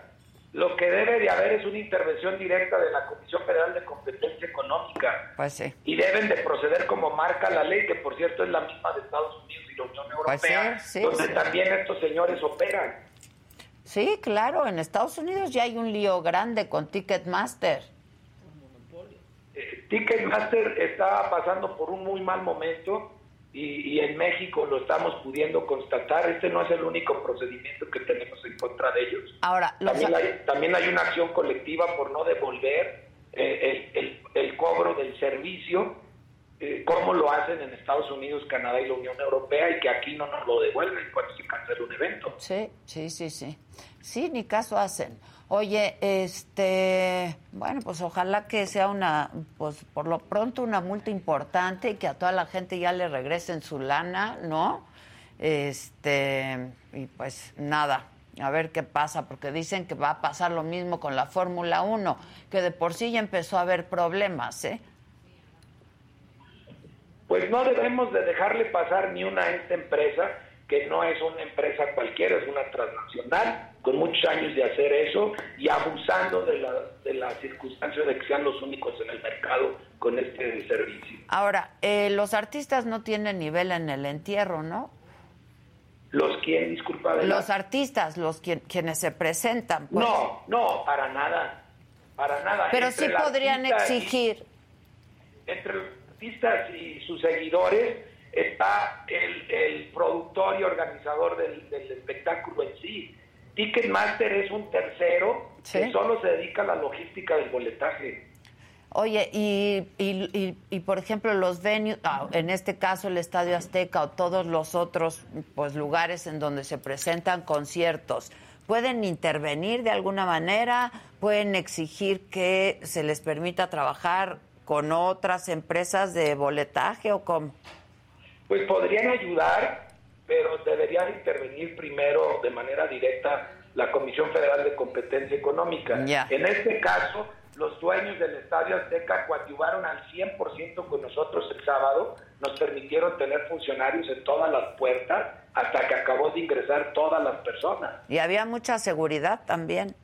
Lo que debe de haber es una intervención directa de la Comisión Federal de Competencia Económica Pues sí. y deben de proceder como marca la ley, que por cierto es la misma de Estados Unidos y la Unión Pues Europea, sí, sí, donde también estos señores operan. Sí, claro, en Estados Unidos ya hay un lío grande con Ticketmaster. Ticketmaster está pasando por un muy mal momento y, y en México lo estamos pudiendo constatar. Este no es el único procedimiento que tenemos en contra de ellos. Ahora, También hay, también hay una acción colectiva por no devolver eh, el, el- el cobro del servicio, eh, como lo hacen en Estados Unidos, Canadá y la Unión Europea, y que aquí no nos lo devuelven cuando se cancela un evento. Sí, sí, sí, sí. Sí, ni caso hacen. Oye, este, bueno, pues ojalá que sea una, pues por lo pronto una multa importante y que a toda la gente ya le regresen su lana, ¿no? Este, y pues nada, a ver qué pasa, porque dicen que va a pasar lo mismo con la Fórmula 1, que de por sí ya empezó a haber problemas, ¿eh? Pues no debemos de dejarle pasar ni una a esta empresa, que no es una empresa cualquiera, es una transnacional, con muchos años de hacer eso y abusando de la, de la circunstancia de que sean los únicos en el mercado con este servicio. Ahora, eh, los artistas no tienen nivel en el entierro, ¿no? ¿Los quién, disculpa? Los artistas, los quien- quienes se presentan. pues. No, no, para nada, para nada. Pero Entre sí podrían y- exigir. entre los artistas y sus seguidores está el, el productor y organizador del, del espectáculo en sí. Ticketmaster es un tercero que solo se dedica a la logística del boletaje. Oye, y, y, y, y, por ejemplo los venues, ah, en este caso el Estadio Azteca o todos los otros pues lugares en donde se presentan conciertos, ¿pueden intervenir de alguna manera? ¿Pueden exigir que se les permita trabajar con otras empresas de boletaje o cómo? Pues podrían ayudar, pero deberían intervenir primero de manera directa la Comisión Federal de Competencia Económica. En este caso, los dueños del Estadio Azteca coadyuvaron al 100% con nosotros el sábado, nos permitieron tener funcionarios en todas las puertas hasta que acabó de ingresar todas las personas. Y había mucha seguridad también.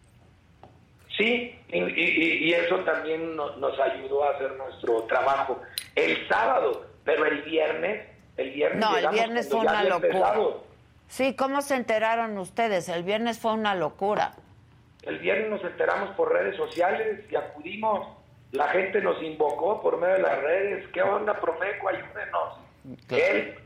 Sí, y, y- y eso también no- nos ayudó a hacer nuestro trabajo. El sábado, pero el viernes, el viernes No, el viernes fue una locura. empezado. Sí, ¿cómo se enteraron ustedes? El viernes fue una locura. El viernes nos enteramos por redes sociales y acudimos. La gente nos invocó por medio de las redes. ¿Qué onda, Profeco? Ayúdenos. Él,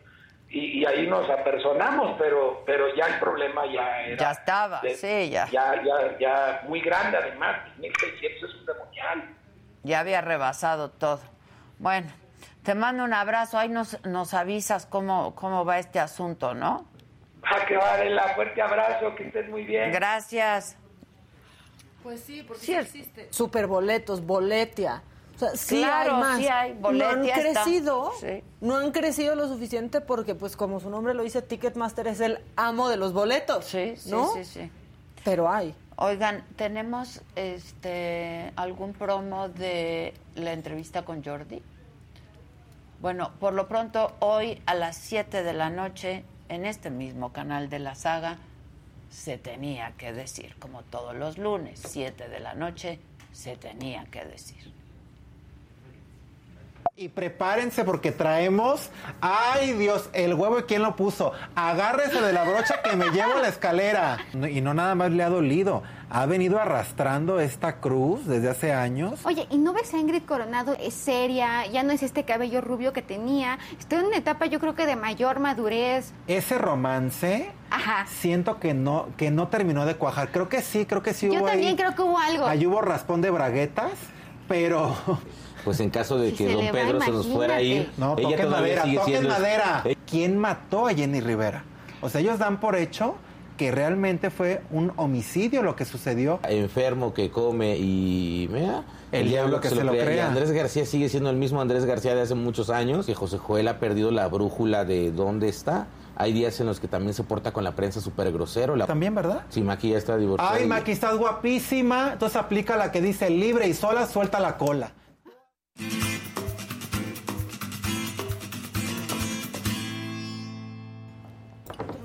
y, y ahí nos apersonamos, pero pero ya el problema ya era... Ya estaba, de- sí, ya. Ya, ya, ya muy grande además. 1.600 es un demonial. Ya había rebasado todo. Bueno, te mando un abrazo. Ahí nos, nos avisas cómo, cómo va este asunto, ¿no? Ah, que vale, la fuerte abrazo, que estés muy bien. Gracias. Pues sí, porque Sí, sí existe. Superboletos, boletia. O sea, sí Claro, hay más. sí hay, no han está. crecido, Sí. no han crecido lo suficiente porque, pues, como su nombre lo dice, Ticketmaster es el amo de los boletos. Sí, sí, ¿no? sí, sí. Pero hay. Oigan, ¿tenemos este algún promo de la entrevista con Jordi? Bueno, por lo pronto, hoy a las 7 de la noche, en este mismo canal de la saga, se tenía que decir, como todos los lunes, 7 de la noche, se tenía que decir. Y prepárense porque traemos, ay Dios, el huevo y quién lo puso. Agárrese de la brocha que me llevo la escalera. Y no nada más le ha dolido, ha venido arrastrando esta cruz desde hace años. Oye, ¿y no ves a Ingrid Coronado? Es seria, ya no es este cabello rubio que tenía. Estoy en una etapa, yo creo que de mayor madurez. Ese romance, Ajá. siento que no, que no terminó de cuajar. Creo que sí, creo que sí Yo hubo también ahí- creo que hubo algo. Ahí hubo raspón de braguetas, pero... Pues en caso de Si que don va, Pedro se nos fuera a ir, imagínate. No, ella toquen todavía madera, sigue toquen siendo... madera. ¿Quién mató a Jenny Rivera? O sea, ellos dan por hecho que realmente fue un homicidio lo que sucedió. enfermo que come y mira, El diablo que se lo crea. Y Andrés García sigue siendo el mismo Andrés García de hace muchos años, que José Joel ha perdido la brújula de dónde está. Hay días en los que también se porta con la prensa súper grosero. La... También, ¿verdad? Sí, Maki ya está divorciada. Ay, y- Maki, estás guapísima. Entonces aplica la que dice libre y sola, suelta la cola.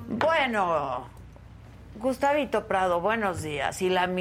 Bueno, Gustavito Prado, buenos días. Y la ¿Cómo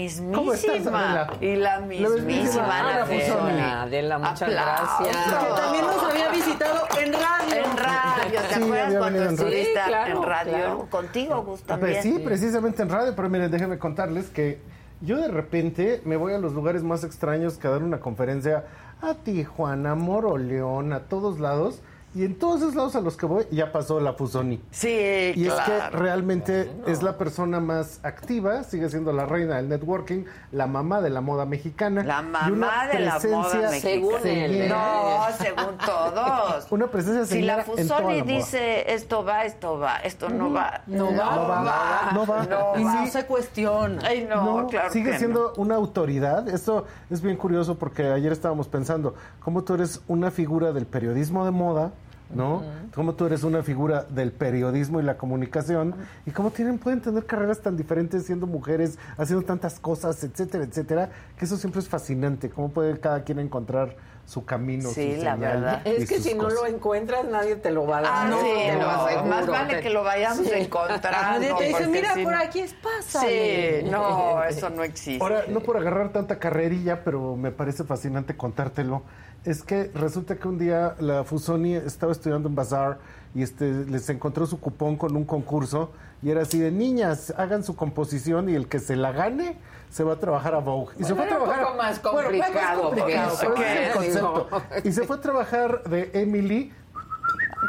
estás, mismísima. Adela? y la mismísima. Ana Fusoni. Adela, muchas Aplausos. gracias. Que también nos había visitado en radio. En radio, ¿te Sí, acuerdas había cuando venido en radio. estuviste Sí, claro, en radio? claro. Contigo, Gus, Pues sí, precisamente en radio, pero miren, déjenme contarles que yo de repente me voy a los lugares más extraños que a dar una conferencia a Tijuana, Moroleón, a todos lados. Y en todos esos lados a los que voy ya pasó la Fusoni. Sí, Y es que claro. realmente es la persona más activa, sigue siendo la reina del networking, la mamá de la moda mexicana. La y una mamá de la moda mexicana. Según él. No, según todos. Una presencia Si la Fusoni la dice esto va, esto va, esto no va. No va. No va, no va. no Y va. no se cuestiona. Ay, no, No, claro sigue que siendo una autoridad. Esto es bien curioso porque ayer estábamos pensando cómo tú eres una figura del periodismo de moda, ¿no? Cómo tú eres una figura del periodismo y la comunicación y cómo tienen pueden tener carreras tan diferentes siendo mujeres, haciendo tantas cosas, etcétera, etcétera, que eso siempre es fascinante. Cómo puede cada quien encontrar su camino, Sí, su la señal verdad. Es que si no lo encuentras, nadie te lo va a dar. Ah, No, sí, te lo no, aseguro. más vale que lo vayamos Sí. encontrando. Nadie te dice, mira, si por no- aquí es pasa. Sí, no, eso no existe. Ahora, no por agarrar tanta carrerilla, pero me parece fascinante contártelo. Es que resulta que un día la Fusoni estaba estudiando en Bazar y este les encontró su cupón con un concurso y era así de niñas, hagan su composición y el que se la gane se va a trabajar a Vogue. Y se fue a Bueno, era un trabajar. poco más Bueno, fue más complicado, complicado, porque es el eso, concepto. Y se fue a trabajar de Emily,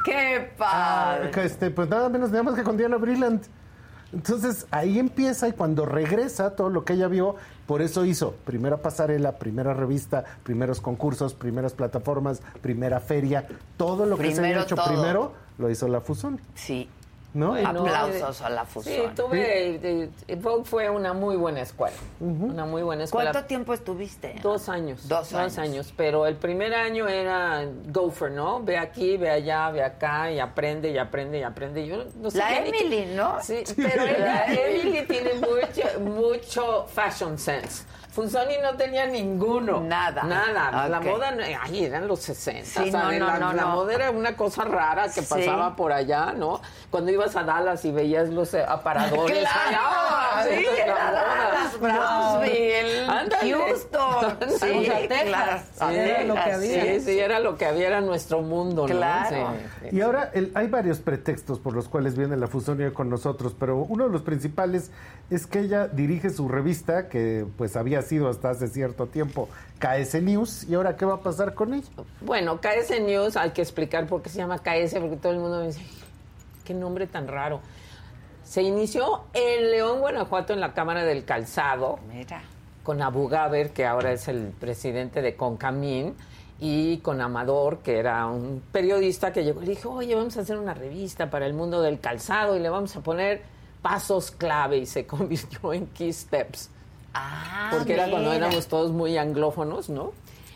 ¡Qué ah, padre! que, este, pues nada menos nada más que con Diana Brillant. Entonces ahí empieza y cuando regresa todo lo que ella vio, por eso hizo primera pasarela, primera revista, primeros concursos, primeras plataformas, primera feria, todo lo que se había hecho todo. primero lo hizo la Fusión. Sí. ¿No? Bueno, Aplausos eh, a la Sí, fusión. tuve. eh, eh, Vogue fue una muy buena escuela. Una muy buena escuela. ¿Cuánto tiempo estuviste? Dos años. Dos años. Pero el primer año era gopher, ¿no? Ve aquí, ve allá, ve acá y aprende y aprende y aprende. Yo no sé La qué- Emily, ¿no? Sí, pero ella, Emily tiene mucho, mucho fashion sense. Funzoni no tenía ninguno. Nada. Nada. La Ok. moda, no- ay, eran los 60. Sí, no, no, la, no, la no. moda era una cosa rara que Sí. pasaba por allá, ¿no? Cuando ibas a Dallas y veías los eh, aparadores. ¡Claro! ay, ¡ah! Sí, la era. Dallas, Brownsville. Houston. Sí, O sea, Texas. claro. Sí, era lo que había. Sí, sí, era lo que había, era nuestro mundo. Claro. Y ahora el- hay varios pretextos por los cuales viene la Fusonia con nosotros, pero uno de los principales es que ella dirige su revista, que pues había sido hasta hace cierto tiempo KS News, y ahora qué va a pasar con ella. Bueno, KS News, hay que explicar por qué se llama KS, porque todo el mundo me dice, qué nombre tan raro. Se inició en León, Guanajuato, en la Cámara del Calzado, Mira. con Abu Gaber, que ahora es el presidente de Concamín, y con Amador, que era un periodista que llegó y le dijo, oye, vamos a hacer una revista para el mundo del calzado y le vamos a poner pasos clave, y se convirtió en Key Steps Ah, porque era cuando éramos todos muy anglófonos, ¿no?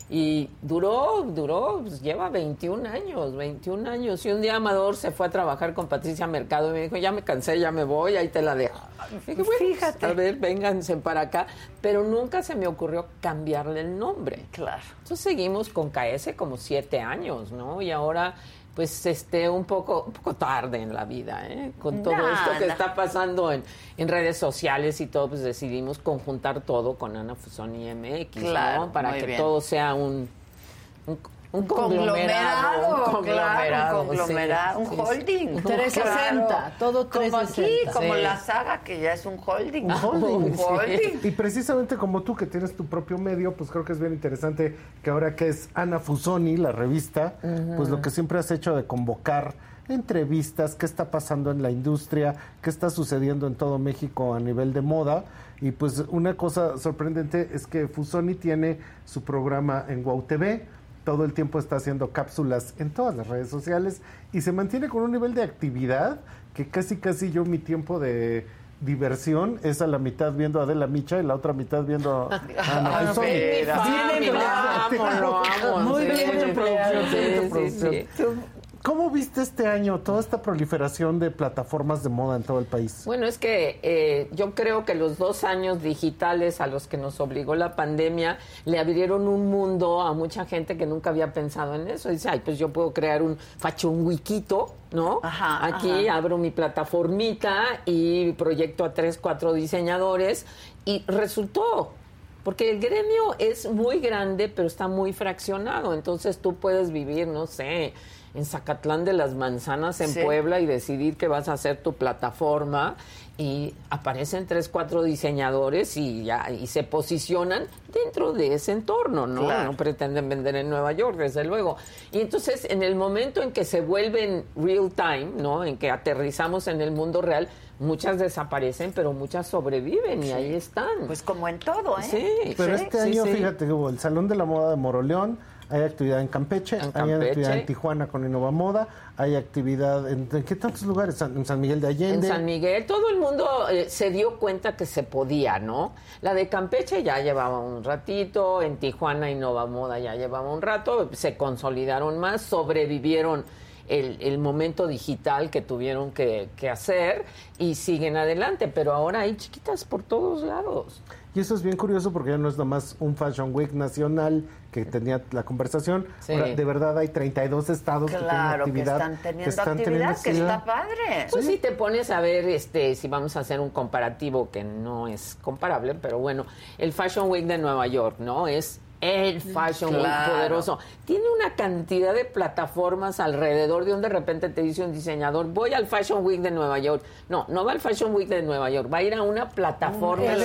Y duró, duró, pues lleva 21 años, 21 años. Y un día Amador se fue a trabajar con Patricia Mercado y me dijo, ya me cansé, ya me voy, ahí te la dejo. Dije, bueno, Fíjate. A ver, vénganse para acá. Pero nunca se me ocurrió cambiarle el nombre. Claro. Entonces seguimos con KS como siete años, ¿no? Y ahora pues esté un poco un poco tarde en la vida, ¿eh? con todo esto que está pasando en, en, redes sociales y todo, pues decidimos conjuntar todo con Ana Fusoni MX, ¿no? Para que todo sea un, un un conglomerado, un conglomerado, un, conglomerado, un holding. 360, todo 360. Como aquí, como la saga, que ya es un holding. Un holding. Y precisamente como tú, que tienes tu propio medio, pues creo que es bien interesante que ahora que es Ana Fusoni, la revista, pues lo que siempre has hecho de convocar entrevistas, qué está pasando en la industria, qué está sucediendo en todo México a nivel de moda. Y pues una cosa sorprendente es que Fusoni tiene su programa en Wow TV todo el tiempo está haciendo cápsulas en todas las redes sociales y se mantiene con un nivel de actividad que casi casi yo mi tiempo de diversión es a la mitad viendo a Adela Micha y la otra mitad viendo a Ana Muy bien, producción. ¿Cómo viste este año toda esta proliferación de plataformas de moda en todo el país? Bueno, es que eh, yo creo que los dos años digitales a los que nos obligó la pandemia le abrieron un mundo a mucha gente que nunca había pensado en eso. Dice, ay, pues yo puedo crear un fashion wikito, ¿no? Ajá, Aquí abro mi plataformita y proyecto a tres, cuatro diseñadores y resultó porque el gremio es muy grande, pero está muy fraccionado. Entonces tú puedes vivir, no sé, en Zacatlán de las Manzanas, en Puebla, y decidir que vas a hacer tu plataforma. Y aparecen tres, cuatro diseñadores y ya y se posicionan dentro de ese entorno, ¿no? No pretenden vender en Nueva York, desde luego. Y entonces, en el momento en que se vuelven real time, ¿no? En que aterrizamos en el mundo real, muchas desaparecen, pero muchas sobreviven y ahí están. Pues como en todo, ¿eh? Sí. Pero este año, fíjate, hubo el Salón de la Moda de Moroleón, hay actividad en Campeche, hay actividad en Tijuana con Innova Moda, hay actividad en, qué tantos lugares? En San Miguel de Allende. En San Miguel, todo el mundo eh, se dio cuenta que se podía, ¿no? La de Campeche ya llevaba un ratito, en Tijuana Innova Moda ya llevaba un rato, se consolidaron más, sobrevivieron el, el, momento digital que tuvieron que, que, hacer y siguen adelante, pero ahora hay chiquitas por todos lados. Y eso es bien curioso porque ya no es nada más un Fashion Week nacional que tenía la conversación. Ahora, de verdad hay 32 estados que tienen actividad. Que están teniendo actividad, que está padre. Pues si te pones a ver, este, si vamos a hacer un comparativo que no es comparable, pero bueno, el Fashion Week de Nueva York, ¿no? Es el Fashion Week poderoso. Tiene una cantidad de plataformas alrededor de donde de repente te dice un diseñador, voy al Fashion Week de Nueva York. No, no va al Fashion Week de Nueva York, va a ir a una plataforma de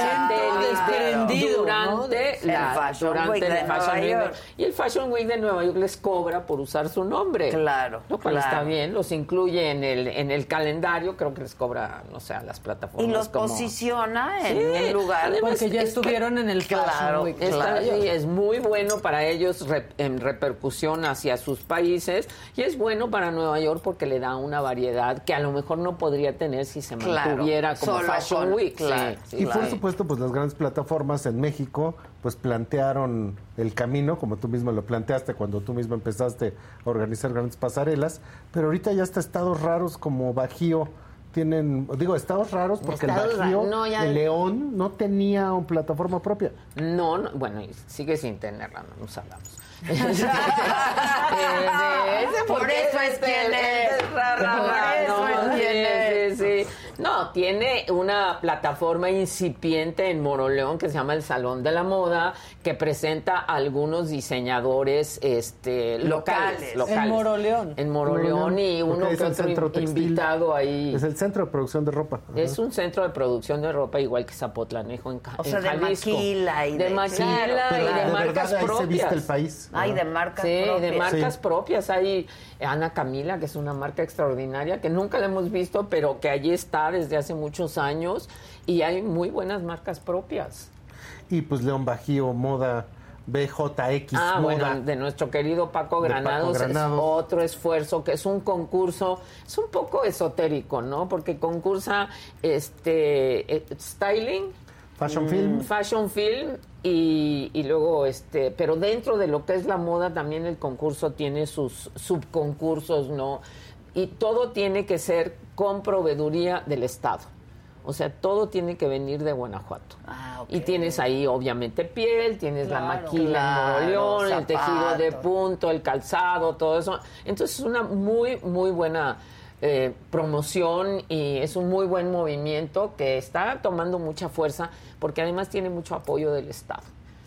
durante, la, Fashion Week de Nueva York. Y el Fashion Week de Nueva York les cobra por usar su nombre. Claro. Lo cual está bien, los incluye en el, en el calendario, creo que les cobra, no sé, a las plataformas. Y los posiciona en el lugar. Porque ya estuvieron en el Fashion Week. es muy bueno para ellos en repercusión hacia sus países y es bueno para Nueva York porque le da una variedad que a lo mejor no podría tener si se mantuviera como Fashion Week. y por supuesto, pues las grandes plataformas en México pues plantearon el camino, como tú mismo lo planteaste cuando tú mismo empezaste a organizar grandes pasarelas, pero ahorita ya está estados raros como Bajío tienen, digo, estados raros porque el Bajío, el León, no tenía una plataforma propia. No, no bueno, sigue sin tenerla, no nos hablamos. por eso es quien es. Por eso es quien No, tiene una plataforma incipiente en Moroleón que se llama el Salón de la Moda, que presenta algunos diseñadores este, locales, En Moroleón. En Moroleón y uno que otro invitado ahí. Es el centro de producción de ropa. Es un centro de producción de ropa igual que Zapotlanejo en, o sea, de maquila y de, maquila y de, marcas propias. el país. Hay de marcas sí, propias. de marcas propias. Hay Ana Camila, que es una marca extraordinaria, que nunca la hemos visto, pero que allí está desde hace muchos años. Y hay muy buenas marcas propias. Y pues León Bajío, moda... BJX ah, Moda. bueno, de nuestro querido Paco Granados, es otro esfuerzo que es un concurso, es un poco esotérico, ¿no? Porque concursa este eh, styling, Fashion film. Fashion film y, y luego este, pero dentro de lo que es la moda también el concurso tiene sus subconcursos, ¿no? Y todo tiene que ser con proveeduría del Estado. O sea, todo tiene que venir de Guanajuato. Ah, Y tienes ahí, obviamente, piel, tienes la maquila, claro, el moroleón, el tejido de punto, el calzado, todo eso. Entonces, es una muy, muy buena eh, promoción y es un muy buen movimiento que está tomando mucha fuerza porque además tiene mucho apoyo del Estado.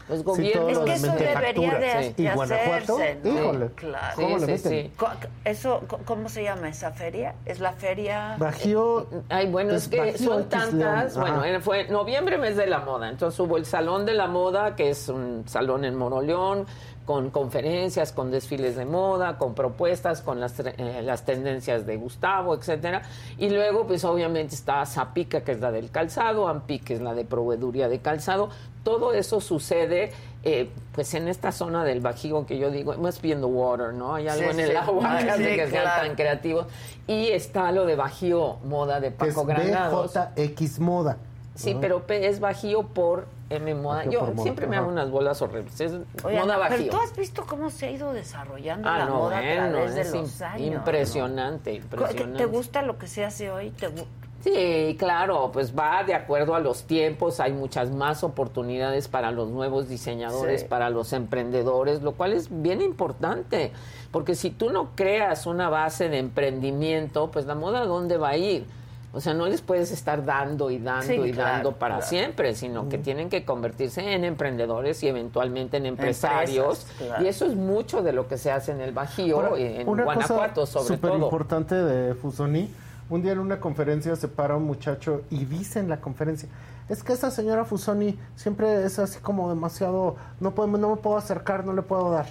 Los gobiernos... Es que eso debería de, Sí. de hacerse, ¿no? híjole, Claro. ¿cómo le Sí, sí, meten? sí. Co- Eso, ¿Cómo se llama esa feria? ¿Es la feria? Bajío. Ay, bueno, es, es que Bajío son tantas. Bueno, fue noviembre, mes de la moda. Entonces hubo el Salón de la Moda, que es un salón en Moroleón, con conferencias, con desfiles de moda, con propuestas, con las, tre- eh, las tendencias de Gustavo, etcétera. Y luego, pues obviamente está Zapica, que es la del calzado, Ampi, que es la de proveeduría de calzado. Todo eso sucede, eh, pues en esta zona del Bajío que yo digo, más bien the water, ¿no? Hay algo Sí, en el sí. agua Ah, sí, que sean claro. tan creativos. Y está lo de Bajío Moda de Que es Paco Granados. BJX Moda. Sí, ¿no? pero P es Bajío por M Moda. Bajío Yo moda, siempre me hago unas bolas horribles. Es Oye, moda pero Bajío. tú has visto cómo se ha ido desarrollando Ah, la no, moda a bueno, través de es los años. impresionante, ¿no? ¿Te- impresionante. ¿Te gusta lo que se hace hoy? ¿Te gu- Sí, claro, pues va de acuerdo a los tiempos, hay muchas más oportunidades para los nuevos diseñadores, Sí. para los emprendedores, lo cual es bien importante, porque si tú no creas una base de emprendimiento, pues la moda, ¿a ¿dónde va a ir? O sea, no les puedes estar dando y dando Sí, y claro, dando para claro. siempre, sino que tienen que convertirse en emprendedores y eventualmente en empresarios. Empresas, claro. Y eso es mucho de lo que se hace en el Bajío, Ahora, y en una Guanajuato cosa sobre súper todo. importante de Fusoni, un día en una conferencia se para un muchacho y dice en la conferencia, es que esa señora Fusoni siempre es así como demasiado, no, podemos, no me puedo acercar, no le puedo dar.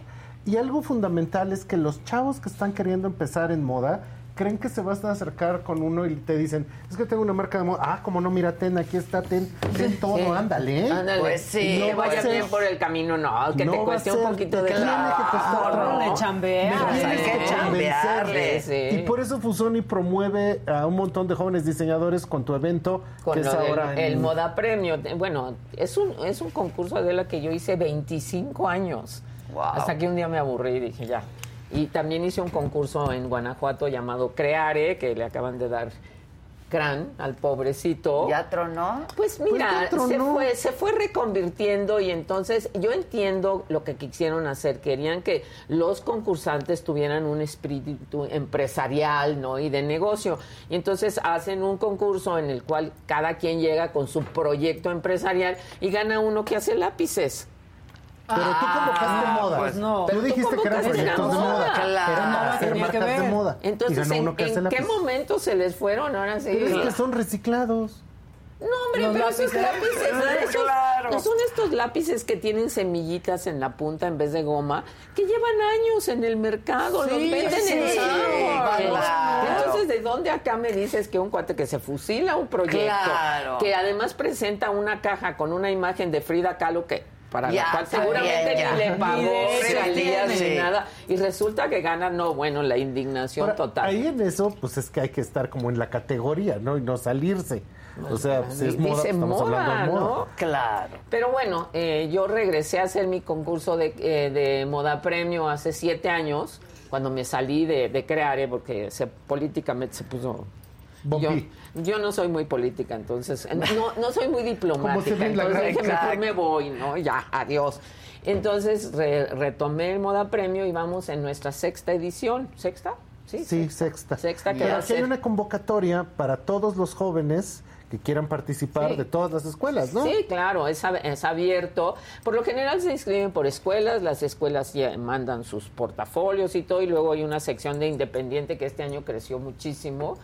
Y algo fundamental es que los chavos que están queriendo empezar en moda, creen que se van a acercar con uno y te dicen, es que tengo una marca de moda, ah, como no, mira, ten, aquí está, ten, ten todo, Sí. ándale. ¿eh? Ándale. Pues sí, no vaya ser- bien por el camino, no, que no te cueste un poquito te de tiene que costar trabajo. que que chambearle, sí. Y por eso Fusoni promueve a un montón de jóvenes diseñadores con tu evento, con que es del- ahora en- el Moda Premio. Bueno, es un, es un concurso de la que yo hice 25 años. Wow. Hasta que un día me aburrí y dije ya. Y también hice un concurso en Guanajuato llamado Creare, que le acaban de dar crán al pobrecito. ¿Ya tronó? Pues mira, se fue, se fue reconvirtiendo y entonces yo entiendo lo que quisieron hacer. Querían que los concursantes tuvieran un espíritu empresarial, ¿no? Y de negocio. Y entonces hacen un concurso en el cual cada quien llega con su proyecto empresarial y gana uno que hace lápices. Pero tú convocaste moda. pues no. Tú dijiste que eran proyectos de moda. Claro. Eran para hacer marcas de ver. moda. Entonces, ¿en, en qué lápiz. momento se les fueron? Ahora sí. Es que son reciclados. No, hombre, Los pero esos lápices. lápices, esos- Claro. son estos lápices que tienen semillitas en la punta en vez de goma, que llevan años en el mercado, los Sí, venden en sí, sándwiches. claro. Entonces, ¿de dónde acá me dices que un cuate que se fusila un proyecto, Claro. que además presenta una caja con una imagen de Frida Kahlo que para Ya, la cual seguramente bien, ya. ni le pagó regalías ni nada, y resulta que gana, no, bueno, la indignación Ahora, total. Ahí en eso, pues es que hay que estar como en la categoría, ¿no? Y no salirse. O sea, si es moda, Dice pues estamos moda, hablando de moda. ¿no? Claro. Pero bueno, eh, yo regresé a hacer mi concurso de, eh, de moda premio hace siete años, cuando me salí de, de Creare, porque se, políticamente se puso... Yo. Yo no soy muy política, entonces, no, no soy muy diplomática, entonces dije, mejor me voy, ¿no? Ya, adiós. Entonces re- retomé el Moda Premio y vamos en nuestra sexta edición. ¿Sexta? Sí, Sí, sexta. Sexta que va a hay una convocatoria para todos los jóvenes que quieran participar Sí. de todas las escuelas, ¿no? Sí, claro, es, es abierto. Por lo general se inscriben por escuelas, las escuelas ya mandan sus portafolios y todo, y luego hay una sección de independiente que este año creció muchísimo.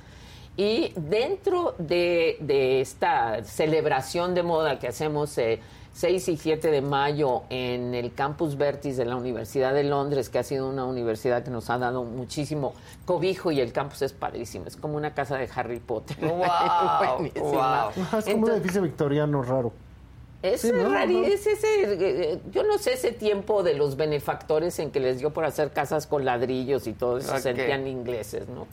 Y dentro de, de esta celebración de moda que hacemos eh, 6 y 7 de mayo en el Campus Vertis de la Universidad de Londres, que ha sido una universidad que nos ha dado muchísimo cobijo y el campus es padrísimo, es como una casa de Harry Potter. Wow, wow. Es como un edificio victoriano raro. Es Sí, ¿no? raro, ¿no? es ese, eh, yo no sé ese tiempo de los benefactores en que les dio por hacer casas con ladrillos y todo eso, sentían ingleses, ¿no?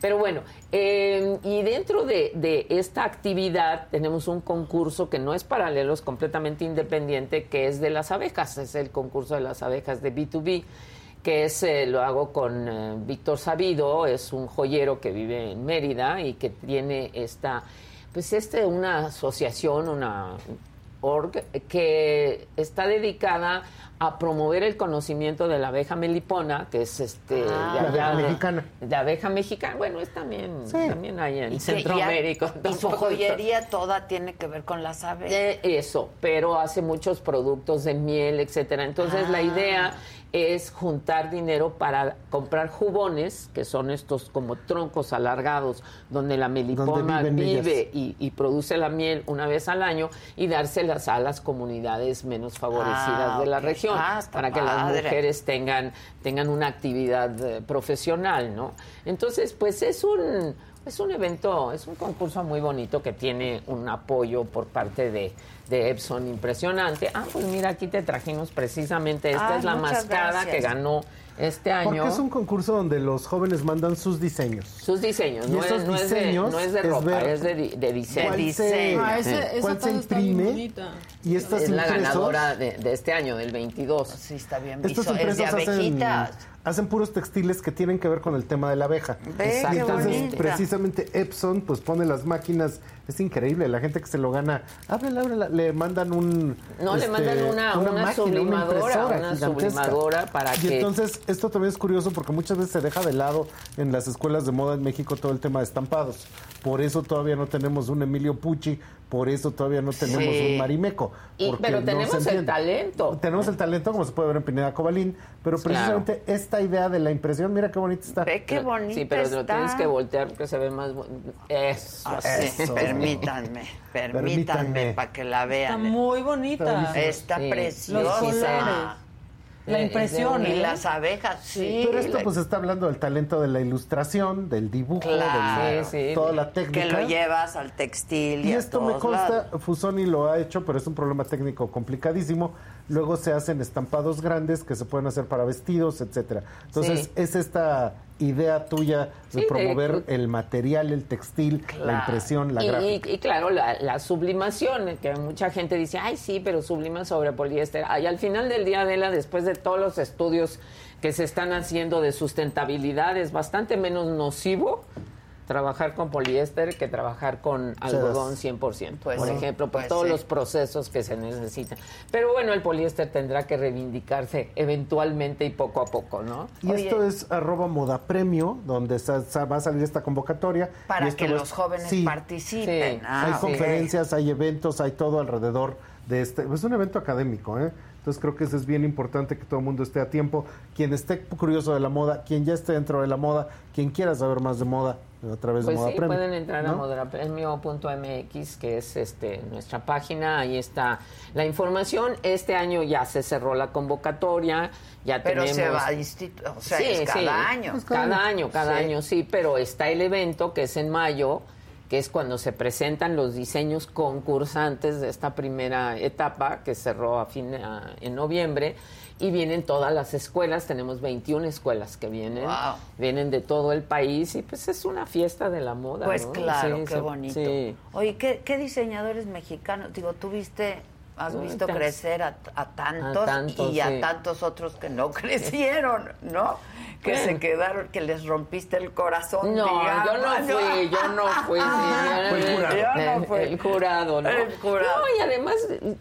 Pero bueno, eh, y dentro de, de esta actividad tenemos un concurso que no es paralelo, es completamente independiente, que es de las abejas, es el concurso de las abejas de B2B, que es, eh, lo hago con eh, Víctor Sabido, es un joyero que vive en Mérida y que tiene esta, pues este, una asociación, una org que está dedicada a promover el conocimiento de la abeja melipona, que es este Ah. de La abeja de- mexicana. de abeja mexicana, bueno, es también, también hay en Centroamérica. Y su joyería toda tiene que ver con las aves. Eh, eso, pero hace muchos productos de miel, etcétera. Entonces la Ah. idea es juntar dinero para comprar jubones, que son estos como troncos alargados, donde la melipona viven vive y, y produce la miel una vez al año y dárselas a las comunidades menos favorecidas Ah, de la región, Ah, está para que las mujeres tengan, tengan una actividad eh, profesional, ¿no? Entonces, pues es un, es un evento, es un concurso muy bonito que tiene un apoyo por parte de, de Epson impresionante. Ah, pues mira, aquí te trajimos precisamente, esta Ay, es la mascada gracias. que ganó este Porque año. es un concurso donde los jóvenes mandan sus diseños. Sus diseños, Y no, esos es, no, es de, no es de es ropa, es de, di- de diseño. cuál se- Ah, ese- cuál se imprime y estas es la impresos- ganadora de, de este año, del 22. Sí, está bien. Estos Hizo- es de impresos hacen, abejitas. hacen puros textiles que tienen que ver con el tema de la abeja. Ve, y entonces, bonita. precisamente Epson, pues pone las máquinas. Es increíble, la gente que se lo gana, ábrela, ábrela, le mandan un. No, le este, mandan una- una sublimadora, impresora una gigantesca. sublimadora para y que- entonces, esto también es curioso porque muchas veces se deja de lado en las escuelas de moda en México todo el tema de estampados. Por eso todavía no tenemos un Emilio Pucci, por eso todavía no tenemos Sí. un Marimeco. Y- pero no tenemos se el talento. Tenemos el talento, como se puede ver en Pineda Cobalín, pero Claro. precisamente esta idea de la impresión, mira qué bonita está. Ve qué bonita Sí, pero lo está. tienes que voltear porque se ve más bonito. Eso, Ah, permítanme, permítanme Permítanme. para que la Está vean. muy bonita. Está Sí. preciosa. La Eh, impresión, Y ¿eh? las abejas, sí. Pero esto la- pues está hablando del talento de la ilustración, del dibujo, Claro. de Sí, sí. toda la técnica. que lo llevas al textil y, Y a esto me consta, lados. Fusoni lo ha hecho, pero es un problema técnico complicadísimo. Luego se hacen estampados grandes que se pueden hacer para vestidos, etcétera. Entonces, Sí. es esta idea tuya de Sí, de- promover el material, el textil, la impresión, la y, gráfica. y- y claro, la, la sublimación, que mucha gente dice, ay, sí, pero sublima sobre poliéster. Y al final del día, Adela, después de todos los estudios que se están haciendo de sustentabilidad, es bastante menos nocivo trabajar con poliéster que trabajar con algodón 100%. Pues por ejemplo, por pues todos sí. los procesos que se necesitan. Pero bueno, el poliéster tendrá que reivindicarse eventualmente y poco a poco, ¿no? Y Oye. esto es arroba moda premio, donde sa- sa- va a salir esta convocatoria. Para Y que los jóvenes Sí, participen. Sí. Ah, hay conferencias, hay eventos, hay todo alrededor de este. Es un evento académico, ¿eh? Entonces creo que eso es bien importante que todo el mundo esté a tiempo. Quien esté curioso de la moda, quien ya esté dentro de la moda, quien quiera saber más de moda a través Pues de Moda sí, pueden entrar a ¿no? moderapremio.mx, que es este nuestra página, ahí está la información. Este año ya se cerró la convocatoria, ya Pero tenemos... se va a institu- o sea, Sí, es cada sí. año. Pues cada año, cada Sí. año, sí, pero está el evento que es en mayo, que es cuando se presentan los diseños concursantes de esta primera etapa que cerró a fin a- en noviembre y vienen todas las escuelas, tenemos 21 escuelas que vienen, Wow. vienen de todo el país y pues es una fiesta de la moda. Pues ¿no? claro, Sí, qué bonito. sí. Oye, ¿qué, qué diseñadores mexicanos? Digo, tú viste, has visto crecer a, a tantos, a tantos, y a tantos otros que no crecieron, ¿no? Que Bueno. se quedaron, que les rompiste el corazón. No, digamos, yo no fui, yo no fui. sí, el jurado. Yo no fui. El jurado, ¿no? El jurado. No, y además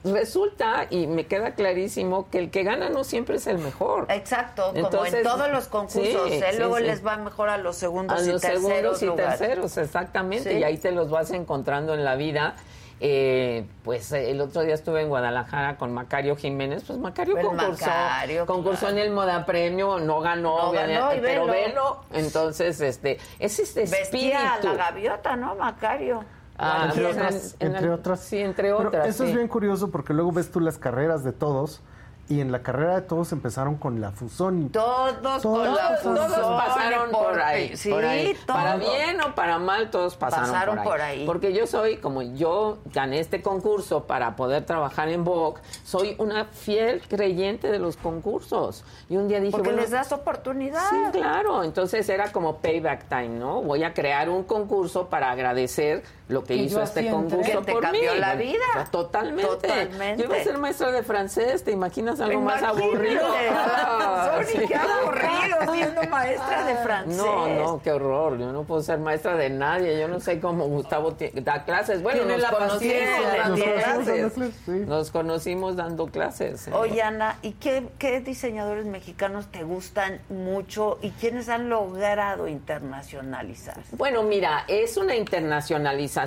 resulta, y me queda clarísimo, que el que gana no siempre es el mejor. Exacto, como Entonces, en todos los concursos, sí, ¿eh? sí, luego sí. les va mejor a los segundos A y los terceros segundos y lugares. terceros, exactamente. Sí. Y ahí te los vas encontrando en la vida. Eh, pues eh, el otro día estuve en Guadalajara con Macario Jiménez, pues Macario concursó, Macario, concursó claro. en el Moda Premio, no ganó, No ganó, pero velo. velo. Entonces, este, es este espíritu. Vestía a la gaviota, ¿no, Macario? Ah, entre otras, en- en entre el- otras. Sí, entre Pero otras. eso es bien curioso porque luego ves tú las carreras de todos y en la carrera de todos empezaron con la fusón. Todos, con la Todos, todos pasaron por ahí. Sí, por ahí. Para bien o para mal, todos pasaron, Pasaron por, ahí. por ahí. Porque yo soy, como yo gané este concurso para poder trabajar en Vogue, soy una fiel creyente de los concursos. Y un día dije, Porque bueno, les das oportunidad. Sí, claro. Entonces era como payback time, ¿no? Voy a crear un concurso para agradecer lo que, Que hizo este concurso Que te por cambió mí. la vida. o sea, totalmente. Totalmente. Yo iba a ser maestra de francés, ¿te imaginas algo más Imagínate, aburrido? a la Sony, Sí. qué aburrido siendo maestra de francés. No, no, qué horror. Yo no puedo ser maestra de nadie. Yo no sé cómo Gustavo da clases. Bueno, nos la conocimos clases. dando clases, sí. Nos conocimos dando clases. ¿eh? Oye, Ana, ¿y qué, qué diseñadores mexicanos te gustan mucho y quiénes han logrado internacionalizar? Bueno, mira, es una internacionalización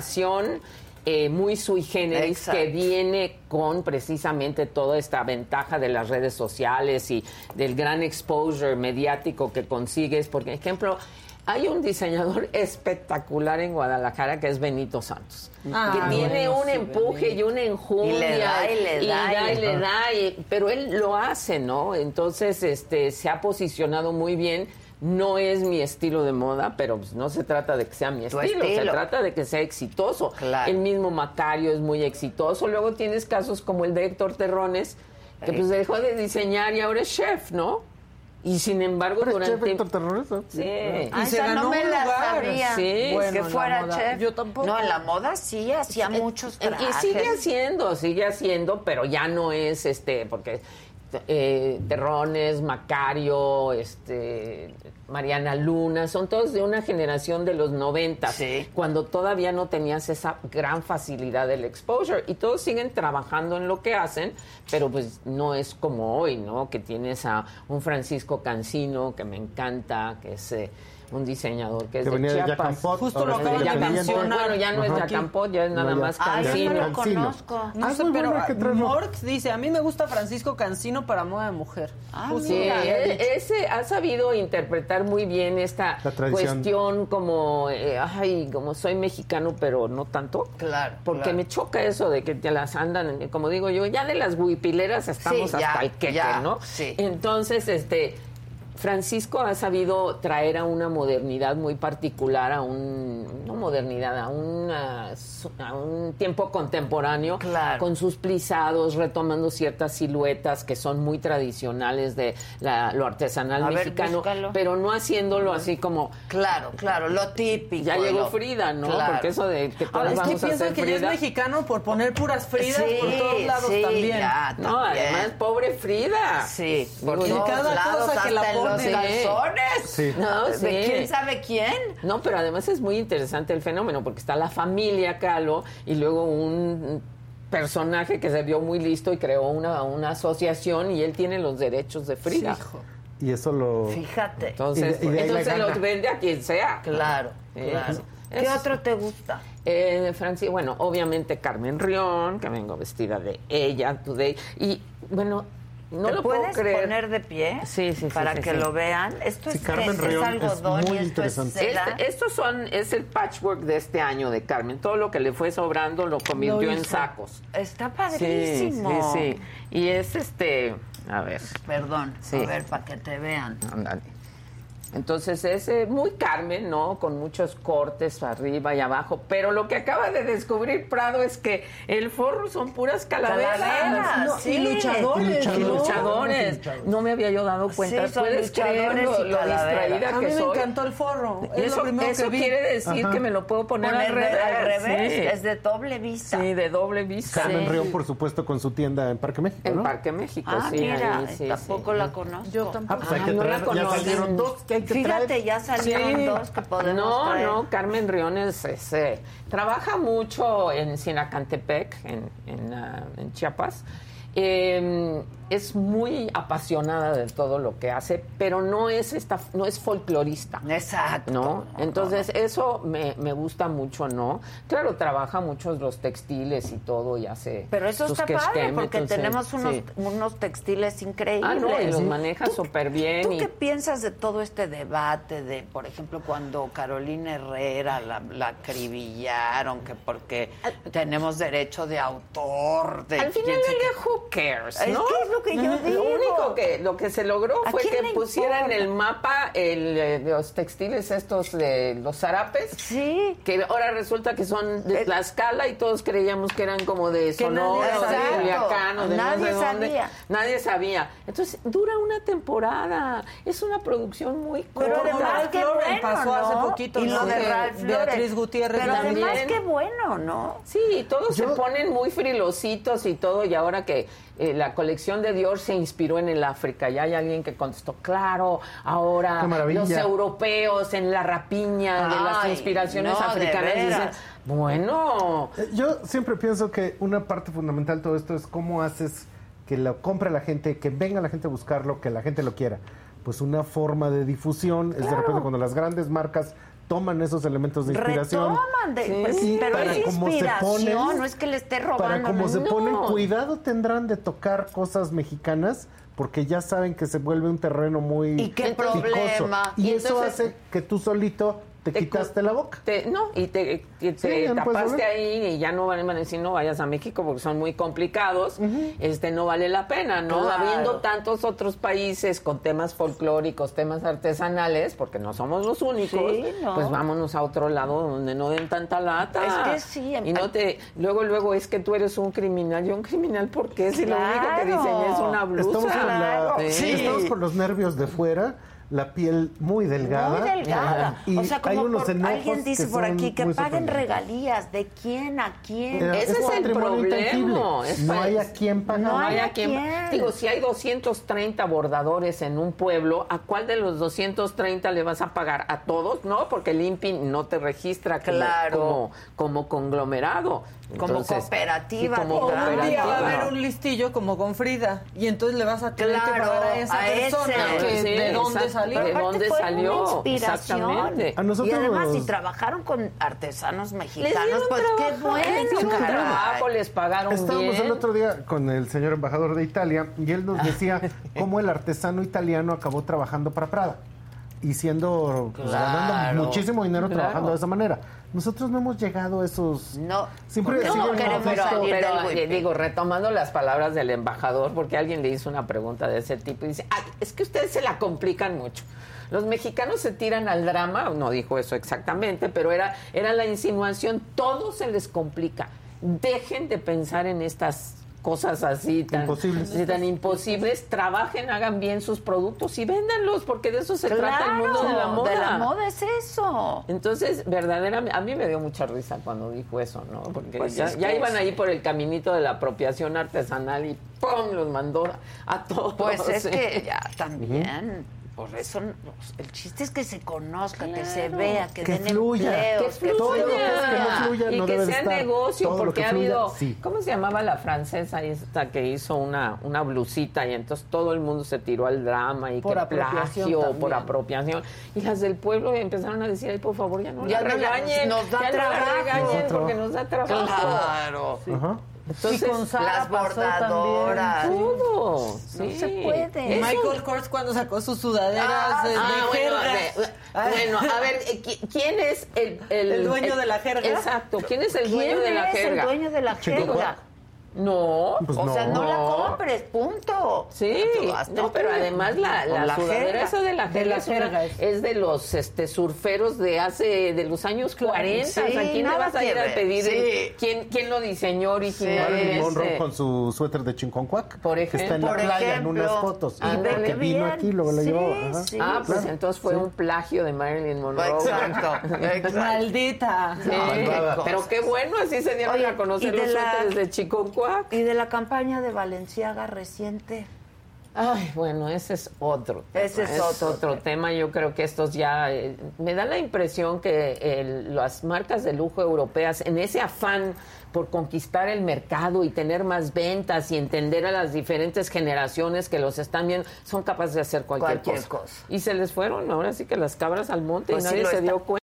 eh, muy sui generis Exacto. que viene con precisamente toda esta ventaja de las redes sociales y del gran exposure mediático que consigues. Por ejemplo, hay un diseñador espectacular en Guadalajara que es Benito Santos. Ah, que tiene bueno, un sí, empuje y una enjundia. Y le da, y le da, y y le da, y- pero él lo hace, ¿no? Entonces, este, se ha posicionado muy bien. No es mi estilo de moda, pero pues, no se trata de que sea mi estilo, se trata de que sea exitoso. Claro. El mismo Macario es muy exitoso. Luego tienes casos como el de Héctor Terrones, que pues dejó de diseñar y ahora es chef, ¿no? Y sin embargo, ¿Eres chef durante... Héctor Terrones? ¿no? Sí. Ah, se esa ganó no me un la lugar. sabía. Sí. Bueno, que fuera moda. chef. Yo tampoco. No, en la moda sí, hacía muchos Eh, trajes. Y sigue haciendo, sigue haciendo, pero ya no es este, porque eh, Terrones, Macario, este, Mariana Luna, son todos de una generación de los 90, Sí. cuando todavía no tenías esa gran facilidad del exposure. Y todos siguen trabajando en lo que hacen, pero pues no es como hoy, ¿no? Que tienes a un Francisco Cancino, que me encanta, que es... eh, un diseñador que es de venía de Chiapas. Yacampot, Justo lo es acaban de mencionar. Bueno, ya no es. Yacampot, ya es nada No, ya. más Ah, yo Cancino. no lo Cancino. conozco. No Ah, sé, muy pero. Morx dice, a mí me gusta Francisco Cancino para moda de mujer. Ah, Justo Sí, lo ese ha sabido interpretar muy bien esta cuestión como, eh, ay, como soy mexicano, pero no tanto. Claro, Porque claro. me choca eso de que te las andan, como digo yo, ya de las huipileras estamos Sí, ya, hasta el queque, ya, ¿no? sí. Entonces, este... Francisco ha sabido traer a una modernidad muy particular, a un, no modernidad, a, una- a un tiempo contemporáneo, Claro. con sus plisados, retomando ciertas siluetas que son muy tradicionales de la- lo artesanal A mexicano, pero no haciéndolo así como... Claro, claro, lo típico. Ya llegó lo- Frida, ¿no? Claro. Porque eso de que todas Ahora, es que vamos a piensan que ya es Frida... mexicano por poner puras Fridas Sí, por todos lados sí, también. ya, No, también. además, pobre Frida. Sí, por Digo, todos cada lados, cosa que la los. Sí. No, ¿De sí. quién sabe quién? No, pero además es muy interesante el fenómeno porque está la familia Calo y luego un personaje que se vio muy listo y creó una, una asociación y él tiene los derechos de Frida. Y eso lo... Fíjate. Entonces, Y de- y entonces los vende a quien sea. Claro, Eh, claro. ¿Qué otro te gusta? Eh, Franci, bueno, obviamente Carmen Rión, que vengo vestida de ella today. Y bueno, no ¿Te lo puedo puedes creer. poner de pie? Sí, sí, sí, Para sí, que sí. lo vean. Esto Sí, es, Carmen es, es Rión es algodón muy y esto es interesante. seda. Este- estos son, es el patchwork de este año de Carmen. Todo lo que le fue sobrando lo convirtió en hizo. sacos. Está padrísimo. sí, sí. Y es este, a ver, Perdón, Sí. a ver, para que te vean. ándale. Entonces es eh, muy Carmen, ¿no? Con muchos cortes arriba y abajo. Pero lo que acaba de descubrir Prado es que el forro son puras calaveras. Calaveras, No, sí. Y luchadores. Y ¿no? luchadores. No me había yo dado cuenta. Sí, ¿Puedes creer lo, lo distraída A que mí me encantó el forro. Es eso lo primero eso que vi. quiere decir que me lo puedo poner Poner al revés. al revés, Sí. es de doble vista. Sí, de doble vista. Carmen Sí. Rión, por supuesto, con su tienda en Parque México, En. Parque México, Ah, sí. mira, ahí, sí, tampoco sí. la conozco. Yo Ah, tampoco. pues hay Ah, que no la traer, ya conocen. salieron dos que Fíjate, traer. ya salieron Sí. dos que podemos No, traer. no, Carmen Riones es, eh, trabaja mucho en Sinacantepec, en, en, ah, en Chiapas. Eh, es muy apasionada de todo lo que hace, pero no es esta, no es folclorista. Exacto. ¿no? Entonces, eso me, me gusta mucho, ¿no? Claro, trabaja muchos los textiles y todo y hace. Pero eso está padre quesquem, porque entonces, tenemos unos, sí. unos textiles increíbles. Ah, no, y los maneja ¿Tú- súper bien. ¿Tú y- qué piensas de todo este debate de, por ejemplo, cuando Carolina Herrera la, la acribillaron, que porque tenemos derecho de autor? De Al final del día, who cares, Es ¿no? que es lo que yo digo. Lo único que, lo que se logró ¿A fue que le pusiera en el mapa el, eh, los textiles estos de los zarapes. Sí. Que ahora resulta que son de Tlaxcala y todos creíamos que eran como de Que Sonora o de. Culiacán o de no Nadie sé dónde. sabía. Nadie sabía. Entonces, dura una temporada. Es una producción muy Pero corta. además qué bueno, pasó ¿no? hace poquito, y ¿no? lo de Que Ralph Beatriz. Gutiérrez Pero también. además qué bueno, ¿no? Sí, todos se ponen muy frilositos y todo, y ahora que eh, la colección de Dior se inspiró en el África, ya hay alguien que contestó, claro, ahora los europeos en la rapiña de las inspiraciones no, africanas dicen, bueno, Eh, Yo siempre pienso que una parte fundamental de todo esto es cómo haces que lo compre la gente, que venga la gente a buscarlo, que la gente lo quiera. Pues una forma de difusión es de repente cuando las grandes marcas toman esos elementos de inspiración. Retoman, de- pues, pero para es como se inspiración, ponen- no es que le esté robando. Para como no. se ponen, cuidado tendrán de tocar cosas mexicanas porque ya saben que se vuelve un terreno muy ¿Y qué picoso. problema? Y, Y eso hace que tú solito te, Te quitaste la boca. te- no, y te, te- Sí, tapaste ahí y ya no van a decir no vayas a México porque son muy complicados, este no vale la pena, ¿no? Claro. Habiendo tantos otros países con temas folclóricos, temas artesanales, porque no somos los únicos, Sí, no. pues vámonos a otro lado donde no den tanta lata. Es que sí, em- Y no te, luego, luego es que tú eres un criminal. Yo un criminal, ¿por qué? Si lo único que diseñé es una blusa. Estamos la- Sí. estamos con los nervios de fuera, la piel muy delgada. Muy delgada. Y o sea, hay como unos por- enojos alguien dice por aquí que paguen regalías. ¿De quién a quién? Eh, Ese es, el problema. Es no hay a quién pagar. No hay a quien- quién. Digo, si hay 230 bordadores en un pueblo, ¿a cuál de los 230 le vas a pagar? ¿A todos? No, porque el INPI no te registra Claro. como, como conglomerado. Como Entonces, cooperativa, sí, como O un día va a haber un listillo como con Frida y entonces le vas a tener que pagar a esa a persona ese. que Sí, de dónde salió. ¿De Pero dónde fue salió? Una inspiración. Exactamente. A nosotros- Y además, si trabajaron con artesanos mexicanos, pues qué bueno. les trabajo, les pagaron Estábamos bien. el otro día con el señor embajador de Italia y él nos decía cómo el artesano italiano acabó trabajando para Prada y siendo pues, Claro. ganando muchísimo dinero Claro. trabajando de esa manera. Nosotros no hemos llegado a esos No, Siempre no queremos pero, salir pero, del eh, digo, retomando las palabras del embajador, porque alguien le hizo una pregunta de ese tipo y dice, "Ay, es que ustedes se la complican mucho. Los mexicanos se tiran al drama, no dijo eso exactamente, pero era, era la insinuación, todo se les complica. Dejen de pensar en estas cosas así tan Imposibles. sí, tan imposibles, trabajen, hagan bien sus productos y véndanlos, porque de eso se trata el mundo de la moda. De la moda es eso. Entonces, verdaderamente, a mí me dio mucha risa cuando dijo eso, ¿no? Porque Pues ya, es ya que iban ahí por el caminito de la apropiación artesanal y ¡pum! los mandó a todos. Pues es ¿eh? que ya también. Por eso no- el chiste es que se conozca, que se vea, que, Que den fluya. empleos, que Todo lo que fluya. es que no fluya y no que debe sea estar. negocio, Todo porque que ha habido, sí. ¿cómo se llamaba la francesa esta que hizo una, una blusita y entonces todo el mundo se tiró al drama y Por que plagio, también. por apropiación? Y las del pueblo empezaron a decir, ay, por favor, ya no Ya la regañen, nos da ya no la trabajo. regañen porque nos da trabajo. Claro. Ajá. Entonces, y con Sara las bordadoras. todo. No sí. se puede. Eso- Michael Kors cuando sacó sus sudaderas Ah, de, de Ah, bueno, jerga. de- Ay. bueno, a ver, ¿qui- ¿quién es el, ¿El dueño de la jerga? Exacto, ¿quién es el ¿Quién dueño de la es jerga? el dueño de la Chico jerga? No, Pues o sea, no, la compres, punto. Sí, hazte no, pero además la, la, sudadera jerga. esa de la De la es, una- es. de los este surferos de hace de los años 40. Sí, o sea, ¿quién le vas a ir a pedir? el- Sí. ¿quién, ¿Quién lo diseñó original? Marilyn Monroe Este? con su suéter de Chinconcuac. Por que está en ejemplo. la Por playa en ejemplo. unas fotos. Y ve que vino aquí, luego la Sí, llevó. Sí. Ah, pues Claro, entonces fue sí. un plagio de Marilyn Monroe. Exacto, exacto. Maldita. Sí, pero qué bueno, así se dieron Oye, a conocer los la- suéteres de Y de la campaña de Valenciaga reciente. Ay, bueno, ese es otro tema. Ese es otro tema. Yo creo que estos ya... eh, me da la impresión que el- las marcas de lujo europeas, en ese afán por conquistar el mercado y tener más ventas y entender a las diferentes generaciones que los están viendo, son capaces de hacer cualquier, Cualquier cosa. cosa. Y se les fueron ahora sí que las cabras al monte Pues y sí nadie se está- dio cuenta.